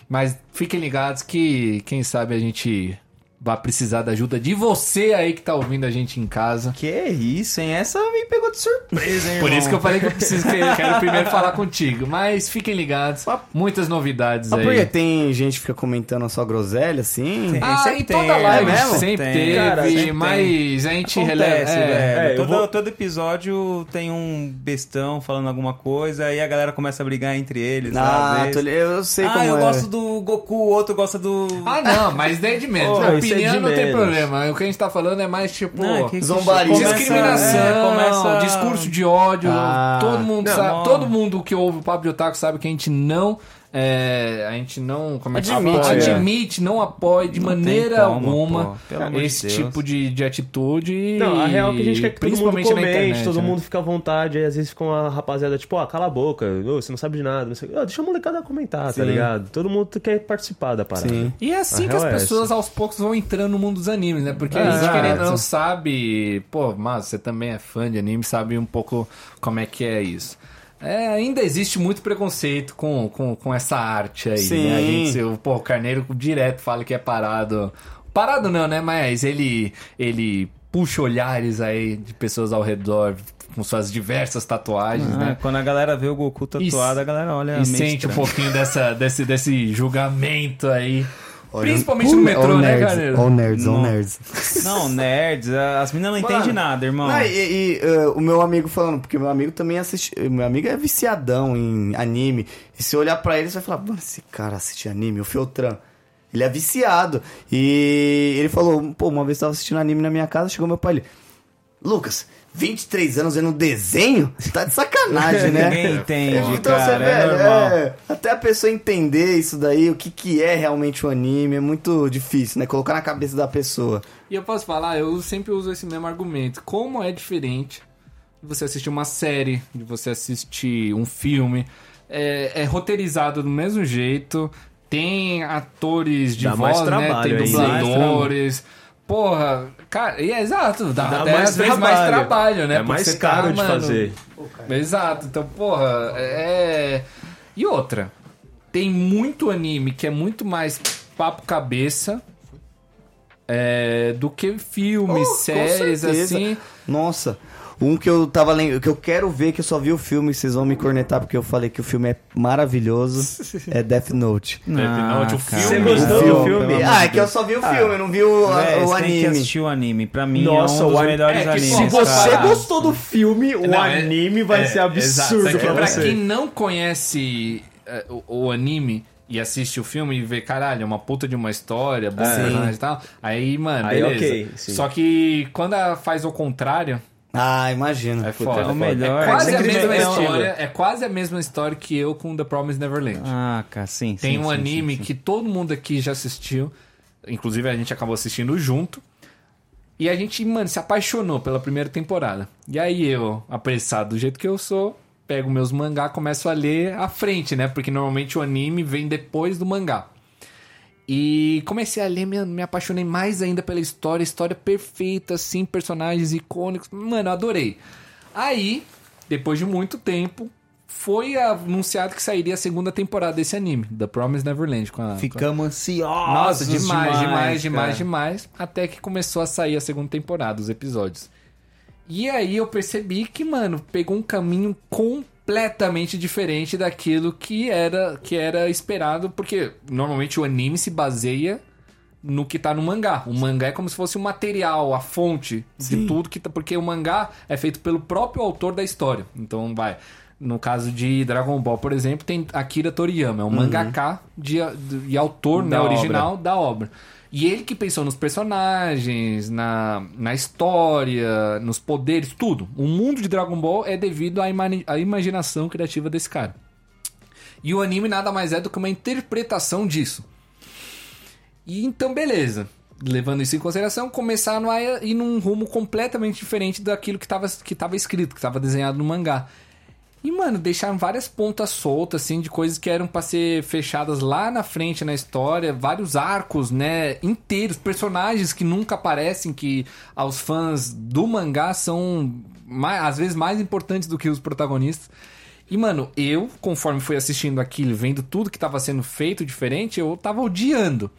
Mas fiquem ligados que, quem sabe, a gente vai precisar da ajuda de você aí que tá ouvindo a gente em casa. Que isso, hein? Essa me pegou de surpresa, hein, Por irmão? isso que eu falei que eu preciso que quero primeiro falar contigo. Mas fiquem ligados, muitas novidades Mas aí. porque tem gente que fica comentando só groselha, assim? Tem. Ah, sempre em toda tem, live é mesmo? sempre Tem. teve, Cara, sempre tem. mas a gente releva. É, é, eu todo, vou- todo episódio tem um bestão falando alguma coisa, aí a galera começa a brigar entre eles, Ah, tô eu sei ah, como eu é. gosto do Goku, o outro gosta do... Ah, não, mas daí é de menos. A isso é opinião de não tem menos. problema. O que a gente tá falando é mais tipo. Não, é que- Zombaria. começa- Discriminação, é, começa... discurso de ódio. Ah. todo mundo Não, sabe. não. Todo mundo que ouve o Papo de Otaku sabe que a gente não. É, a gente não. Como é que Admite, fala? é. Admite, não apoia de Não maneira como, alguma pô, de esse Deus. tipo de, de atitude. Não, a real é que a gente quer que todo mundo comente, internet, todo né? mundo fica à vontade, aí às vezes fica uma rapaziada tipo, ó, cala a boca, ô, você não sabe de nada, não sei. Ô, deixa a molecada comentar, tá Sim. ligado? Todo mundo quer participar da parada. Sim. E é assim A que as é pessoas aos poucos vão entrando no mundo dos animes, né? Porque a É, gente querendo exato. não sabe, pô, mas você também é fã de anime, sabe um pouco como é que é isso. É, ainda existe muito preconceito com, com, com essa arte aí, Sim. né? A gente, o, pô, o Carneiro direto fala que é parado. Parado não, né? Mas ele, ele puxa olhares aí de pessoas ao redor com suas diversas tatuagens, Ah, né? Quando a galera vê o Goku tatuado, a galera olha E sente um estranho. pouquinho dessa, desse, desse julgamento aí. Olha, Principalmente no metrô, né, nerds, Carneiro? All nerds, Não. nerds. Não, nerds, as meninas não entendem nada, irmão. Não, e e, uh, o meu amigo falando, porque meu amigo também assiste. Meu amigo é viciadão em anime. E se eu olhar pra ele, você vai falar, mano, esse cara assiste anime, o Feltran. Ele é viciado. E ele falou, pô, uma vez eu tava assistindo anime na minha casa, chegou meu pai ele. Lucas, 23 anos vendo desenho? Tá de sacanagem, né? Ninguém entende, Então, cara, você, é velho, é, até a pessoa entender isso daí, o que, que é realmente o anime, é muito difícil, né? Colocar na cabeça da pessoa. E eu posso falar, eu sempre uso esse mesmo argumento. Como é diferente de você assistir uma série, de você assistir um filme. É, é roteirizado do mesmo jeito, tem atores de Dá voz, mais né? trabalho Tem ainda. dubladores. Porra, cara, e é exato, dá, Dá até mais vezes mais trabalho. trabalho, né? É mais você caro tá, de mano, fazer. Exato, então, porra, é. E outra, tem muito anime que é muito mais papo cabeça é, do que filmes, Oh, séries, assim. Nossa, um que eu tava lendo, que eu quero ver, que eu só vi o filme, e vocês vão me cornetar porque eu falei que o filme é maravilhoso, é Death Note. Death Note, o filme. Você gostou do filme? Ah, é que eu só vi o filme, eu não vi o, Véi, o você tem que anime. assistir o anime. Pra mim Nossa, é um dos o an- melhores é que, animes. Se você cara. gostou do filme, o Não, é- anime vai é, ser exato. absurdo aqui, pra pra você. quem não conhece é, o, o anime e assiste o filme e vê, caralho, é uma puta de uma história, Sim. personagem e tal. Aí, mano, Aí, beleza. ok, sim. Só que quando ela faz o contrário, Ah, imagino. é foda. é o melhor. É quase É a mesma história. É quase a mesma história que eu com The Promised Neverland. Ah, cara, sim. Tem sim, um sim, anime sim, sim. que todo mundo aqui já assistiu. Inclusive a gente acabou assistindo junto. E a gente, mano, se apaixonou pela primeira temporada. E aí eu, apressado do jeito que eu sou, pego meus mangá, começo a ler à frente, né? Porque normalmente o anime vem depois do mangá. E comecei a ler, me, me apaixonei mais ainda pela história, história perfeita, assim, personagens icônicos. Mano, adorei. Aí, depois de muito tempo, foi anunciado que sairia a segunda temporada desse anime, The Promised Neverland. Com a, com a- Ficamos ansiosos. Nossa, demais, demais, demais, cara. demais. Até que começou a sair a segunda temporada, os episódios. E aí eu percebi que, mano, pegou um caminho completamente diferente daquilo que era que era esperado, porque normalmente o anime se baseia no que tá no mangá. O mangá é como se fosse o material, a fonte de tudo que tá, porque o mangá é feito pelo próprio autor da história. Então vai no caso de Dragon Ball, por exemplo, tem Akira Toriyama, é um mangaka de, de- e autor né, Da original da obra. E ele que pensou nos personagens, na, na história, nos poderes, tudo. O mundo de Dragon Ball é devido à, à imaginação criativa desse cara. E o anime nada mais é do que uma interpretação disso. E então, beleza. Levando isso em consideração, começaram a ir num rumo completamente diferente daquilo que estava que escrito, que estava desenhado no mangá. E, mano, deixaram várias pontas soltas, assim, de coisas que eram pra ser fechadas lá na frente na história, vários arcos, né, inteiros, personagens que nunca aparecem, que aos fãs do mangá são, mais, às vezes, mais importantes do que os protagonistas. E, mano, eu, conforme fui assistindo aquilo, vendo tudo que tava sendo feito diferente, eu tava odiando.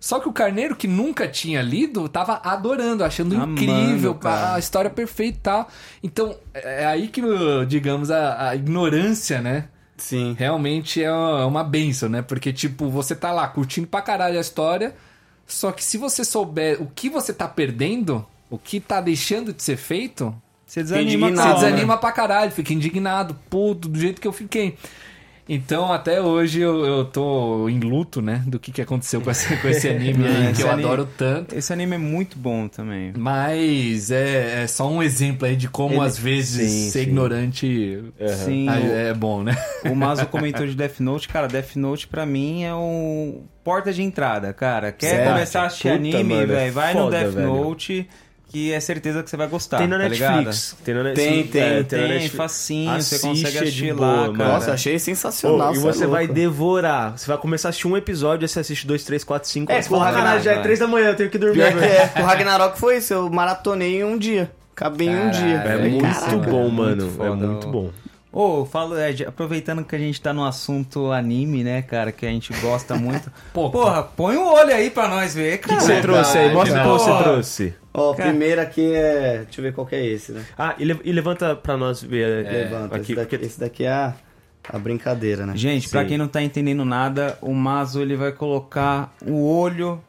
Só que o Carneiro, que nunca tinha lido, tava adorando, achando Amando, incrível, cara. a história perfeita e tal. Então, é aí que, digamos, a, a ignorância, né? Sim. Realmente é uma benção, né? Porque, tipo, você tá lá curtindo pra caralho a história, só que se você souber o que você tá perdendo, o que tá deixando de ser feito, Você desanima, você calma. né? desanima pra caralho, fica indignado, puto, do jeito que eu fiquei. Então, até hoje eu, eu tô em luto, né? Do que, que aconteceu com esse, com esse anime aí, Esse que eu anime- adoro tanto. Esse anime é muito bom também. Mas é, é só um exemplo aí de como Ele- às vezes Sim, ser sim. ignorante Sim, ah, o- é bom, né? O Mazo comentou de Death Note, cara, Death Note pra mim é o porta de entrada, cara. Quer Sério? começar a assistir Puta, anime, é velho, vai no foda, Death velho. Note, que é certeza que você vai gostar, Tem na tá ligado? Netflix. Tem na Tem, Netflix. tem, é, na Tem, Netflix. facinho, você Assiste, consegue é assistir boa, lá, cara. Nossa, achei sensacional. Pô, e cê é você vai devorar. Você vai começar a assistir um episódio, aí você assiste dois, três, quatro, cinco. É, você porra, caralho, já é cara. três da manhã, eu tenho que dormir. Velho." é. O Ragnarok foi isso, eu maratonei em um dia. Acabei em um dia. É muito bom, é mano. muito é foda. muito bom. Ô, falo, é, de- aproveitando que a gente tá no assunto anime, né, cara, que a gente gosta muito. Pô, Porra, põe o olho aí pra nós ver, O que, cara. que você trouxe aí? Mostra o que você Porra. trouxe. Ó, o Cara. primeiro aqui é. Deixa eu ver qual que é esse, né? Ah, e, le- e levanta pra nós ver é, Levanta. aqui. esse, daqui, porque- esse daqui é a, a brincadeira, né? Gente, pra Sim. quem não tá entendendo nada, o Mazo ele vai colocar o olho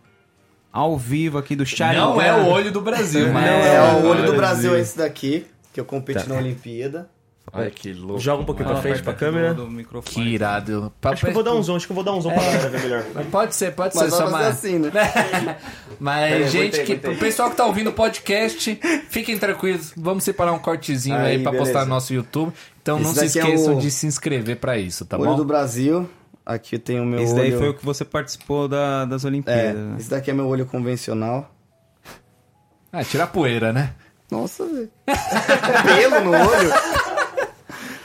ao vivo aqui do Sharingan. Não é o olho do Brasil, mas é, é o o olho do Brasil Brasil. é esse daqui, que eu competi Tá. na Olimpíada. Olha que louco. Joga um pouquinho pra Fala frente pra câmera. do- do microfone. Que irado. Acho que eu vou dar um zoom, acho que eu vou dar um zoom pra galera ver melhor. Mas Pode ser, pode Mas ser. Só uma... assim, né? Mas, gente, aguentei, que, o pessoal que tá ouvindo o podcast, fiquem tranquilos. Vamos separar um cortezinho aí, Aí, pra postar beleza. no nosso YouTube. Então não Esse se daqui é esqueçam o- de se inscrever pra isso, tá olho bom? do Brasil. Aqui tem o meu Esse olho. daí foi o que você participou da- das É, Olimpíadas. né? esse daqui é meu olho convencional. Ah, tira a poeira, né? Nossa, velho. Pelo no olho.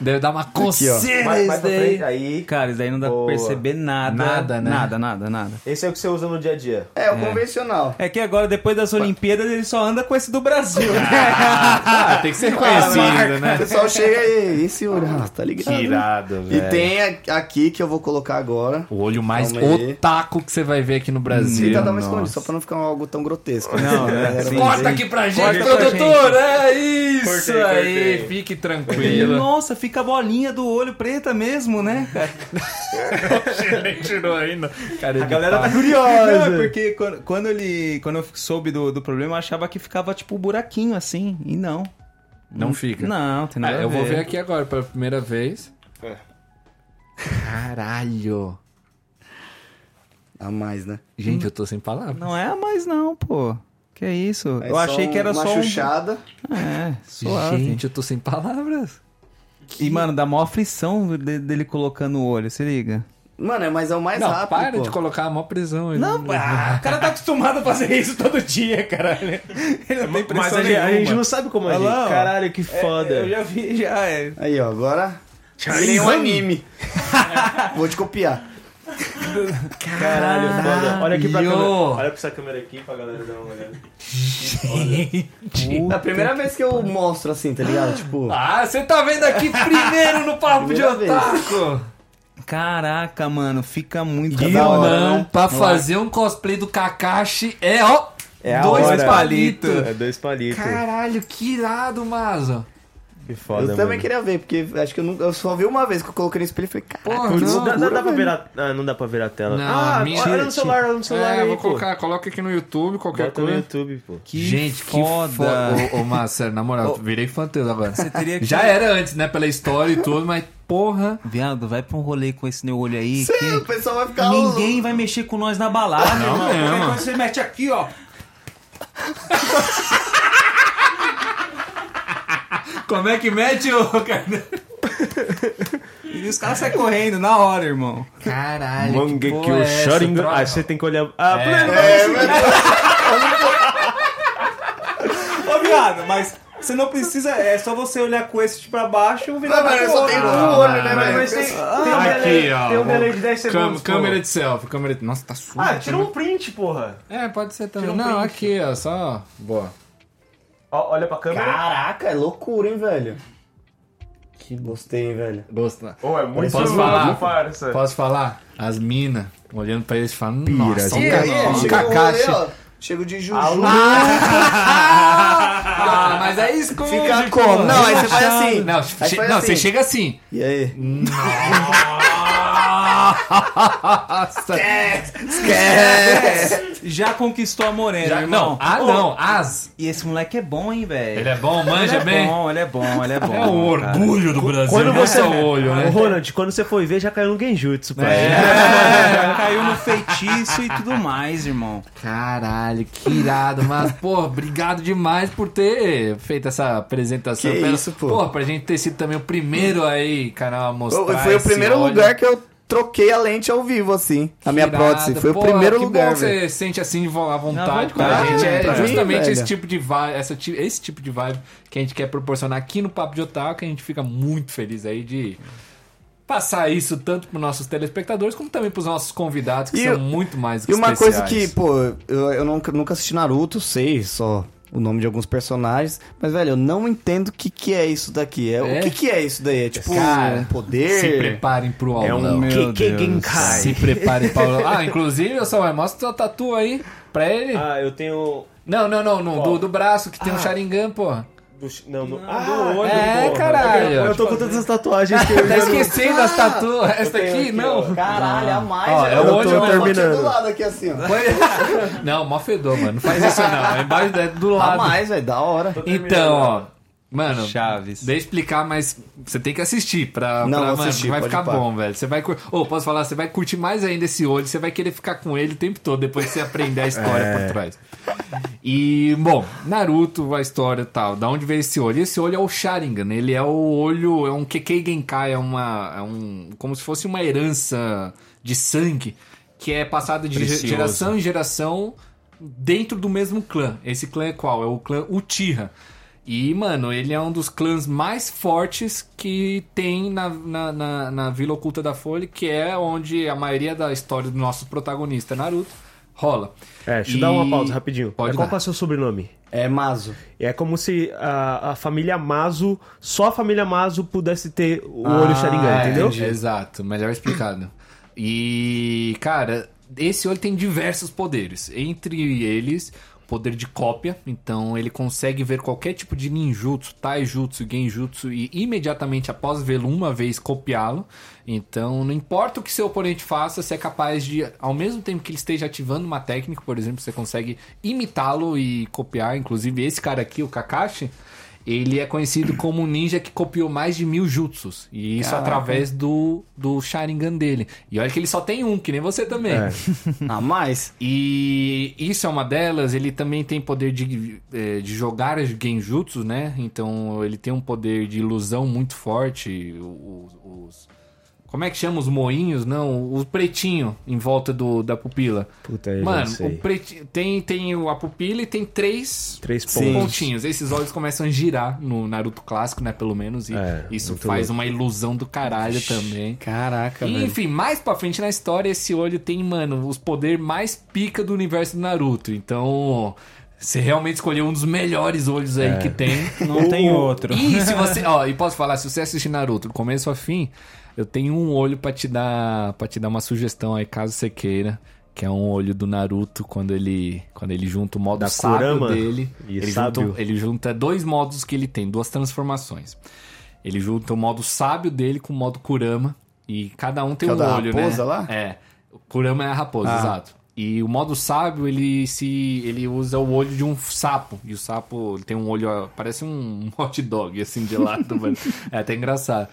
Deve dar uma coceira Mais, mais daí. frente, aí. Cara, isso daí não dá Boa. pra perceber nada. Nada, né? Nada, nada, nada. Esse é o que você usa no dia a dia. É, o convencional. É que agora, depois das Olimpíadas, ele só anda com esse do Brasil. Ah, tem que ser conhecido, O né? pessoal chega aí, esse olho, ah, tá ligado? Que irado, E velho. tem aqui que eu vou colocar agora. O olho mais otaku que você vai ver aqui no Brasil. Tenta dar uma escondida, só pra não ficar algo tão grotesco. Não, né? Sim. pra Corta aqui pra gente, Corta pra produtor! É isso Cortei, aí, cortei. fique tranquilo. Nossa, fica a bolinha do olho preta mesmo, né, cara? Nem tirou ainda. Cara, A galera tá pau. curiosa. Não, é porque quando, quando ele. Quando eu soube do, do problema, eu achava que ficava tipo um buraquinho assim. E não. Não fica. Não, tem nada Ah, a eu vou ver. ver aqui agora pela primeira vez. É. Caralho. A mais, né? Gente, eu tô sem palavras. Não é a mais, não, pô. Que é isso? É eu achei só que era uma só. um- chuchada. É, suave. Gente, eu tô sem palavras. E, mano, dá maior aflição de- dele colocando o olho, se liga. Mano, é, mas é o mais não, rápido, para pô. de colocar a maior prisão. aí. Não, ah, o cara tá acostumado a fazer isso todo dia, caralho. Ele não tem pressão Mas a gente, a gente não sabe como é. Lá, ó. Caralho, que foda. Eu já vi, já é. Aí, ó, agora... Virei um anime. vou te copiar. Caralho, foda. Olha aqui pra câmera. Olha pra essa câmera aqui pra galera dar uma olhada. É a primeira vez que eu mostro assim, tá ligado? Tipo... Ah, você tá vendo aqui primeiro no Papo de vez. Otaku. Caraca, mano, fica muito Fica da hora, Irmão, né? pra fazer um cosplay do Kakashi é, ó, É dois palitos. É dois palitos. Caralho, que irado, Mazo. Que foda, eu também mano. queria ver, porque acho que eu, nunca, eu só vi uma vez que eu coloquei no espelho e falei, Porra, Putz, não. dá, dá pra velho. virar. Ah, não dá pra virar a tela. Não, ah, a minha- olha no celular, olha no celular É, aí, vou pô. colocar, coloca aqui no YouTube, qualquer Bota no coisa. YouTube, pô. Que Gente, foda. que foda. Ô, ô Márcio, na moral, virei fã teu agora. Você teria que... Já era antes, né, pela história e tudo, mas porra. Viado, vai pra um rolê com esse meu olho aí. Sim, que o pessoal vai ficar Ninguém vai mexer com nós na balada, Não irmão. coisa você mete aqui, ó. Como é que mete o cara? E os caras saem correndo na hora, irmão. Caralho. que Mangekyo porra é essa, Sharingan. Ah, você tem que olhar. Ah, É. Ô, viado, mas você não precisa... É só você olhar com esse pra baixo e virar Não, mas pra eu só tenho Ah, um olho, né, mas- velho? mas tem, Pessoal- tem um Aqui, delay, ó. tem um delay de 10 Cam- segundos. câmera de selfie, câmera de... Nossa, tá sujo. Ah, tira um print, porra. É, pode ser também. Um Não, print. aqui, ó, só... Boa. Olha pra câmera. Caraca, é loucura, hein, velho? Que gostei, hein, velho. Gosto. Ô, é muito Posso louco, falar? parça. Posso falar? As minas olhando pra eles e falando, nossa, um aí, ca- um ó, Chego de juju. Ah, mas é esconde, Fica como? Não, aí você faz assim. Não, Aí che- faz não assim. você chega assim. E aí? Nossa. Esquece! Já conquistou a morena, Já- irmão. não, ah não, as. E esse moleque é bom, hein, velho. Ele é bom, manja Ele é bem. bom, ele é bom, ele é bom. É o cara. orgulho do Brasil. Quando não é você só o olho, né? Ô, Ronald, quando você foi ver, já caiu no Genjutsu, pai. É, caiu no feitiço e tudo mais, irmão. Caralho, que irado, mas, pô, obrigado demais por ter feito essa apresentação. Que Pela- isso, pô. Pô, pra gente ter sido também o primeiro aí, canal, a mostrar Foi o primeiro óleo. lugar que eu troquei a lente ao vivo, assim. A minha Irado. prótese. Foi Pô, o primeiro que lugar, bom velho. você sente assim vo- à vontade com a gente. né, É mim, justamente esse tipo de vibe, essa, esse tipo de vibe que a gente quer proporcionar aqui no Papo de Otaku, que a gente fica muito feliz aí de passar isso tanto para nossos telespectadores como também para os nossos convidados que E são eu- muito mais que E uma coisa que, especiais. pô, eu, eu nunca, nunca assisti Naruto, sei só o nome de alguns personagens, mas, velho, eu não entendo o que, que é isso daqui. É, É? O que, que é isso daí? É tipo Cara, um poder? se preparem pro É aulão. um Meu Keke Deus. Genkai. Se preparem para o Ah, inclusive, eu só mostra tua tatu aí pra ele. Ah, eu tenho... Não, não, não, não do, do braço que tem um Sharingan, pô. Do, não, do, ah, do olho, é, porra. caralho. Eu tô com todas as tatuagens que eu Tá esquecendo as tatu. Essa aqui, não. Caralho, a mais, Ó, é o Eu olho tô mesmo. terminando. do lado aqui, assim, ó. Não, mó fedor, mano. Não faz isso não. É embaixo é do A lado. mais, velho, da hora. Então, ó. Mano, Chaves. deixa eu explicar, mas você tem que assistir pra. Não, pra mano, assistir, vai ficar pá. bom, velho. Você vai. Ô, posso falar, você vai curtir mais ainda esse olho, você vai querer ficar com ele o tempo todo, depois que você aprender a história É. por trás. E, bom, Naruto, a história e tal. Da onde veio esse olho? Esse olho é o Sharingan. Ele é o olho, é um Kekei Genkai, é uma. É um. Como se fosse uma herança de sangue que é passada de Precioso. geração em geração dentro do mesmo clã. Esse clã é qual? É o clã Uchiha. E, mano, ele é um dos clãs mais fortes que tem na, na, na, na Vila Oculta da Folha, que é onde a maioria da história do nosso protagonista, Naruto, rola. É, deixa eu E- dar uma pausa rapidinho. Pode Qual dar. que é o seu sobrenome? É Mazo. É como se a, a família Mazo, só a família Mazo pudesse ter o Ah, olho Sharingan, entendeu? É, exato, melhor explicado. E, cara, esse olho tem diversos poderes. Entre eles, poder de cópia. Então, ele consegue ver qualquer tipo de ninjutsu, taijutsu, genjutsu e imediatamente após vê-lo uma vez copiá-lo. Então, não importa o que seu oponente faça, você é capaz de, ao mesmo tempo que ele esteja ativando uma técnica, por exemplo, você consegue imitá-lo e copiar. Inclusive, esse cara aqui, o Kakashi. Ele é conhecido como um ninja que copiou mais de mil jutsus. E isso Caraca. através do, do Sharingan dele. E olha que ele só tem um, que nem você também. É. A mais? E isso é uma delas. Ele também tem poder de, eh, de jogar genjutsu, né? Então ele tem um poder de ilusão muito forte. Os, os- como é que chama os moinhos? Não, o pretinho em volta do, da pupila. Puta, eu Mano, sei. o pretinho, tem, tem o- a pupila e tem três Três Sim. pontinhos. Esses olhos começam a girar no Naruto clássico, né? Pelo menos. E É, isso faz louco. uma ilusão do caralho também. Caraca, E, velho. enfim, mais pra frente na história, esse olho tem, mano, os poderes mais pica do universo do Naruto. Então, você realmente escolheu um dos melhores olhos aí que tem. Não tem outro. E se você, ó, e posso falar, se você assistir Naruto do começo ao fim, eu tenho um olho pra te dar, para te dar uma sugestão aí, caso você queira, que é um olho do Naruto quando ele quando ele junta o modo Da sábio Kurama dele. Ele sábio. junta, ele junta dois modos que ele tem, duas transformações. Ele junta o modo sábio dele com o modo Kurama e cada um tem é um olho, raposa né? lá? É. O Kurama é a raposa, Ah. exato. E o modo sábio, ele se ele usa o olho de um sapo. E o sapo ele tem um olho, parece um hot dog, assim, de lado, mano. É até engraçado.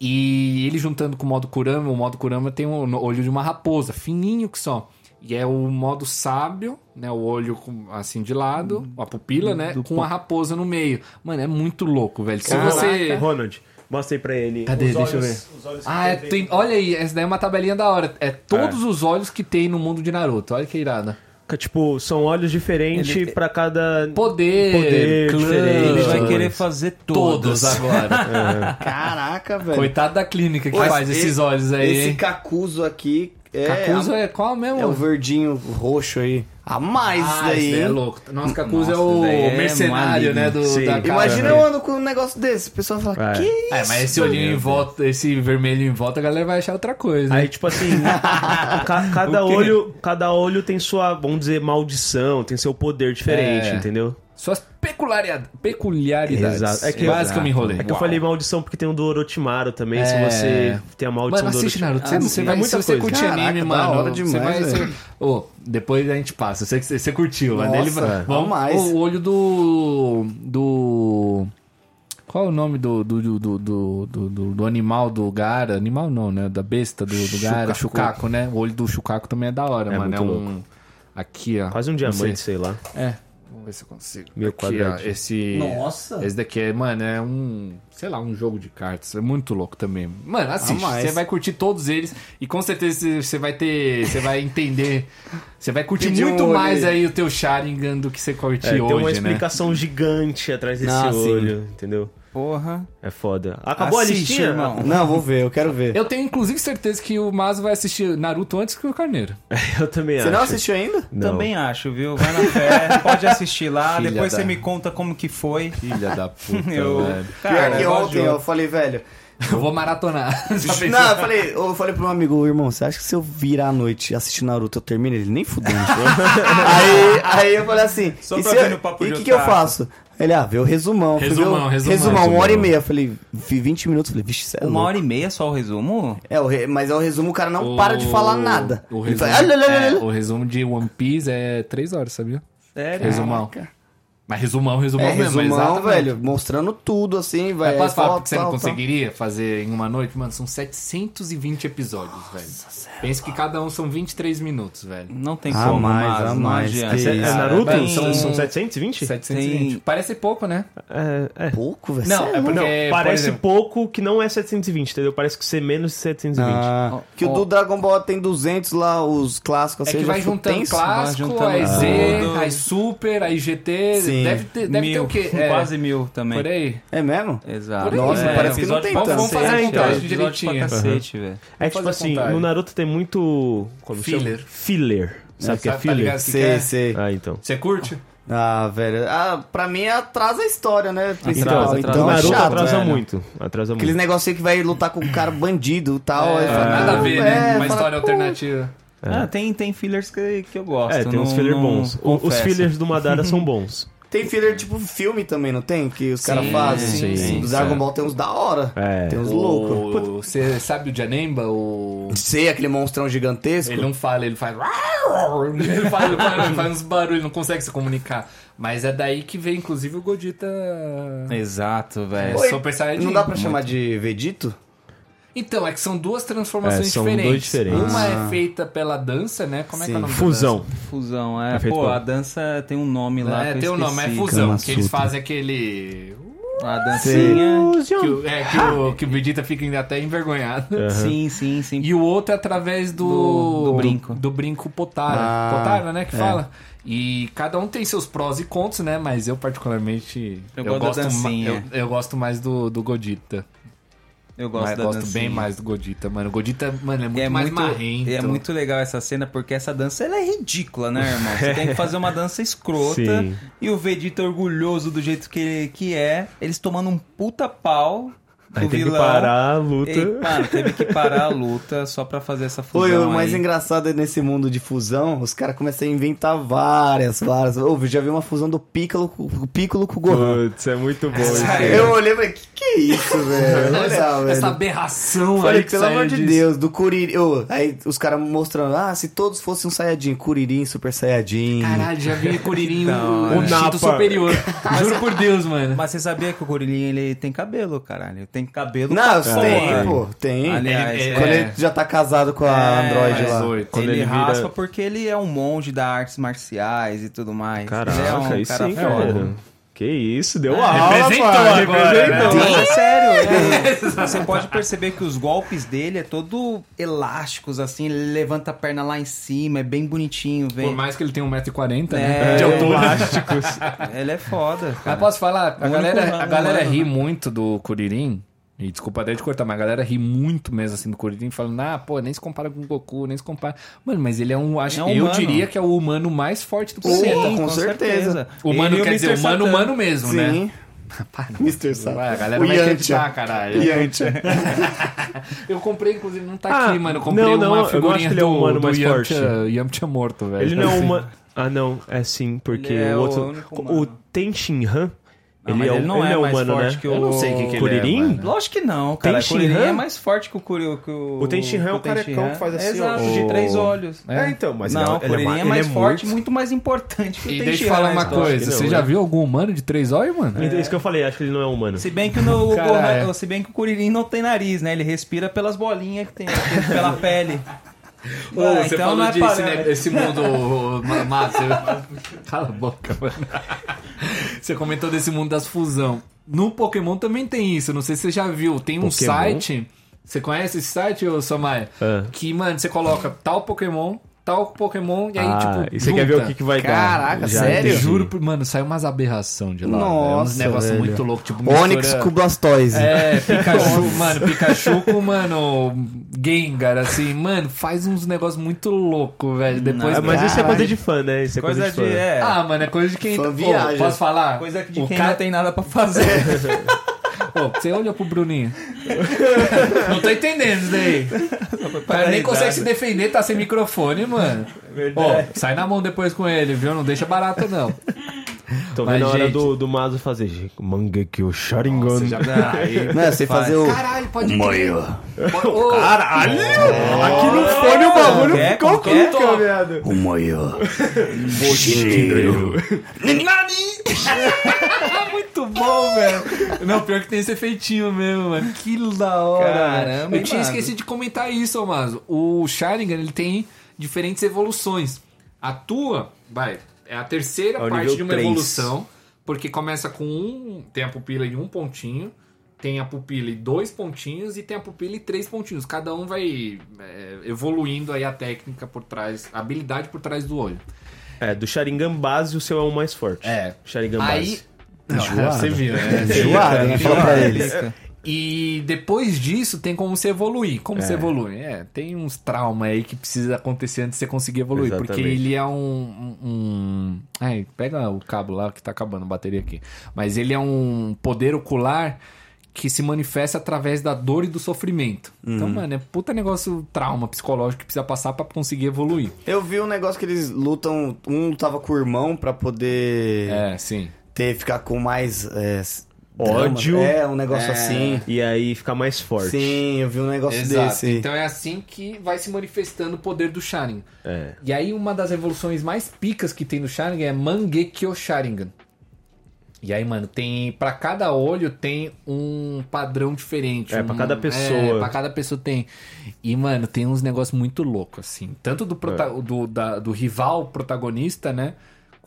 E ele juntando com o modo Kurama, o modo Kurama tem um olho de uma raposa, fininho que só. E é o modo sábio, né? O olho assim de lado, a pupila, né? Com a raposa no meio. Mano, é muito louco, velho. Se você. Ronald, mostra aí pra ele. Cadê? Os Deixa eu olhos- ver. os olhos que Ah, é, tem- olha aí, essa daí é uma tabelinha da hora. É todos os olhos que tem no mundo de Naruto. Olha que irada. Tipo, são olhos diferentes Ele- pra cada. Poder, Poder clã, diferente. Ele vai querer fazer todos todos. agora. Caraca, velho. Coitado da clínica que Mas faz esses esse- olhos aí. Esse? Cacuzo aqui é. Cacuzo é qual mesmo? É o verdinho roxo aí. A mais ah, daí. é louco. Nossa, Cacuzo é o é mercenário, maligno. né? Do, Sim. da cara, Imagina né? eu ando com um negócio desse. O pessoal fala, É. que isso? É, mas esse olhinho em volta, esse vermelho em volta, a galera vai achar outra coisa. Aí, né? tipo assim, ca- cada olho, cada olho tem sua, vamos dizer, maldição, tem seu poder diferente, É. entendeu? Suas peculiaria- peculiaridades. Exato. É que- Quase que eu me enrolei. É que eu falei maldição porque tem o do Orochimaru também, É. se você tem a maldição Mano, do assiste Orochimaru. Naruto. Você, Ah, você vai, É muita se você Caraca, anime, da mano, hora você demais, vai... Você... velho. Ô, depois a gente passa. Eu sei que você, você curtiu. mas Nossa, ele... é. Vamos mais. O olho do... Do... Qual é o nome do, do, do, do, do, do- do animal do Gara? Animal não, né? Da besta do, do Gara. Chucaco, né? O olho do Chucaco também é da hora, É mano. É muito um... Aqui, ó. Quase um diamante, sei. sei lá. É. Vamos ver se eu consigo. Meio Aqui, ó, esse... Nossa. Esse daqui é, mano, é um, sei lá, um jogo de cartas. É muito louco também. Mano, assiste. Ah, mas- Você vai curtir todos eles e com certeza você vai ter, você vai entender, você vai curtir Pedir um muito olho mais aí. aí o teu Sharingan do que você curte É, tem uma hoje, né? explicação gigante atrás desse Ah, sim. olho, entendeu? Porra. É foda. Acabou Assiste, a listinha? irmão. Não, vou ver, eu quero ver. Eu tenho inclusive certeza que o Mazo vai assistir Naruto antes que o Carneiro. Eu também Você acho. não assistiu ainda? Não. Também acho, viu? Vai na fé, pode assistir lá, Filha depois da- você me conta como que foi. Filha da puta, Eu- velho. Cara, Pior que ontem eu falei, velho. Eu vou maratonar. Não, eu falei, eu falei pro meu amigo, irmão, você acha que se eu virar à noite e assistir Naruto eu termino ele? Nem fudendo. aí, aí eu falei assim, Só e pra se ver eu- no papo e de o que, que eu faço? Ele, ah, vê o resumão. Resumão, o- resumão. uma hora e Resumão. meia. Eu falei, vi 20 minutos, falei, vixe, cê é Uma louco. hora e meia só o resumo? É, o re- mas é o resumo, o cara não O- para de falar nada. O resumo, fala, "Ah, é, lá". o resumo de One Piece é 3 horas, sabia? Sério? Resumão. Caraca. Mas resumão, resumão É, mesmo. resumão, exatamente. velho, mostrando tudo, assim, vai. Mas posso falar porque você não conseguiria fazer em uma noite? Mano, são 720 episódios, velho. Pensa que cada um são 23 minutos, velho. Não tem Ah, como, mais, mas ah, mais, que É, é. Naruto? Bem, são, são tem- 720? 720. Parece pouco, né? É, é. Pouco, velho. Não, é louco. porque- Não, por parece exemplo- pouco que não é 720, entendeu? Parece que ser menos de 720. Ah, que o Ó. do Dragon Ball tem 200 lá, os clássicos É assim. que vai juntando clássico, aí Z, aí Super, aí GT. Sim. Deve ter, deve ter mil, o quê? É, quase mil também. Por aí. É mesmo? Exato. Por aí, Nossa, é, parece que não tem tanto. Vamos fazer É, a então. pra direitinho. cacete, velho. É que, tipo assim, no Naruto tem muito. Como chama? Filler. Filler. Sabe o que é tá filler? que Sei, quer? sei. ah, então. Você curte? Ah, velho. Ah, pra mim atrasa a história, né? Principal. Então atrasa. é Naruto chato, atrasa velho. muito. Atrasa Aqueles muito. negocinho que vai lutar com o cara bandido e tal. aí fala, Nada a ver, é, né? Uma história alternativa. Ah, tem, tem fillers que, que eu gosto. É, tem uns não- fillers não bons. Os fillers do Madara são bons. Tem filler tipo filme também, não tem? Que os caras fazem. sim, Do sim. Dragon Ball tem uns da hora. É. Tem uns loucos. Você sabe o Janemba? O... Sei, aquele monstrão gigantesco. Ele não fala, ele faz. Ele faz, ele faz, ele faz uns barulhos, não consegue se comunicar. Mas é daí que vem, inclusive, o Godita. Exato, velho. Não dá pra chamar de Vegito? Então, é que são duas transformações É, são diferentes. dois diferentes. Uma Ah. é feita pela dança, né? Como é que é o Sim. nome da Fusão. Fusão, é. É feito Pô, por- a dança tem um nome lá. É, que eu tem o nome, é fusão. Kama Que eles fazem aquele. A dancinha. Que o, é, que o, que o Vegeta fica até envergonhado. Sim, sim, sim. E o outro é através do... Do- do brinco. Do brinco Potara. Ah, Potara, né? Que é. fala. E cada um tem seus prós e contras, né? Mas eu, particularmente... Eu gosto da gosto, ma- dancinha. eu, eu gosto mais do, do Godita. Eu gosto Mas da gosto dancinha. bem mais do Godita, mano. O Godita, mano, é muito É mais muito, marrento. é muito legal essa cena porque essa dança ela é ridícula, né, irmão? Você tem que fazer uma dança escrota Sim. e o Vegeta orgulhoso do jeito que, que é, eles tomando um puta pau Aí o tem que parar a luta. Ei, mano, teve que parar a luta só pra fazer essa fusão. Foi, o mais aí. engraçado é nesse mundo de fusão, os caras começam a inventar várias, várias. Ô, já vi uma fusão do Piccolo, com- o Piccolo com o Gohan. Putz, é muito bom isso. Eu olhei e falei, que é isso, velho? Olha, velho. Essa aberração Falei, aí que pelo amor de. Deus, do Kuririn. Ô, aí os caras mostrando, ah, se todos fossem um Saiyajin, Kuririn, Super Saiyajin. Caralho, já vi Kuririn Não, é. instinto Napa. superior. Juro por Deus, mano. Mas você sabia que o Kuririn, ele tem cabelo, caralho. Ele tem cabelo Não, pra tem, porra. pô, tem. Aliás, Ele- Quando é. ele já tá casado com a Android mas lá. Quando ele, ele vira- raspa porque ele é um monge da artes marciais e tudo mais. Caraca, ele é um cara sim, foda. cara. Que isso, deu aula, representou agora, representou. né? É sério. é. Você pode perceber que os golpes dele é todo elásticos, assim, ele levanta a perna lá em cima, é bem bonitinho, Por vem. mais que ele tenha 1,40m, É, né? De altura. Elásticos. Ele é foda. Mas Cara. posso falar, a galera, a galera ri né? muito do Kuririn. E desculpa até de cortar, mas a galera ri muito mesmo assim do Kuririn, falando, ah, pô, nem se compara com o Goku, nem se compara. Mano, mas ele é um. Acho, É eu diria que é o humano mais forte do Sim, planeta. com certeza. Humano quer o dizer, humano, humano mesmo, né? Sim. Mr. Satan. A galera O vai acreditar, caralho. Yantia. Eu comprei, inclusive, não tá Ah, aqui, mano. Eu comprei não, não, uma figurinha que ele é o do, humano do mais Yamcha, forte. Yamcha morto, velho. Ele não é Assim. uma. Ah, não, é sim, porque é o o outro. único O, humano. Não, ele, mas é, ele não ele é mais humano, forte né? que o- Eu não sei o que, que Kuririn? ele é, mano. Lógico que não, cara. O Kuririn Shinhan? é mais forte que o Kuririn. Que o, O Ten Shinhan é o carecão que faz assim. Exato, de três olhos. É, então, mas não, ele, o é- Kuririn é mais ele forte, muito- muito mais importante que o E Ten deixa eu falar uma coisa, não, você já né? viu algum humano de três olhos, mano? Então, isso que eu falei, acho que ele não é humano. Se bem que no, o Cara, é. se bem que o Kuririn não tem nariz, né? Ele respira pelas bolinhas que tem pela pele. Ô, Ah, você então falou não é desse, padrão. né, esse mundo ma- massa. Cala a boca, mano. Você comentou desse mundo das fusão. No Pokémon também tem isso. Não sei se você já viu. Tem um Pokémon? site. Você conhece esse site, ô Samaya? Ah. Que, mano, você coloca tal Pokémon, tal Pokémon, e aí, Ah, tipo. e você quer ver o que, que vai Caraca, dar? Já sério? entendi. Juro, por- mano, sai umas aberração de lá. Nossa, velho. uns negócios velho. muito loucos. Tipo, Onix mistura- com Blastoise. É, Pikachu, mano, Pikachu com, mano, Gengar, assim, mano, faz uns negócios muito loucos, velho. Depois. Ah, mas isso é coisa de fã, né? Isso é coisa, Coisa de fã. de. É, Ah, mano, é coisa de quem. Fã viaja. posso falar? coisa de o quem cara... não tem nada pra fazer. Você olha pro Bruninho. não tô entendendo isso daí. Cara nem consegue se defender, tá sem microfone, mano. Ó, sai na mão depois com ele, viu? Não deixa barato, não. Tô Mas, vendo a hora gente- do, do Mazo fazer Mangekyo Sharingan. Você já... Aí, Não, você fazer o. Caralho, pode crer. Moia. Ô, Caralho! Aqui no fone o bagulho é? ficou que é? viado. O Moia. Muito bom, velho. Não, pior que tem esse efeitinho mesmo, mano. Que da hora. Caramba, Eu tinha mano. esquecido de comentar isso, ô Mazo. O Sharingan, ele tem diferentes evoluções. A tua, vai, é a terceira Ao parte de uma três. evolução. Porque começa com um. Tem a pupila de um pontinho. Tem a pupila e dois pontinhos e tem a pupila e três pontinhos. Cada um vai é, evoluindo aí a técnica por trás, a habilidade por trás do olho. É, do Sharingan base o seu é o mais forte. É. Sharingan Aí. base. Você viu, né? Enjoado, né? Fala pra eles. E depois disso tem como você evoluir. Como você evolui? É, tem uns traumas aí que precisa acontecer antes de você conseguir evoluir. Porque Exatamente. ele é um. um, Ai, pega o cabo lá que tá acabando a bateria aqui. Mas ele é um poder ocular que se manifesta através da dor e do sofrimento. Então, mano, é puta negócio trauma psicológico que precisa passar pra conseguir evoluir. Eu vi um negócio que eles lutam. Um lutava com o irmão pra poder É, sim. ter, ficar com mais. é, Ódio. drama. É, um negócio É. assim. E aí fica mais forte. Sim, eu vi um negócio Exato. desse. Então é assim que vai se manifestando o poder do Sharingan. É. E aí uma das evoluções mais picas que tem no Sharingan é Mangekyo Sharingan. E aí, mano, tem para cada olho tem um padrão diferente. É, um, pra cada pessoa. É, pra cada pessoa tem. E, mano, tem uns negócios muito loucos, assim. Tanto do, prota- É. do, da- do rival protagonista, né?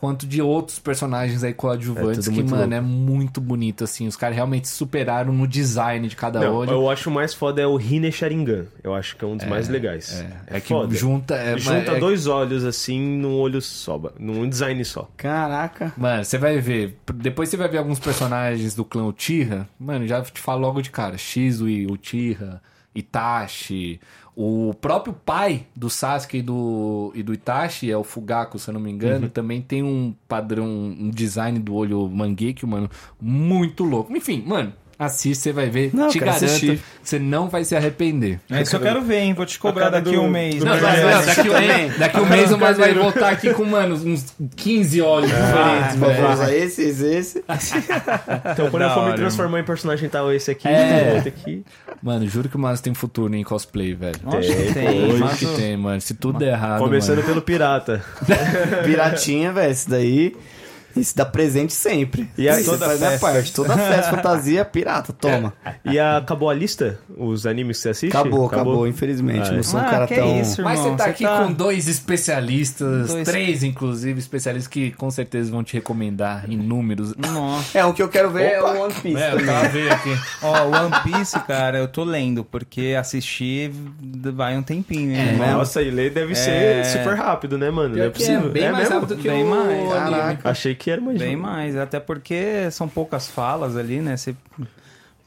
Quanto de outros personagens aí É coadjuvantes tudo que, mano, louco. é muito bonito, assim. Os caras realmente superaram no design de cada Não, olho. eu acho o mais foda é o Hine Sharingan. Eu acho que é um dos mais legais. É, é que foda. junta. É, Junta é- dois olhos assim num olho só, num design só. Caraca. Mano, você vai ver. Depois você vai ver alguns personagens do clã Uchiha. Mano, já te falo logo de cara. Shizui, Uchiha, Itachi. O próprio pai do Sasuke e do, e do Itachi, é o Fugaku, se eu não me engano, também tem um padrão, um design do olho Mangekyo, mano, muito louco. Enfim, mano, assiste, você vai ver. Não, Te garanto, assistir. você não vai se arrepender. É isso eu quero ver, hein? Vou te cobrar daqui do- um mês. Não, é, não, daqui, um, daqui um mês o mais vai voltar aqui com, mano, uns 15 olhos diferentes, Vou velho. usar esse, esse, esse. Então quando eu for me transformar em personagem tal, esse aqui, É. esse aqui. Mano, juro que o Márcio tem futuro em cosplay, velho. Acho que tem. Que tem, mano. Se tudo der errado, Começando mano. pelo pirata. Piratinha, velho. Esse daí. Isso dá presente sempre. E aí, Isso toda faz minha festa. parte. Toda festa, fantasia, pirata. Toma. E a- acabou a lista? Os animes que você assiste? Acabou, acabou, infelizmente. Ah, não sou um Ah, cara que tão. isso, Mas você tá você aqui tá- com dois especialistas, Dois- três inclusive, especialistas que com certeza vão te recomendar inúmeros. Nossa. É, o que eu quero ver é o One Piece. É, eu também. tava vendo aqui. Ó, o One Piece, cara, eu tô lendo, porque assistir vai um tempinho, hein? É? Nossa, e ler deve ser É. super rápido, né, mano? Não é é possível. bem mais mesmo? rápido que Bem o mais. anime. Caraca. Achei que era mais Bem mais, até porque são poucas falas ali, né? Você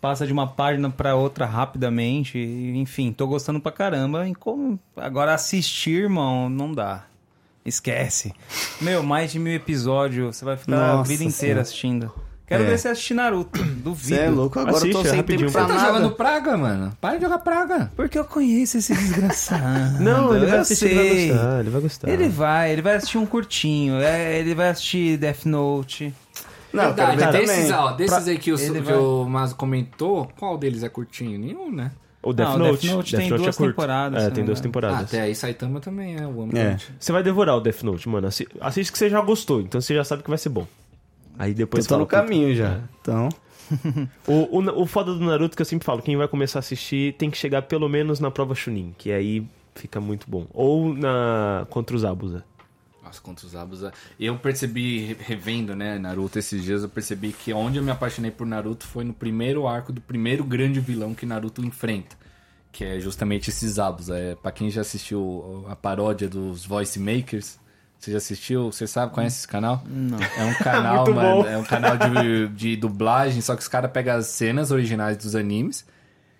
passa de uma página pra outra rapidamente, enfim, tô gostando pra caramba. E como... Agora assistir, irmão, não dá. Esquece. Meu, mais de mil episódios, você vai ficar a Nossa vida inteira Senhora. assistindo. Quero É. ver você assistir Naruto, Você duvido. é louco, agora Assiste, eu tô é sem rapidinho. tempo pra Você tá jogando praga, mano. Para de jogar praga. Porque eu conheço esse desgraçado. Não, ele vai eu assistir, ele vai sei. gostar, ele vai gostar. Ele vai, ele vai assistir um curtinho, é, ele vai assistir Death Note. Não, Verdade, ver desses, ó, desses aí que o, que vai- o Mazo comentou, qual deles é curtinho? Nenhum, né? O Death Não, o Note. Death Note tem duas é temporadas, É, tem duas me Ah, temporadas. até aí Saitama também é o One É. Você vai devorar o Death Note, mano. Assi- Assiste que você já gostou, então você já sabe que vai ser bom. Aí depois Eu tô fala, no caminho já. Então. O, o, o foda do Naruto que eu sempre falo, quem vai começar a assistir tem que chegar pelo menos na prova Chunin, que aí fica muito bom. Ou na contra os Abusa. Nossa, contra os Abusa. Eu percebi, re- revendo, né, Naruto esses dias, eu percebi que onde eu me apaixonei por Naruto foi no primeiro arco do primeiro grande vilão que Naruto enfrenta. Que é justamente esses Abusa. É, pra quem já assistiu a paródia dos Voice Makers, você já assistiu? Você sabe, conhece esse canal? Não. É um canal, mano. bom. É um canal de, de dublagem, só que os caras pegam as cenas originais dos animes.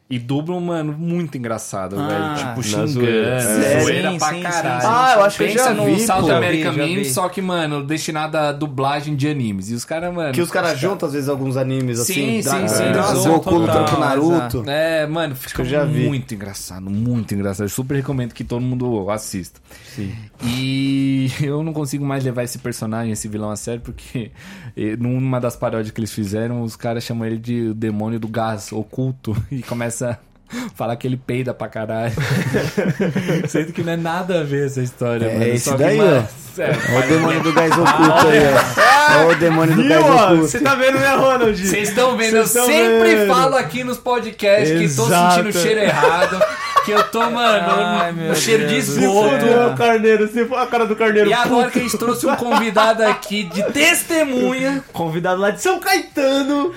E dublam, mano, muito engraçado, Ah, velho. Tipo, xingando, zoeira. zoeira Sim, pra sim, caralho. sim. Ah, eu acho que eu Pensa já no vi, South American vi, já Meme, vi. só que, mano, destinado à dublagem de animes. E os caras, mano. Que os caras juntam, às vezes, alguns animes Sim, assim. sim, sim, sim. Goku lutando com Naruto. É, mano, fica que eu já vi. muito engraçado, muito engraçado. Eu super recomendo que todo mundo assista. Sim. E eu não consigo mais levar esse personagem, esse vilão a sério, porque numa das paródias que eles fizeram, os caras chamam ele de demônio do gás oculto e começa a falar que ele peida pra caralho. Sendo que não é nada a ver essa história, É mano. que, daí, mano, ó. sério, Olha o demônio do gás oculto aí, ó. Olha o demônio do gás oculto. Você tá vendo, né, Ronald? Vocês estão vendo? Eu Vocês tão sempre vendo. falo aqui nos podcasts que tô sentindo cheiro errado. Que eu tô, mano, Ai, no cheiro de Deus do esgoto. O carneiro, você foi a cara do carneiro. E agora que a gente trouxe um convidado aqui de testemunha. Convidado lá de São Caetano.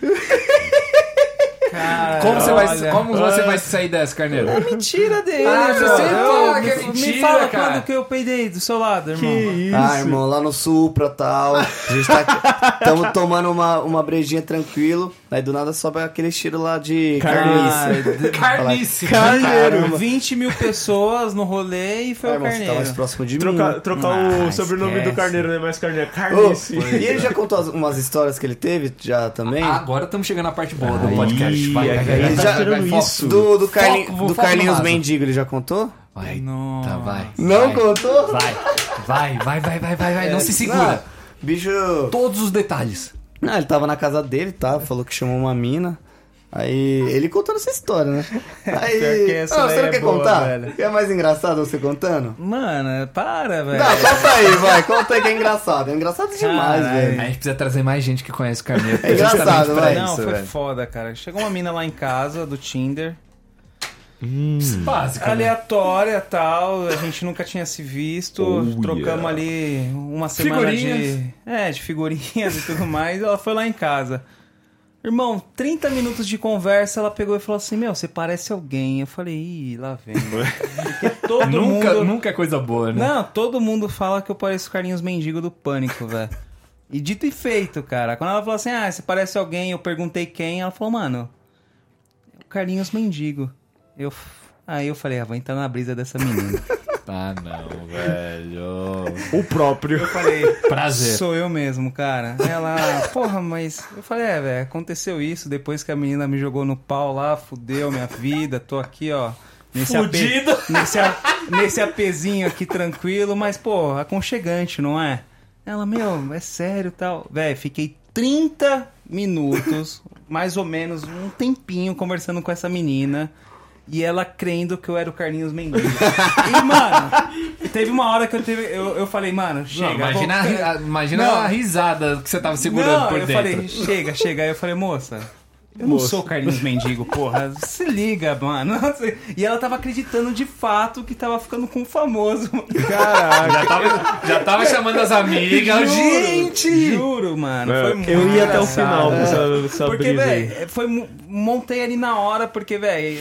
Cara, Como você vai, olha. como você vai sair dessa, Carneiro? Mentira dele. Ah, você fala que é me- mentira, Me fala cara. quando que eu peidei do seu lado, irmão. isso? Ah, irmão, lá no Supra e tal. A gente tá tamo tomando uma, uma brejinha tranquilo. Aí do nada sobe aquele cheiro lá de carniça. Carnice. Carneiro. 20 mil pessoas no rolê e foi Ah, o você tá carneiro. mais próximo de Trocar, mim. trocar Ah, o sobrenome esquece. do carneiro, né? Mais carneiro. Ô, Carnice. e ele já contou as- umas histórias que ele teve já também? Agora estamos chegando na parte boa do Aí, podcast. Vai, vai, aí, vai, ele vai, já- vai, isso. Do, do, Carlin, Foco, do Carlinhos. Mendigo, ele já contou? Vai, Nossa. tá, vai. Não vai, contou? Vai, vai, vai, vai, vai, vai, vai. Não se segura. Não, bicho. Todos os detalhes. Não, ele tava na casa dele, tá? Falou que chamou uma mina. Aí, ele contando essa história, né? Aí. Essa Ah, você não é quer boa, contar? velho. É mais engraçado você contando? Mano, para, velho. Não, conta aí, vai. Conta aí que é engraçado. É engraçado demais, Caralho. velho. A gente precisa trazer mais gente que conhece o Carneiro. É engraçado, vai. Não, isso, foi velho. foda, cara. Chegou uma mina lá em casa do Tinder. Básico, né? Aleatória tal, a gente nunca tinha se visto. Oh, trocamos yeah. ali uma semana Figurinhas. de. É, de figurinhas e tudo mais. Ela foi lá em casa. Irmão, 30 minutos de conversa, ela pegou e falou assim: Meu, você parece alguém. Eu falei, ih, lá vem. Porque todo Nunca, mundo. nunca é coisa boa, né? Não, todo mundo fala que eu pareço o Carlinhos Mendigo do Pânico, velho. E dito e feito, cara. Quando ela falou assim, ah, você parece alguém, eu perguntei quem, ela falou, mano, o Carlinhos Mendigo. Eu, aí eu falei, ah, vou entrar na brisa dessa menina. Ah, não, velho. O próprio. Eu falei, Prazer. sou eu mesmo, cara. Ela, porra, mas. Eu falei, é, velho, aconteceu isso depois que a menina me jogou no pau lá, fudeu minha vida, tô aqui, ó. Nesse Fudido. Ape, nesse, a- nesse apezinho aqui tranquilo, mas, pô, aconchegante, não é? Ela, meu, é sério e tal. Velho, fiquei 30 minutos, mais ou menos, um tempinho conversando com essa menina. E ela crendo que eu era o Carlinhos Mendes. e, mano, teve uma hora que eu, teve, eu, eu falei, mano, chega. Não, imagina, a, vou- a- imagina Não. a risada que você tava segurando não, por eu dentro. falei, chega, chega. Aí eu falei, moça, eu não Moça. sou Carlinhos Mendigo, porra. Se liga, mano. E ela tava acreditando de fato que tava ficando com o famoso. Caraca. Já tava, já tava chamando as amigas. Gente! Juro, mano. É, Foi muito eu ia até o final essa, essa Porque, velho, foi. Montei ali na hora, porque, velho,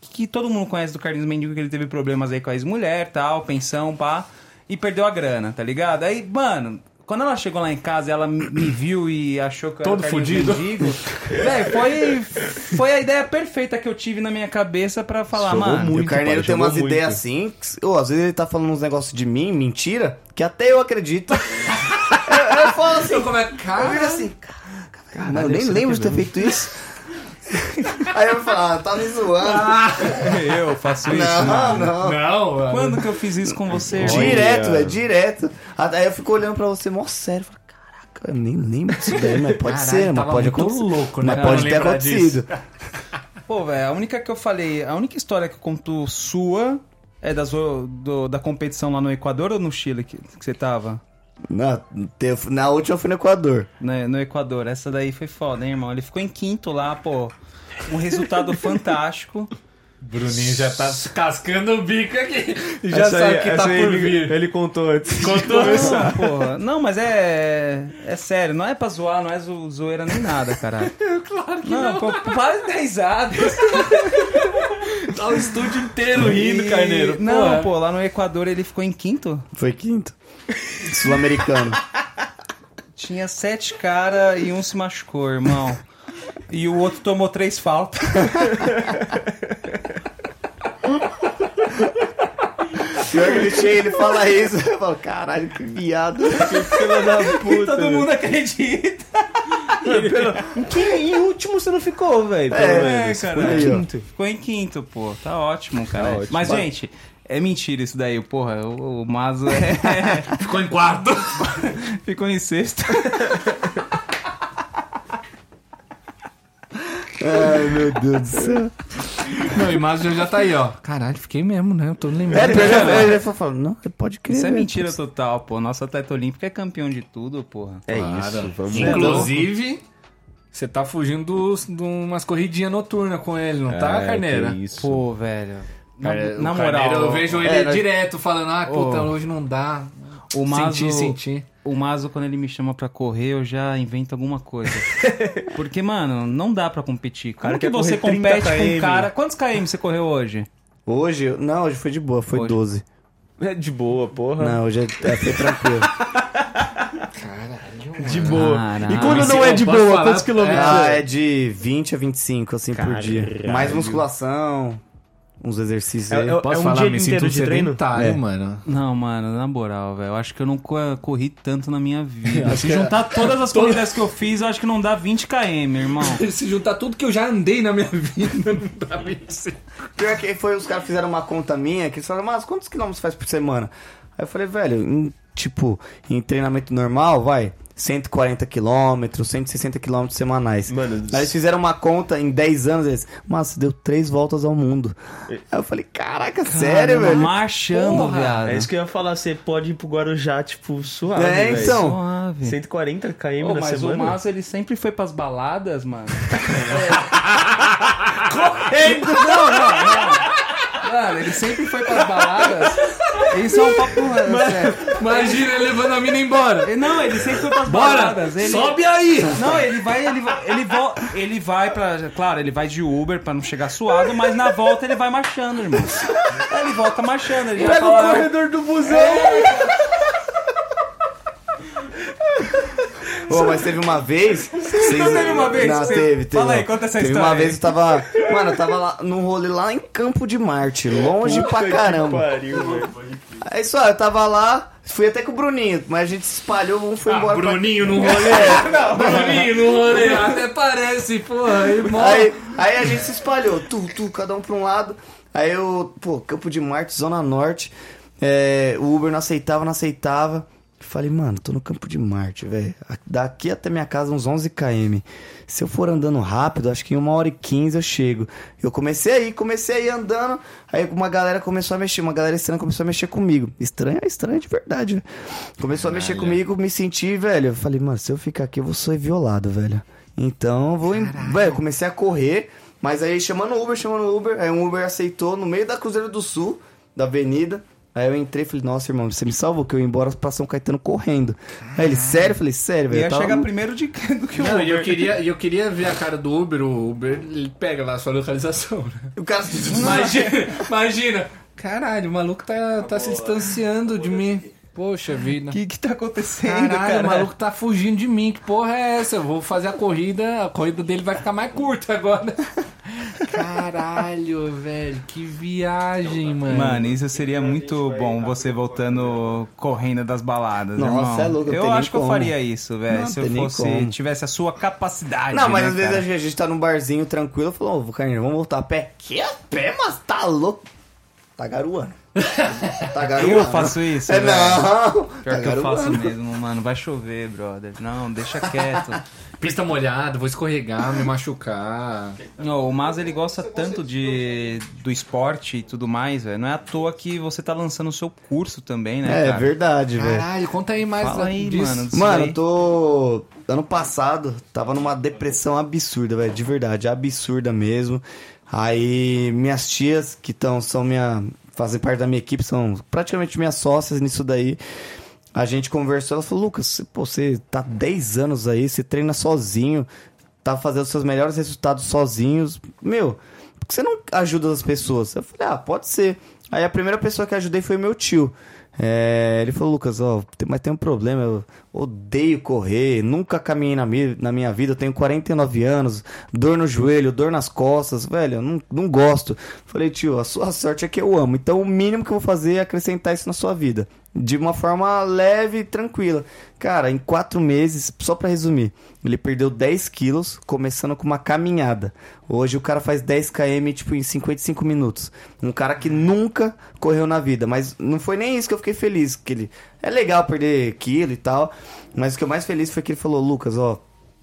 que todo mundo conhece do Carlinhos Mendigo que ele teve problemas aí com a ex-mulher tal, pensão, pá, e perdeu a grana, tá ligado? Aí, mano. Quando ela chegou lá em casa e ela me viu e achou que eu Todo era fudido. Mendigo, velho, foi, foi a ideia perfeita que eu tive na minha cabeça pra falar, Jogou mano. Muito. o Carneiro pai, tem umas muito. ideias assim, que, ô, às vezes ele tá falando uns negócios de mim, mentira, que até eu acredito. eu, eu falo assim, Como é eu cara? viro assim, caraca, eu nem lembro de ter feito isso. Aí eu falo, ah, tá me zoando. Eu faço isso, não, mano. não. Não, mano. Quando que eu fiz isso com você? Direto, é direto. Aí eu fico olhando pra você, mó sério. Falo, Caraca, eu nem lembro disso daí, mas pode Caralho, ser, mas pode acontecer. louco, né, mas pode ter acontecido. Pô, velho, a única que eu falei, a única história que eu conto sua é das, do- da competição lá no Equador ou no Chile que, que você tava? Na, na última fui no Equador. né, no Equador. Essa daí foi foda, hein, irmão? Ele ficou em quinto lá, pô. Um resultado fantástico. Bruninho já tá cascando o bico aqui. Já Essa sabe aí- que tá por ele, vir. Ele contou antes. Contou. Não, porra. Não, mas é. É sério, não é pra zoar, não é zo- zoeira nem nada, caralho. Claro que Não, não. pô, para de dar risada. Tá o estúdio inteiro rindo, E- Carneiro. Não, Porra. pô, lá no Equador ele ficou em quinto. Foi quinto. Sul-americano. Tinha sete cara e um se machucou, irmão. E o outro tomou três faltas. Pior que ele chega, ele fala isso. Eu falo, caralho, que viado. Filha da puta. Todo mundo acredita. Em que em último você não ficou, velho? Pelo É, menos. cara. Foi em quinto. Ficou em quinto, pô. Tá ótimo, cara. Tá ótimo. Mas, Vai. gente, é mentira isso daí, porra. O, o Mazo é... Ficou em quarto. ficou em sexto. Ai, meu Deus do céu. Não, e Márcio já tá aí, ó. Caralho, fiquei mesmo, né? Eu tô lembrando. É, ele já falou, não, pode crer. Isso é velho. mentira total, pô. Nosso atleta olímpico é campeão de tudo, porra. É Claro. isso. Vamos Inclusive, você tá fugindo de umas corridinhas noturnas com ele, não tá, É, Carneira? que Isso. Pô, velho. Na, na moral, Carneiro, eu vejo ele é, direto falando, ah, puta, Ô. hoje não dá. o Mazo, Senti, senti. O Mazo, quando ele me chama pra correr, eu já invento alguma coisa. Porque, mano, não dá pra competir. Como Cara que você correr 30 compete com um cara... Quantos KM você correu hoje? Hoje, não, hoje foi de boa, foi Hoje. 12. É de boa, porra. Não, hoje é, é, foi tranquilo. De boa. Caralho. E quando não é de boa, falar- quantos quilômetros? ah, é? é de 20 a 25, assim, por dia. Caralho. Mais musculação, uns exercícios É- aí. é- Posso um falar, dia me inteiro sinto de treino? sedentário, É. mano. Não, mano, na moral, velho. Eu acho que eu não co- corri tanto na minha vida. Se é- juntar todas as corridas que eu fiz, eu acho que não dá 20 km, irmão. Se juntar tudo que eu já andei na minha vida, não dá 25. Pior que foi, os caras fizeram uma conta minha, que eles falaram, mas quantos quilômetros faz por semana? Aí eu falei, velho, em, tipo, em treinamento normal, vai, 140 quilômetros, 160 quilômetros semanais. Mano, Aí eles fizeram uma conta em 10 anos, eles, mas você deu três voltas ao mundo. Aí eu falei, caraca, sério, Caramba, velho? Marchando, Porra, viado. é isso que eu ia falar. Você pode ir pro Guarujá, tipo, suave, É, velho. então. Suave. 140 km Ô, na mas semana. o Mazo, ele sempre foi pras baladas, mano. Correndo! Não, não, não. Mano, ele sempre foi pras baladas. Isso é um papo sério. Imagina ele levando a mina embora. Ele- Não, ele sempre foi pras Bora! baladas. Ele... Sobe aí! Não, ele vai, ele vai, ele, vo- ele vai pra. Claro, ele vai de Uber pra não chegar suado, mas na volta ele vai marchando, irmão. Ele volta marchando, ele já Pega o fala, corredor do busão. Ô, mas teve uma vez. Vocês... Não teve uma vez Não, que teve, teve. Fala aí, não. conta essa teve história uma aí. vez eu tava. Mano, eu tava lá num rolê lá em Campo de Marte, longe pra caramba. Aí só, eu tava lá, fui até com o Bruninho, mas a gente se espalhou, um foi embora. pra- Bruninho no rolê. Bruninho no rolê. Até parece, porra. Irmão. Aí, aí a gente se espalhou, tu, tu, cada um pra um lado. Aí eu, pô, Campo de Marte, Zona Norte. é, o Uber não aceitava, não aceitava. Falei, mano, tô no Campo de Marte, velho. Daqui até minha casa uns 11 km. Se eu for andando rápido, acho que em uma hora e 15 eu chego. Eu comecei aí, comecei aí andando. Aí uma galera começou a mexer, uma galera estranha começou a mexer comigo. Estranha, é estranha de verdade, velho. Começou a mexer comigo, me senti, velho. Eu falei, mano, se eu ficar aqui, eu vou ser violado, velho. Então vou. em- Velho, comecei a correr, mas aí chamando Uber, chamando Uber. Aí um Uber aceitou no meio da Cruzeiro do Sul, da avenida. Aí eu entrei e falei, nossa, irmão, você me salvou, que eu ia embora pra São Caetano correndo. Aí ele, sério? Eu falei, sério, velho. Ia eu tava- chegar primeiro de do que o Não, e eu Uber. queria, e eu queria ver a cara do Uber. O Uber ele pega lá a sua localização, né? O cara. Imagina, imagina. Caralho, o maluco tá, tá se distanciando de mim. Poxa vida. O que que tá acontecendo, Caralho, cara? o maluco tá fugindo de mim. Que porra é essa? Eu vou fazer a corrida, a corrida dele vai ficar mais curta agora. Caralho, velho, que viagem, mano. Mano, isso seria muito bom, você voltando correndo das baladas, Nossa, irmão. é louco, não Eu tem nem acho que eu como. faria isso, velho. Não Se tem eu nem fosse, como. tivesse a sua capacidade. Não, mas né, às vezes cara? a gente, a gente tá num barzinho tranquilo, falou, ô, Carneiro, vamos voltar a pé. Que a pé, mas tá louco. Tá garoando. Tá garoando. Eu faço isso, É, velho. não. Pior tá que eu faço mesmo, mano. Vai chover, brother. Não, deixa quieto. Pista molhada, vou escorregar, me machucar. Não, o Mas ele gosta tanto de do esporte e tudo mais, velho. Não é à toa que você tá lançando o seu curso também, né, É, cara? verdade, velho. Caralho, conta aí mais Fala aí, disso. mano. disso Mano, eu tô. Ano passado, tava numa depressão absurda, velho. De verdade, absurda mesmo. Aí, minhas tias, que tão, são minha. Fazem parte da minha equipe, são praticamente minhas sócias nisso daí. A gente conversou, ela falou, Lucas, pô, você tá 10 anos aí, você treina sozinho, tá fazendo seus melhores resultados sozinhos. Meu, por que você não ajuda as pessoas? Eu falei, ah, pode ser. Aí a primeira pessoa que ajudei foi meu tio. É, ele falou, Lucas, ó, mas tem um problema, eu odeio correr, nunca caminhei na, mi- na minha vida, eu tenho 49 anos, dor no joelho, dor nas costas, velho, eu não, não gosto. Falei, tio, a sua sorte é que eu amo, então o mínimo que eu vou fazer é acrescentar isso na sua vida. De uma forma leve e tranquila. Cara, em quatro meses, só pra resumir, ele perdeu 10 quilos, começando com uma caminhada. Hoje o cara faz 10 km, tipo, em 55 minutos. Um cara que nunca correu na vida. Mas não foi nem isso que eu fiquei feliz. Que ele... É legal perder quilo e tal. Mas o que eu mais feliz foi que ele falou, Lucas, ó,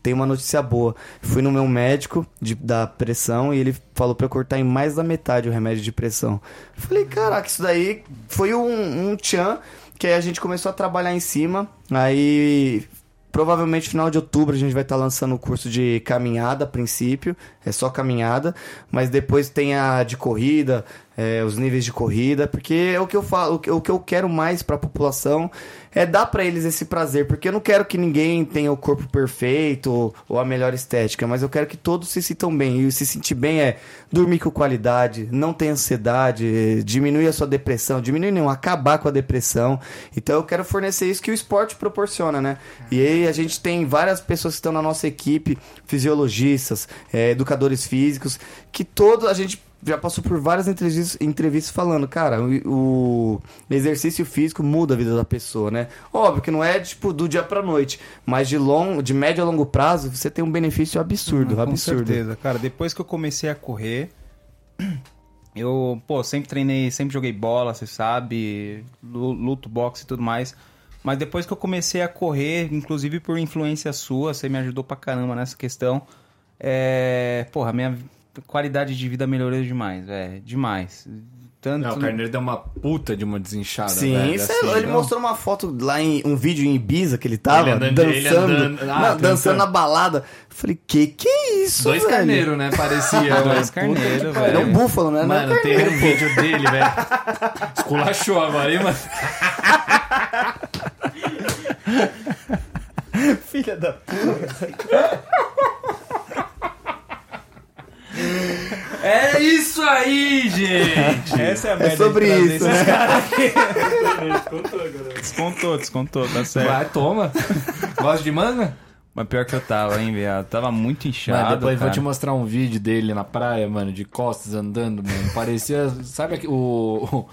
tem uma notícia boa. Fui no meu médico de, da pressão e ele falou pra eu cortar em mais da metade o remédio de pressão. Falei, caraca, isso daí foi um, um tchan que aí a gente começou a trabalhar em cima. Aí Provavelmente final de outubro a gente vai estar lançando o curso de caminhada a princípio, é só caminhada, mas depois tem a de corrida, é, os níveis de corrida, porque é o que eu falo, o que, eu quero mais para a população é dar para eles esse prazer, porque eu não quero que ninguém tenha o corpo perfeito ou, a melhor estética, mas eu quero que todos se sintam bem. E se sentir bem é dormir com qualidade, não ter ansiedade, diminuir a sua depressão, diminuir não, acabar com a depressão. Então eu quero fornecer isso que o esporte proporciona, né? E aí a gente tem várias pessoas que estão na nossa equipe, fisiologistas, eh, educadores físicos, que todo a gente já passou por várias entrevistas, entrevistas falando, cara, o, o exercício físico muda a vida da pessoa, né? Óbvio que não é tipo do dia pra noite, mas de long, de médio a longo prazo você tem um benefício absurdo, Com absurdo. certeza, cara. Depois que eu comecei a correr, eu, pô, sempre treinei, sempre joguei bola, você sabe, lu- luto, boxe e tudo mais. Mas depois que eu comecei a correr, inclusive por influência sua, você me ajudou pra caramba nessa questão. É, porra, minha qualidade de vida melhorou demais, velho, demais. Tanto Não, o Carneiro deu uma puta de uma desinchada, Sim, velho, isso é- assim, ele não. mostrou uma foto lá em um vídeo em Ibiza que ele tava Ele andando- dançando, ele andando- ah, não, dançando. na balada. Eu falei, que que é isso, Dois velho? carneiros, né? Parecia. Dois Puta carneiros, que velho. Era um búfalo, né? Não Mano, era tem um carneiro, vídeo dele, velho. Esculachou agora, hein, mano? Filha da É isso aí, gente! Essa é a É merda de sobre trazer isso, esses né? caras aqui. Descontou, descontou, tá certo. Vai, toma. Gosta de manga? Mas pior que eu tava, hein, viado? Tava muito inchado. Mano, depois eu vou cara. te mostrar um vídeo dele na praia, mano, de costas andando, mano. Parecia. Sabe aqui- o,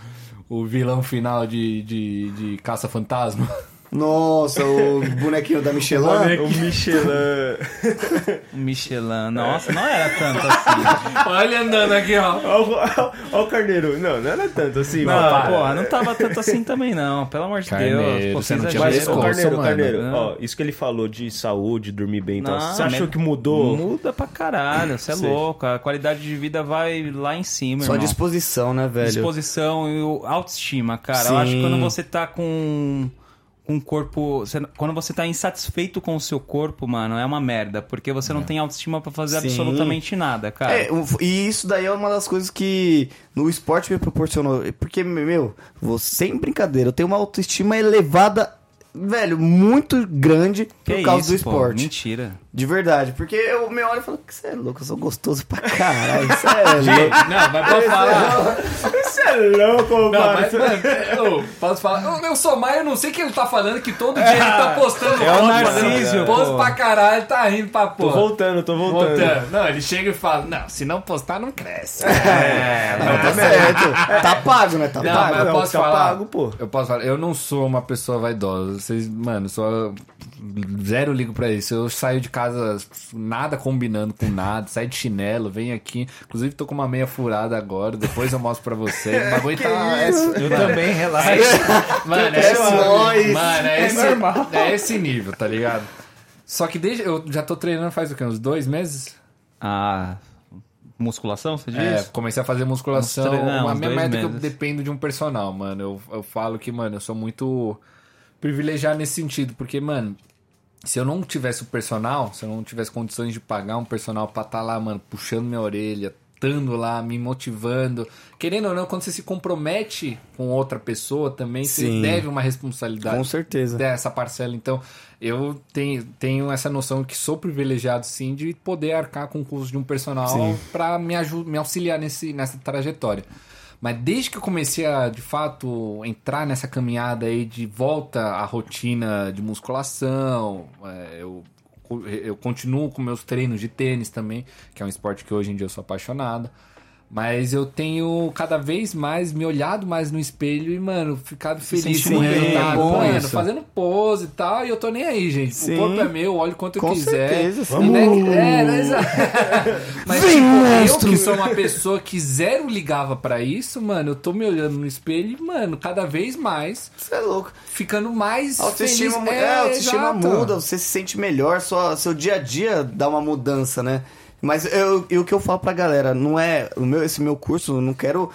o, o vilão final de, de, de Caça-Fantasma? Nossa, o bonequinho da Michelin. O Michelin. Um Michelin. Nossa, não era tanto assim. Olha ele andando aqui, ó. Olha o carneiro. Não, não era tanto assim, Não, mano. porra, não tava tanto assim também, não. Pelo amor de Carneiro, Deus. Pô, você não vocês tinha pescoço, Carneiro. Carneiro, ó, isso que ele falou de saúde, dormir bem e tal. Não, Você achou que mudou? Muda pra caralho, você é Sei. louco. A qualidade de vida vai lá em cima, Só irmão. disposição, né, velho? Disposição e o autoestima, cara. Sim. Eu acho que quando você tá com com o corpo. você- quando você tá insatisfeito com o seu corpo, mano, é uma merda. Porque você não tem autoestima pra fazer Sim. absolutamente nada, cara. É, e isso daí é uma das coisas que no esporte me proporcionou. Porque, meu, vou- sem brincadeira, eu tenho uma autoestima elevada, velho, muito grande por Que causa do isso, pô? esporte. Mentira. De verdade. Porque eu me olho e falo, que você é louco, eu sou gostoso pra caralho. Você é louco. Não, mas pode falar. Você é louco, Não, mano. mas, mano, eu, posso falar. Eu, eu sou Maia, eu não sei o que ele tá falando, que todo dia ele tá postando É o Narcísio. Posto pra caralho, tá rindo pra Tô porra. voltando, tô voltando. Voltando. Não, ele chega e fala, não, se não postar, não cresce. É, não, tá certo. Tá pago, né? Tá Não, pago. mas eu não, posso tá falar. pago, pô. Eu posso falar, eu não sou uma pessoa vaidosa. Vocês, mano, só zero ligo pra isso. Eu saio de casa nada combinando com nada, saio de chinelo, venho aqui. Inclusive tô com uma meia furada agora, depois eu mostro pra vocês. O bagulho tá. é- Eu também, relaxa. Mano, é, É esse, nóis. mano, é, É esse, normal. é esse nível, tá ligado? Só que desde. Eu já tô treinando faz o quê? Uns dois meses? Ah, musculação, você diz? É, comecei a fazer musculação. Tre- não, a minha meta é que eu dependo de um personal, mano. Eu, eu falo que, mano, eu sou muito privilegiado nesse sentido, porque, mano, se eu não tivesse o personal, se eu não tivesse condições de pagar um personal pra estar lá, mano, puxando minha orelha, estando lá, me motivando. Querendo ou não, quando você se compromete com outra pessoa também, você Sim. deve uma responsabilidade Com certeza. dessa parcela. Então, eu tenho, tenho essa noção que sou privilegiado, sim, de poder arcar com o custo de um personal para me, me auxiliar nesse, nessa trajetória. Mas desde que eu comecei a, de fato, entrar nessa caminhada aí de volta à rotina de musculação, é, eu, eu continuo com meus treinos de tênis também, que é um esporte que hoje em dia eu sou apaixonado. Mas eu tenho cada vez mais me olhado mais no espelho e, mano, ficado feliz com o resultado. é mano, isso. fazendo pose e tal, e eu tô nem aí, gente. Sim. O corpo é meu, olho quanto eu Com quiser. certeza, sim. Né, é, né, exa- Mas, Vem, tipo, eu que sou uma pessoa que zero ligava pra isso, mano, eu tô me olhando no espelho e, mano, cada vez mais Você é louco. ficando mais A autoestima, feliz. é, a autoestima muda, você se sente melhor, sua, seu dia a dia dá uma mudança, né? Mas eu, e o que eu falo pra galera, não é. O meu, esse meu curso, eu não quero.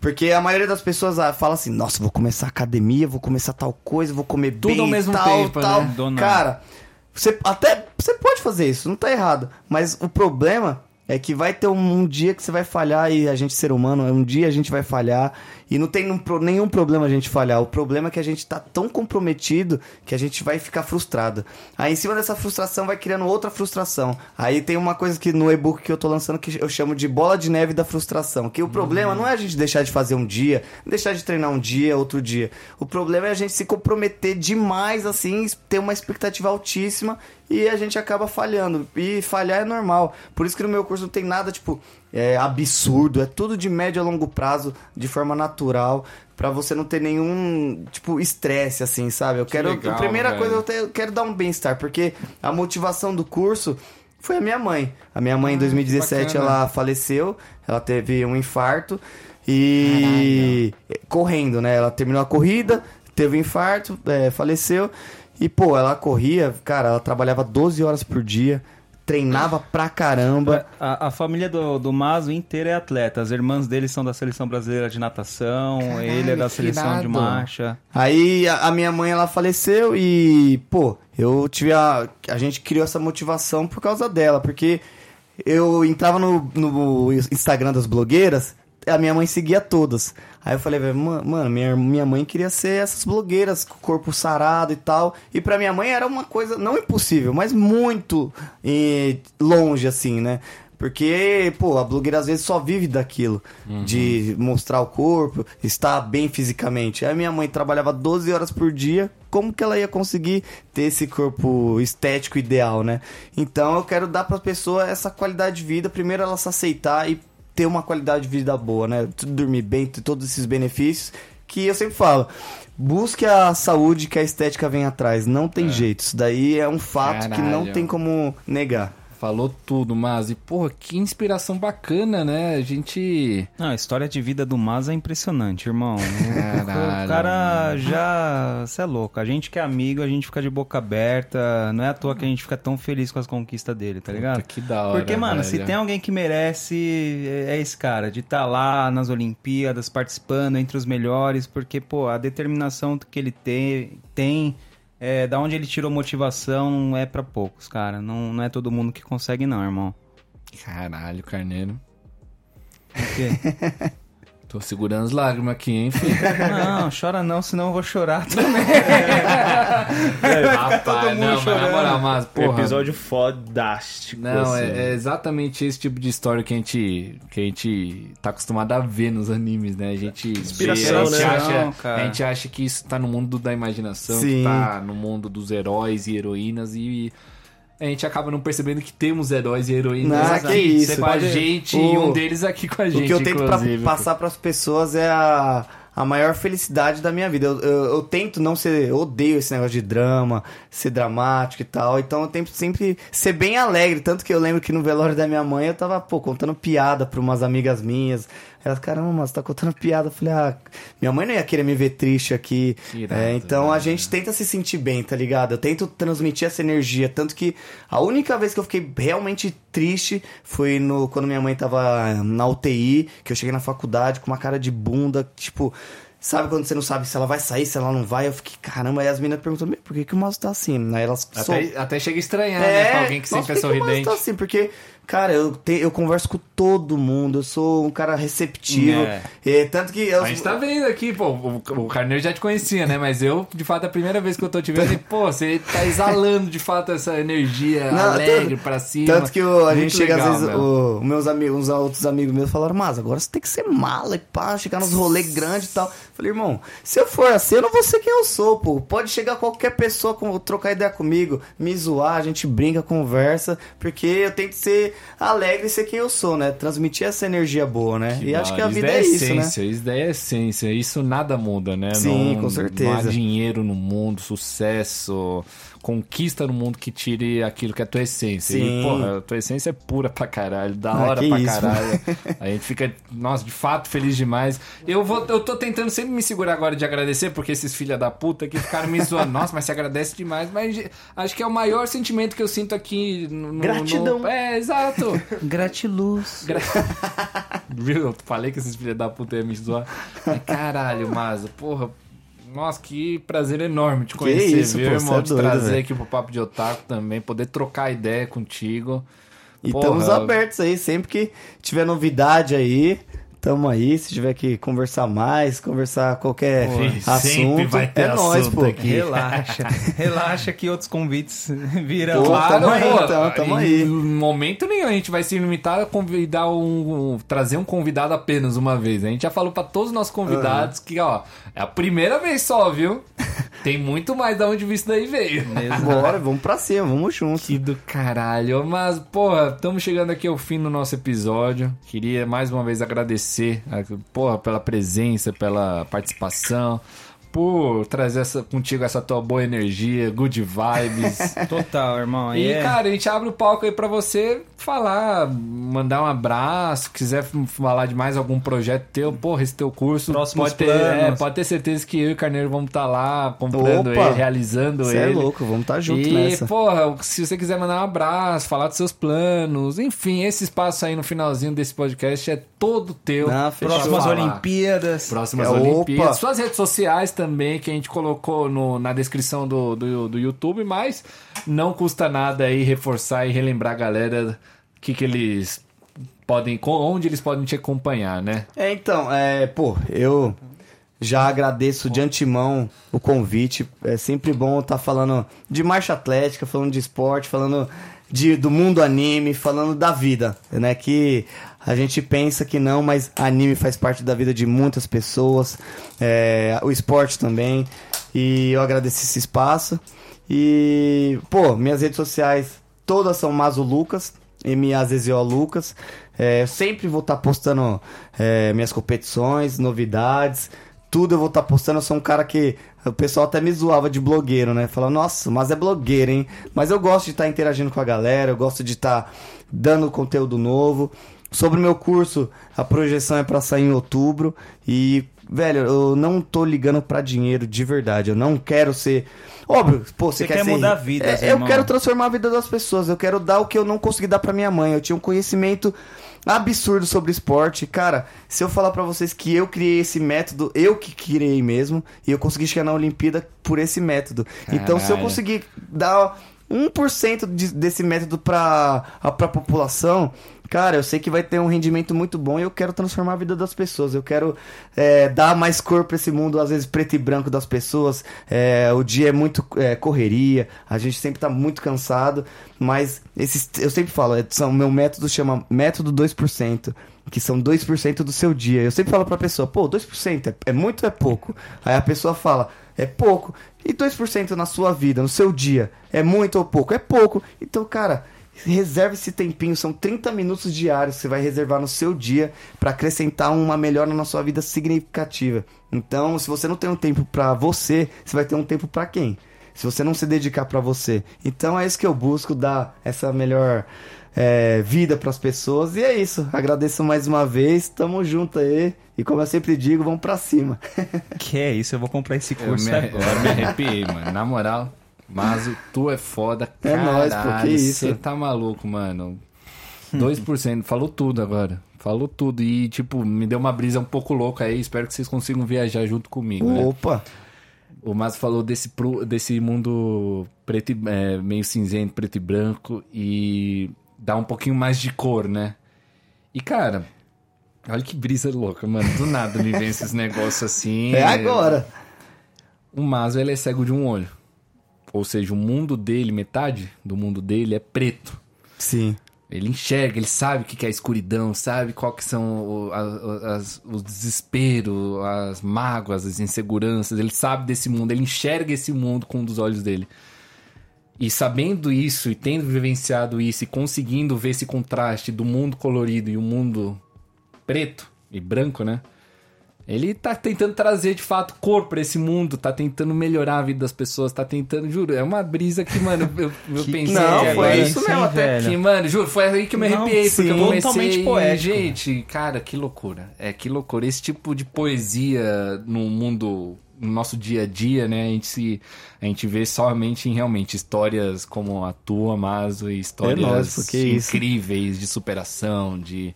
Porque a maioria das pessoas ah, fala assim, nossa, vou começar academia, vou começar tal coisa, vou comer Tudo bem, ao mesmo tal, tempo, tal. né? Cara, você até você pode fazer isso, não tá errado. Mas o problema é que vai ter um, um dia que você vai falhar e a gente, ser humano, um dia a gente vai falhar. E não tem nenhum problema a gente falhar. O problema é que a gente tá tão comprometido que a gente vai ficar frustrado. Aí em cima dessa frustração vai criando outra frustração. Aí tem uma coisa que no e-book que eu tô lançando que eu chamo de bola de neve da frustração. Que o problema não é a gente deixar de fazer um dia, deixar de treinar um dia, outro dia. O problema é a gente se comprometer demais, assim, ter uma expectativa altíssima e a gente acaba falhando. E falhar é normal. Por isso que no meu curso não tem nada, tipo, é, absurdo. É tudo de médio a longo prazo, de forma natural, pra você não ter nenhum, tipo, estresse, assim, sabe? Eu quero. legal, a primeira velho. coisa, eu, te- eu quero dar um bem-estar, porque a motivação do curso. Foi a minha mãe. A minha mãe, em Ah, 2017, que bacana. ela faleceu. Ela teve um infarto. E. Correndo, né? Ela terminou a corrida, teve um infarto, é, faleceu. E, pô, ela corria, cara, ela trabalhava 12 horas por dia, treinava pra caramba. A, a família do, do Mazo inteira é atleta. As irmãs dele são da seleção brasileira de natação, Caralho, ele é da seleção de irado. marcha. Aí a, a minha mãe ela faleceu e, pô, eu tive a. A gente criou essa motivação por causa dela, porque eu entrava no, no Instagram das blogueiras, a minha mãe seguia todas. Aí eu falei, velho, "Ma- mano, minha, minha mãe queria ser essas blogueiras com o corpo sarado e tal. E pra minha mãe era uma coisa, não impossível, mas muito eh, longe, assim, né? Porque, pô, a blogueira às vezes só vive daquilo, de mostrar o corpo, estar bem fisicamente. Aí minha mãe trabalhava 12 horas por dia, como que ela ia conseguir ter esse corpo estético ideal, né? Então eu quero dar pra pessoa essa qualidade de vida, primeiro ela se aceitar e ter uma qualidade de vida boa, né? Dormir bem, ter todos esses benefícios que eu sempre falo. Busque a saúde que a estética vem atrás. Não tem jeito. Isso daí é um fato que não Caralho. tem como negar. Falou tudo, mas e porra, que inspiração bacana, né? A gente. Não, a história de vida do Mas é impressionante, irmão. Caralho, o cara já. Você é louco. A gente que é amigo, a gente fica de boca aberta. Não é à toa que a gente fica tão feliz com as conquistas dele, tá ligado? que da hora. Porque, mano, se velho. tem alguém que merece, é esse cara, de estar lá nas Olimpíadas, participando entre os melhores, porque, pô, a determinação que ele tem, tem é, da onde ele tirou motivação, não é pra poucos, cara. Não, não é todo mundo que consegue, não, irmão. Caralho, Carneiro. O quê? Tô segurando as lágrimas aqui, hein, filho? Não, chora não, senão eu vou chorar também. Rapaz, não, mas na moral, mas, porra. Episódio fodástico. Não, assim. é, é exatamente esse tipo de história que a gente, que a gente tá acostumado a ver nos animes, né? A gente Inspiração, vê, a gente né? acha, Cara. a gente acha que isso tá no mundo da imaginação, Sim. que tá no mundo dos heróis e heroínas e a gente acaba não percebendo que temos heróis e heroínas Não, aqui que isso. com a gente o- e um deles aqui com a gente, o que eu tento pra passar pras pessoas é a, a maior felicidade da minha vida. Eu, eu- eu tento não ser. Eu odeio esse negócio de drama, ser dramático e tal. Então eu tento sempre ser bem alegre. Tanto que eu lembro que no velório da minha mãe eu tava, pô, contando piada pra umas amigas minhas. Elas, caramba, mas tá contando piada. Eu falei, ah, minha mãe não ia querer me ver triste aqui. Irado, É, então a velho. gente tenta se sentir bem, tá ligado? Eu tento transmitir essa energia. Tanto que a única vez que eu fiquei realmente triste foi no, quando minha mãe tava na UTI, que eu cheguei na faculdade com uma cara de bunda, tipo. Sabe quando você não sabe se ela vai sair, se ela não vai? Eu fiquei, caramba, aí as meninas perguntam, "Meu, por que, que o Mazo tá assim? Aí elas Até, até chega a estranhar, né? Pra alguém que sempre é por que o Mazo sorridente. tá assim? Porque, cara, eu, te- eu converso com todo mundo, eu sou um cara receptivo. É. É, tanto que eu, A gente tá vendo aqui, pô, o, o Carneiro já te conhecia, né? Mas eu, de fato, é a primeira vez que eu tô te vendo, e, pô, você tá exalando de fato essa energia Não, alegre tanto- pra cima. Tanto que o- a Muito gente chega, legal, às vezes, o- os meus amigos, uns outros amigos meus falaram, mas agora você tem que ser mala e pá, chegar nos rolês grandes e tal. Falei, irmão, se eu for assim, eu não vou ser quem eu sou, pô. Pode chegar qualquer pessoa, com, trocar ideia comigo, me zoar, a gente brinca, conversa, porque eu tento ser alegre e ser quem eu sou, né? Transmitir essa energia boa, né? Que e acho que a vida daí é isso, né? essência, Isso daí é essência. Isso nada muda, né? Sim, Não- com certeza. Não há dinheiro no mundo, sucesso, conquista no mundo que tire aquilo que é a tua essência. Sim. E, porra, a tua essência é pura pra caralho, da Ah, hora que pra isso. caralho. A gente fica, nossa, de fato feliz demais. Eu vou, eu tô tentando sempre me segurar agora de agradecer, porque esses filha da puta que ficaram me zoando. Nossa, mas você agradece demais. Mas acho que é o maior sentimento que eu sinto aqui no. Gratidão. no- É, exato. Gratiluz. Gra- Viu? Eu falei que esses filhos da puta iam me zoar. Mas caralho, Maza, porra. Nossa, que prazer enorme te conhecer, isso, viu, pô, irmão? é te doido, trazer velho. aqui pro Papo de Otaku também, poder trocar ideia contigo. E Porra. estamos abertos aí, sempre que tiver novidade aí, tamo aí. Se tiver que conversar mais, conversar qualquer Pô, assunto, vai ter é nóis, assunto pô. aqui. Relaxa. Relaxa que outros convites virão. Pô, lá. tamo aí, então, tamo em aí. momento nenhum a gente vai se limitar a convidar um, um- trazer um convidado apenas uma vez. A gente já falou pra todos os nossos convidados que, ó, é a primeira vez só, viu? Tem muito mais da onde isso daí veio. Bora, vamos pra cima, vamos juntos. Que do caralho. Mas, porra, estamos chegando aqui ao fim do nosso episódio. Queria mais uma vez agradecer, porra, pela presença, pela participação, por trazer essa, contigo essa tua boa energia, good vibes. Total, irmão. E, é- cara, a gente abre o palco aí pra você falar, mandar um abraço, quiser falar de mais algum projeto teu, porra, esse teu curso. Próximos pode ter, planos. é, pode ter certeza que eu e o Carneiro vamos estar lá comprando Opa! ele, realizando Você é ele. louco, vamos estar junto e, nessa. porra, se você quiser mandar um abraço, falar dos seus planos, enfim, esse espaço aí no finalzinho desse podcast é todo teu. Ah. Próximas Falar. Olimpíadas. Próximas É, Olimpíadas. opa. Suas redes sociais também, que a gente colocou no- na descrição do, do, do YouTube, mas não custa nada aí reforçar e relembrar a galera que, que eles podem, onde eles podem te acompanhar, né? É, então, é, pô, eu já agradeço de antemão o convite. É sempre bom estar falando de marcha atlética, falando de esporte, falando de, do mundo anime, falando da vida, né? Que a gente pensa que não, mas anime faz parte da vida de muitas pessoas, é, o esporte também. E eu agradeço esse espaço. E, pô, minhas redes sociais todas são Mazo Lucas, M-A-Z-Z-O Lucas. É, sempre vou estar postando é, minhas competições, novidades, tudo eu vou estar postando. Eu sou um cara que o pessoal até me zoava de blogueiro, né? Fala, nossa, mas é blogueiro, hein? Mas eu gosto de estar interagindo com a galera, eu gosto de estar dando conteúdo novo. Sobre o meu curso, a projeção é para sair em outubro e velho, eu não tô ligando pra dinheiro de verdade. Eu não quero ser. Óbvio, pô, você, Você quer ser... mudar vidas, É, eu irmão. quero transformar a vida das pessoas. Eu quero dar o que eu não consegui dar pra minha mãe. Eu tinha um conhecimento absurdo sobre esporte. Cara, se eu falar pra vocês que eu criei esse método, eu que criei mesmo, e eu consegui chegar na Olimpíada por esse método. Então, se eu Caralho. conseguir dar 1% de, desse método pra, a- pra população, cara, eu sei que vai ter um rendimento muito bom e eu quero transformar a vida das pessoas. Eu quero é, dar mais cor pra esse mundo, às vezes preto e branco das pessoas. É, o dia é muito é, correria, a gente sempre tá muito cansado, mas esses, eu sempre falo, é, são, meu método chama método 2%. Que são 2% do seu dia. Eu sempre falo pra pessoa, pô, 2% é, é muito ou é pouco? Aí a pessoa fala, é pouco. E 2% na sua vida, no seu dia, é muito ou pouco? É pouco. Então, cara, reserve esse tempinho, são 30 minutos diários que você vai reservar no seu dia pra acrescentar uma melhora na sua vida significativa. Então, se você não tem um tempo pra você, você vai ter um tempo pra quem? Se você não se dedicar pra você. Então é isso que eu busco, dar essa melhor é, vida pras pessoas. E é isso. Agradeço mais uma vez. Tamo junto aí. E como eu sempre digo, vamos pra cima. Que é isso, eu vou comprar esse Eu curso me, agora. eu me arrepiei, mano. Na moral, mas tu é foda, É caralho. nóis, pô, que isso. Você tá maluco, mano. 2%, falou tudo agora. Falou tudo. E, tipo, me deu uma brisa um pouco louca aí. Espero que vocês consigam viajar junto comigo, né? Opa! O Mas falou desse, pro- desse mundo preto e, é, meio cinzento, preto e branco e dá um pouquinho mais de cor, né? E cara, olha que brisa louca, mano. Do nada me vem esses negócios assim. É agora. O Mazo ele é cego de um olho. Ou seja, o mundo dele, metade do mundo dele é preto. Sim. Ele enxerga, ele sabe o que é a escuridão, sabe qual que são o, a- as- o desespero, as mágoas, as inseguranças. Ele sabe desse mundo, ele enxerga esse mundo com um dos olhos dele. E sabendo isso, e tendo vivenciado isso, e conseguindo ver esse contraste do mundo colorido e o mundo preto e branco, né? Ele tá tentando trazer de fato cor pra esse mundo, tá tentando melhorar a vida das pessoas, tá tentando, juro, é uma brisa que, mano, eu, eu pensei Não, que foi agora- isso mesmo até. que, mano, juro, foi aí que eu me Não, arrepiei, porque eu sim, comecei... totalmente poético. Gente, cara, que loucura. É, que loucura. Esse tipo de poesia no mundo, no nosso dia a dia, né? A gente, se, a gente vê somente em realmente histórias como a tua, e histórias É nóis, porque isso. incríveis de superação, de...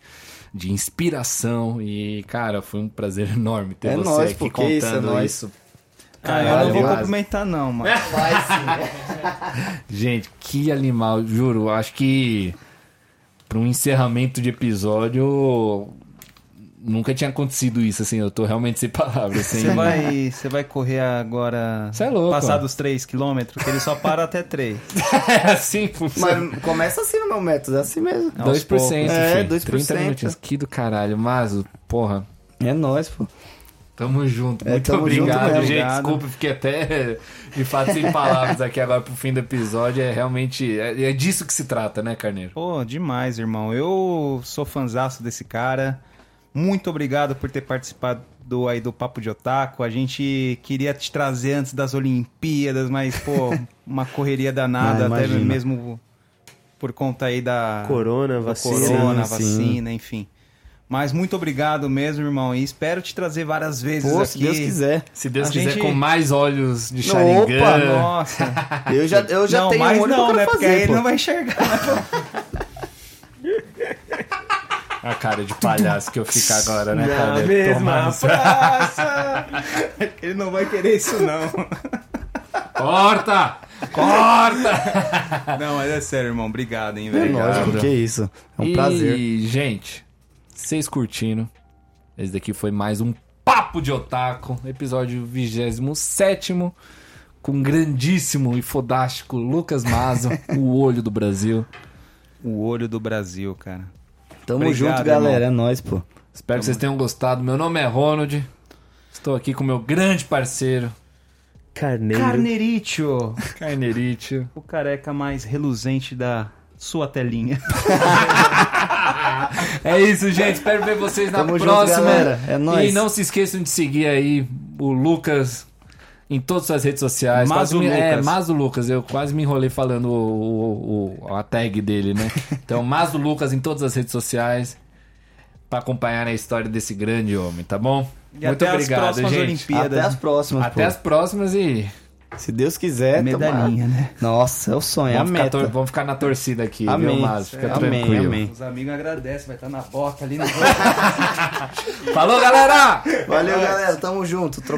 De inspiração e, cara, foi um prazer enorme ter É você nóis, aqui porque isso, é contando nóis. isso. Ah, eu não Caralho, vou Mazo. cumprimentar não, mano. Vai sim. Gente, que animal, juro. Acho que para um encerramento de episódio nunca tinha acontecido isso, assim. Eu tô realmente sem palavras. Sem... Você vai, você vai correr agora. Cê é louco. Passar dos 3 km, que ele só para até 3. É assim que funciona. Mas começa assim no meu método, é assim mesmo. aos 2%, poucos. É, filho. 2%. 30 minutinhos. Que do caralho. Mas, porra, É nóis, pô. tamo junto. É, Muito tamo obrigado, junto gente. Obrigado. Desculpa, fiquei até de fato sem palavras aqui agora pro fim do episódio. É realmente... É, é disso que se trata, né, Carneiro? Pô, demais, irmão. Eu sou fanzaço desse cara. Muito obrigado por ter participado do, aí do Papo de Otaku. A gente queria te trazer antes das Olimpíadas, mas, pô, uma correria danada, Ah, até mesmo por conta aí da Corona, da vacina. corona, Sim, sim. vacina, enfim. Mas muito obrigado mesmo, irmão. E espero te trazer várias vezes Pô, aqui. se Deus quiser. Se Deus A quiser, gente- com mais olhos de Opa, Sharingan. Nossa. Eu já, eu já não, tenho mas um olho não, né? quero Porque fazer, aí ele não vai enxergar. A cara de palhaço que eu fico agora, né, Na cara? mesma Praça! Ele não vai querer isso, não. Corta! Corta! Não, mas é sério, irmão. Obrigado, hein, É velho. Obrigado. pô, que isso. É um e, prazer. gente, vocês curtindo? Esse daqui foi mais um Papo de Otaku, episódio 27 com o grandíssimo e fodástico Lucas Mazo, o olho do Brasil. O olho do Brasil, cara. Tamo Obrigado, junto, galera. irmão. É nóis, pô. Espero que vocês tenham gostado. Meu nome é Ronald. Estou aqui com meu grande parceiro, Carneiro. Carnerite. o careca mais reluzente da sua telinha. É isso, gente. Espero ver vocês na Tamo junto, próxima. galera. É nóis. E não se esqueçam de seguir aí o Lucas em todas as suas redes sociais. Mazo me- É, Lucas. Mazo Lucas. Eu quase me enrolei falando o, o- o- a tag dele, né? Então, Mazo Lucas em todas as redes sociais para acompanhar a história desse grande homem, tá bom? E Muito até as obrigado, próximas gente. Olimpíadas. Até as próximas, Até pô. as próximas e Se Deus quiser, Medalhinha, tomara. né? Nossa, é o sonho, é a vamos ficar, meta. tor- vamos ficar na torcida aqui, Amém. viu, Mazo? Fica Amém, tranquilo. amém. Os amigos agradecem, vai estar na boca ali no Falou, galera! Valeu, galera. Tamo junto. Trocar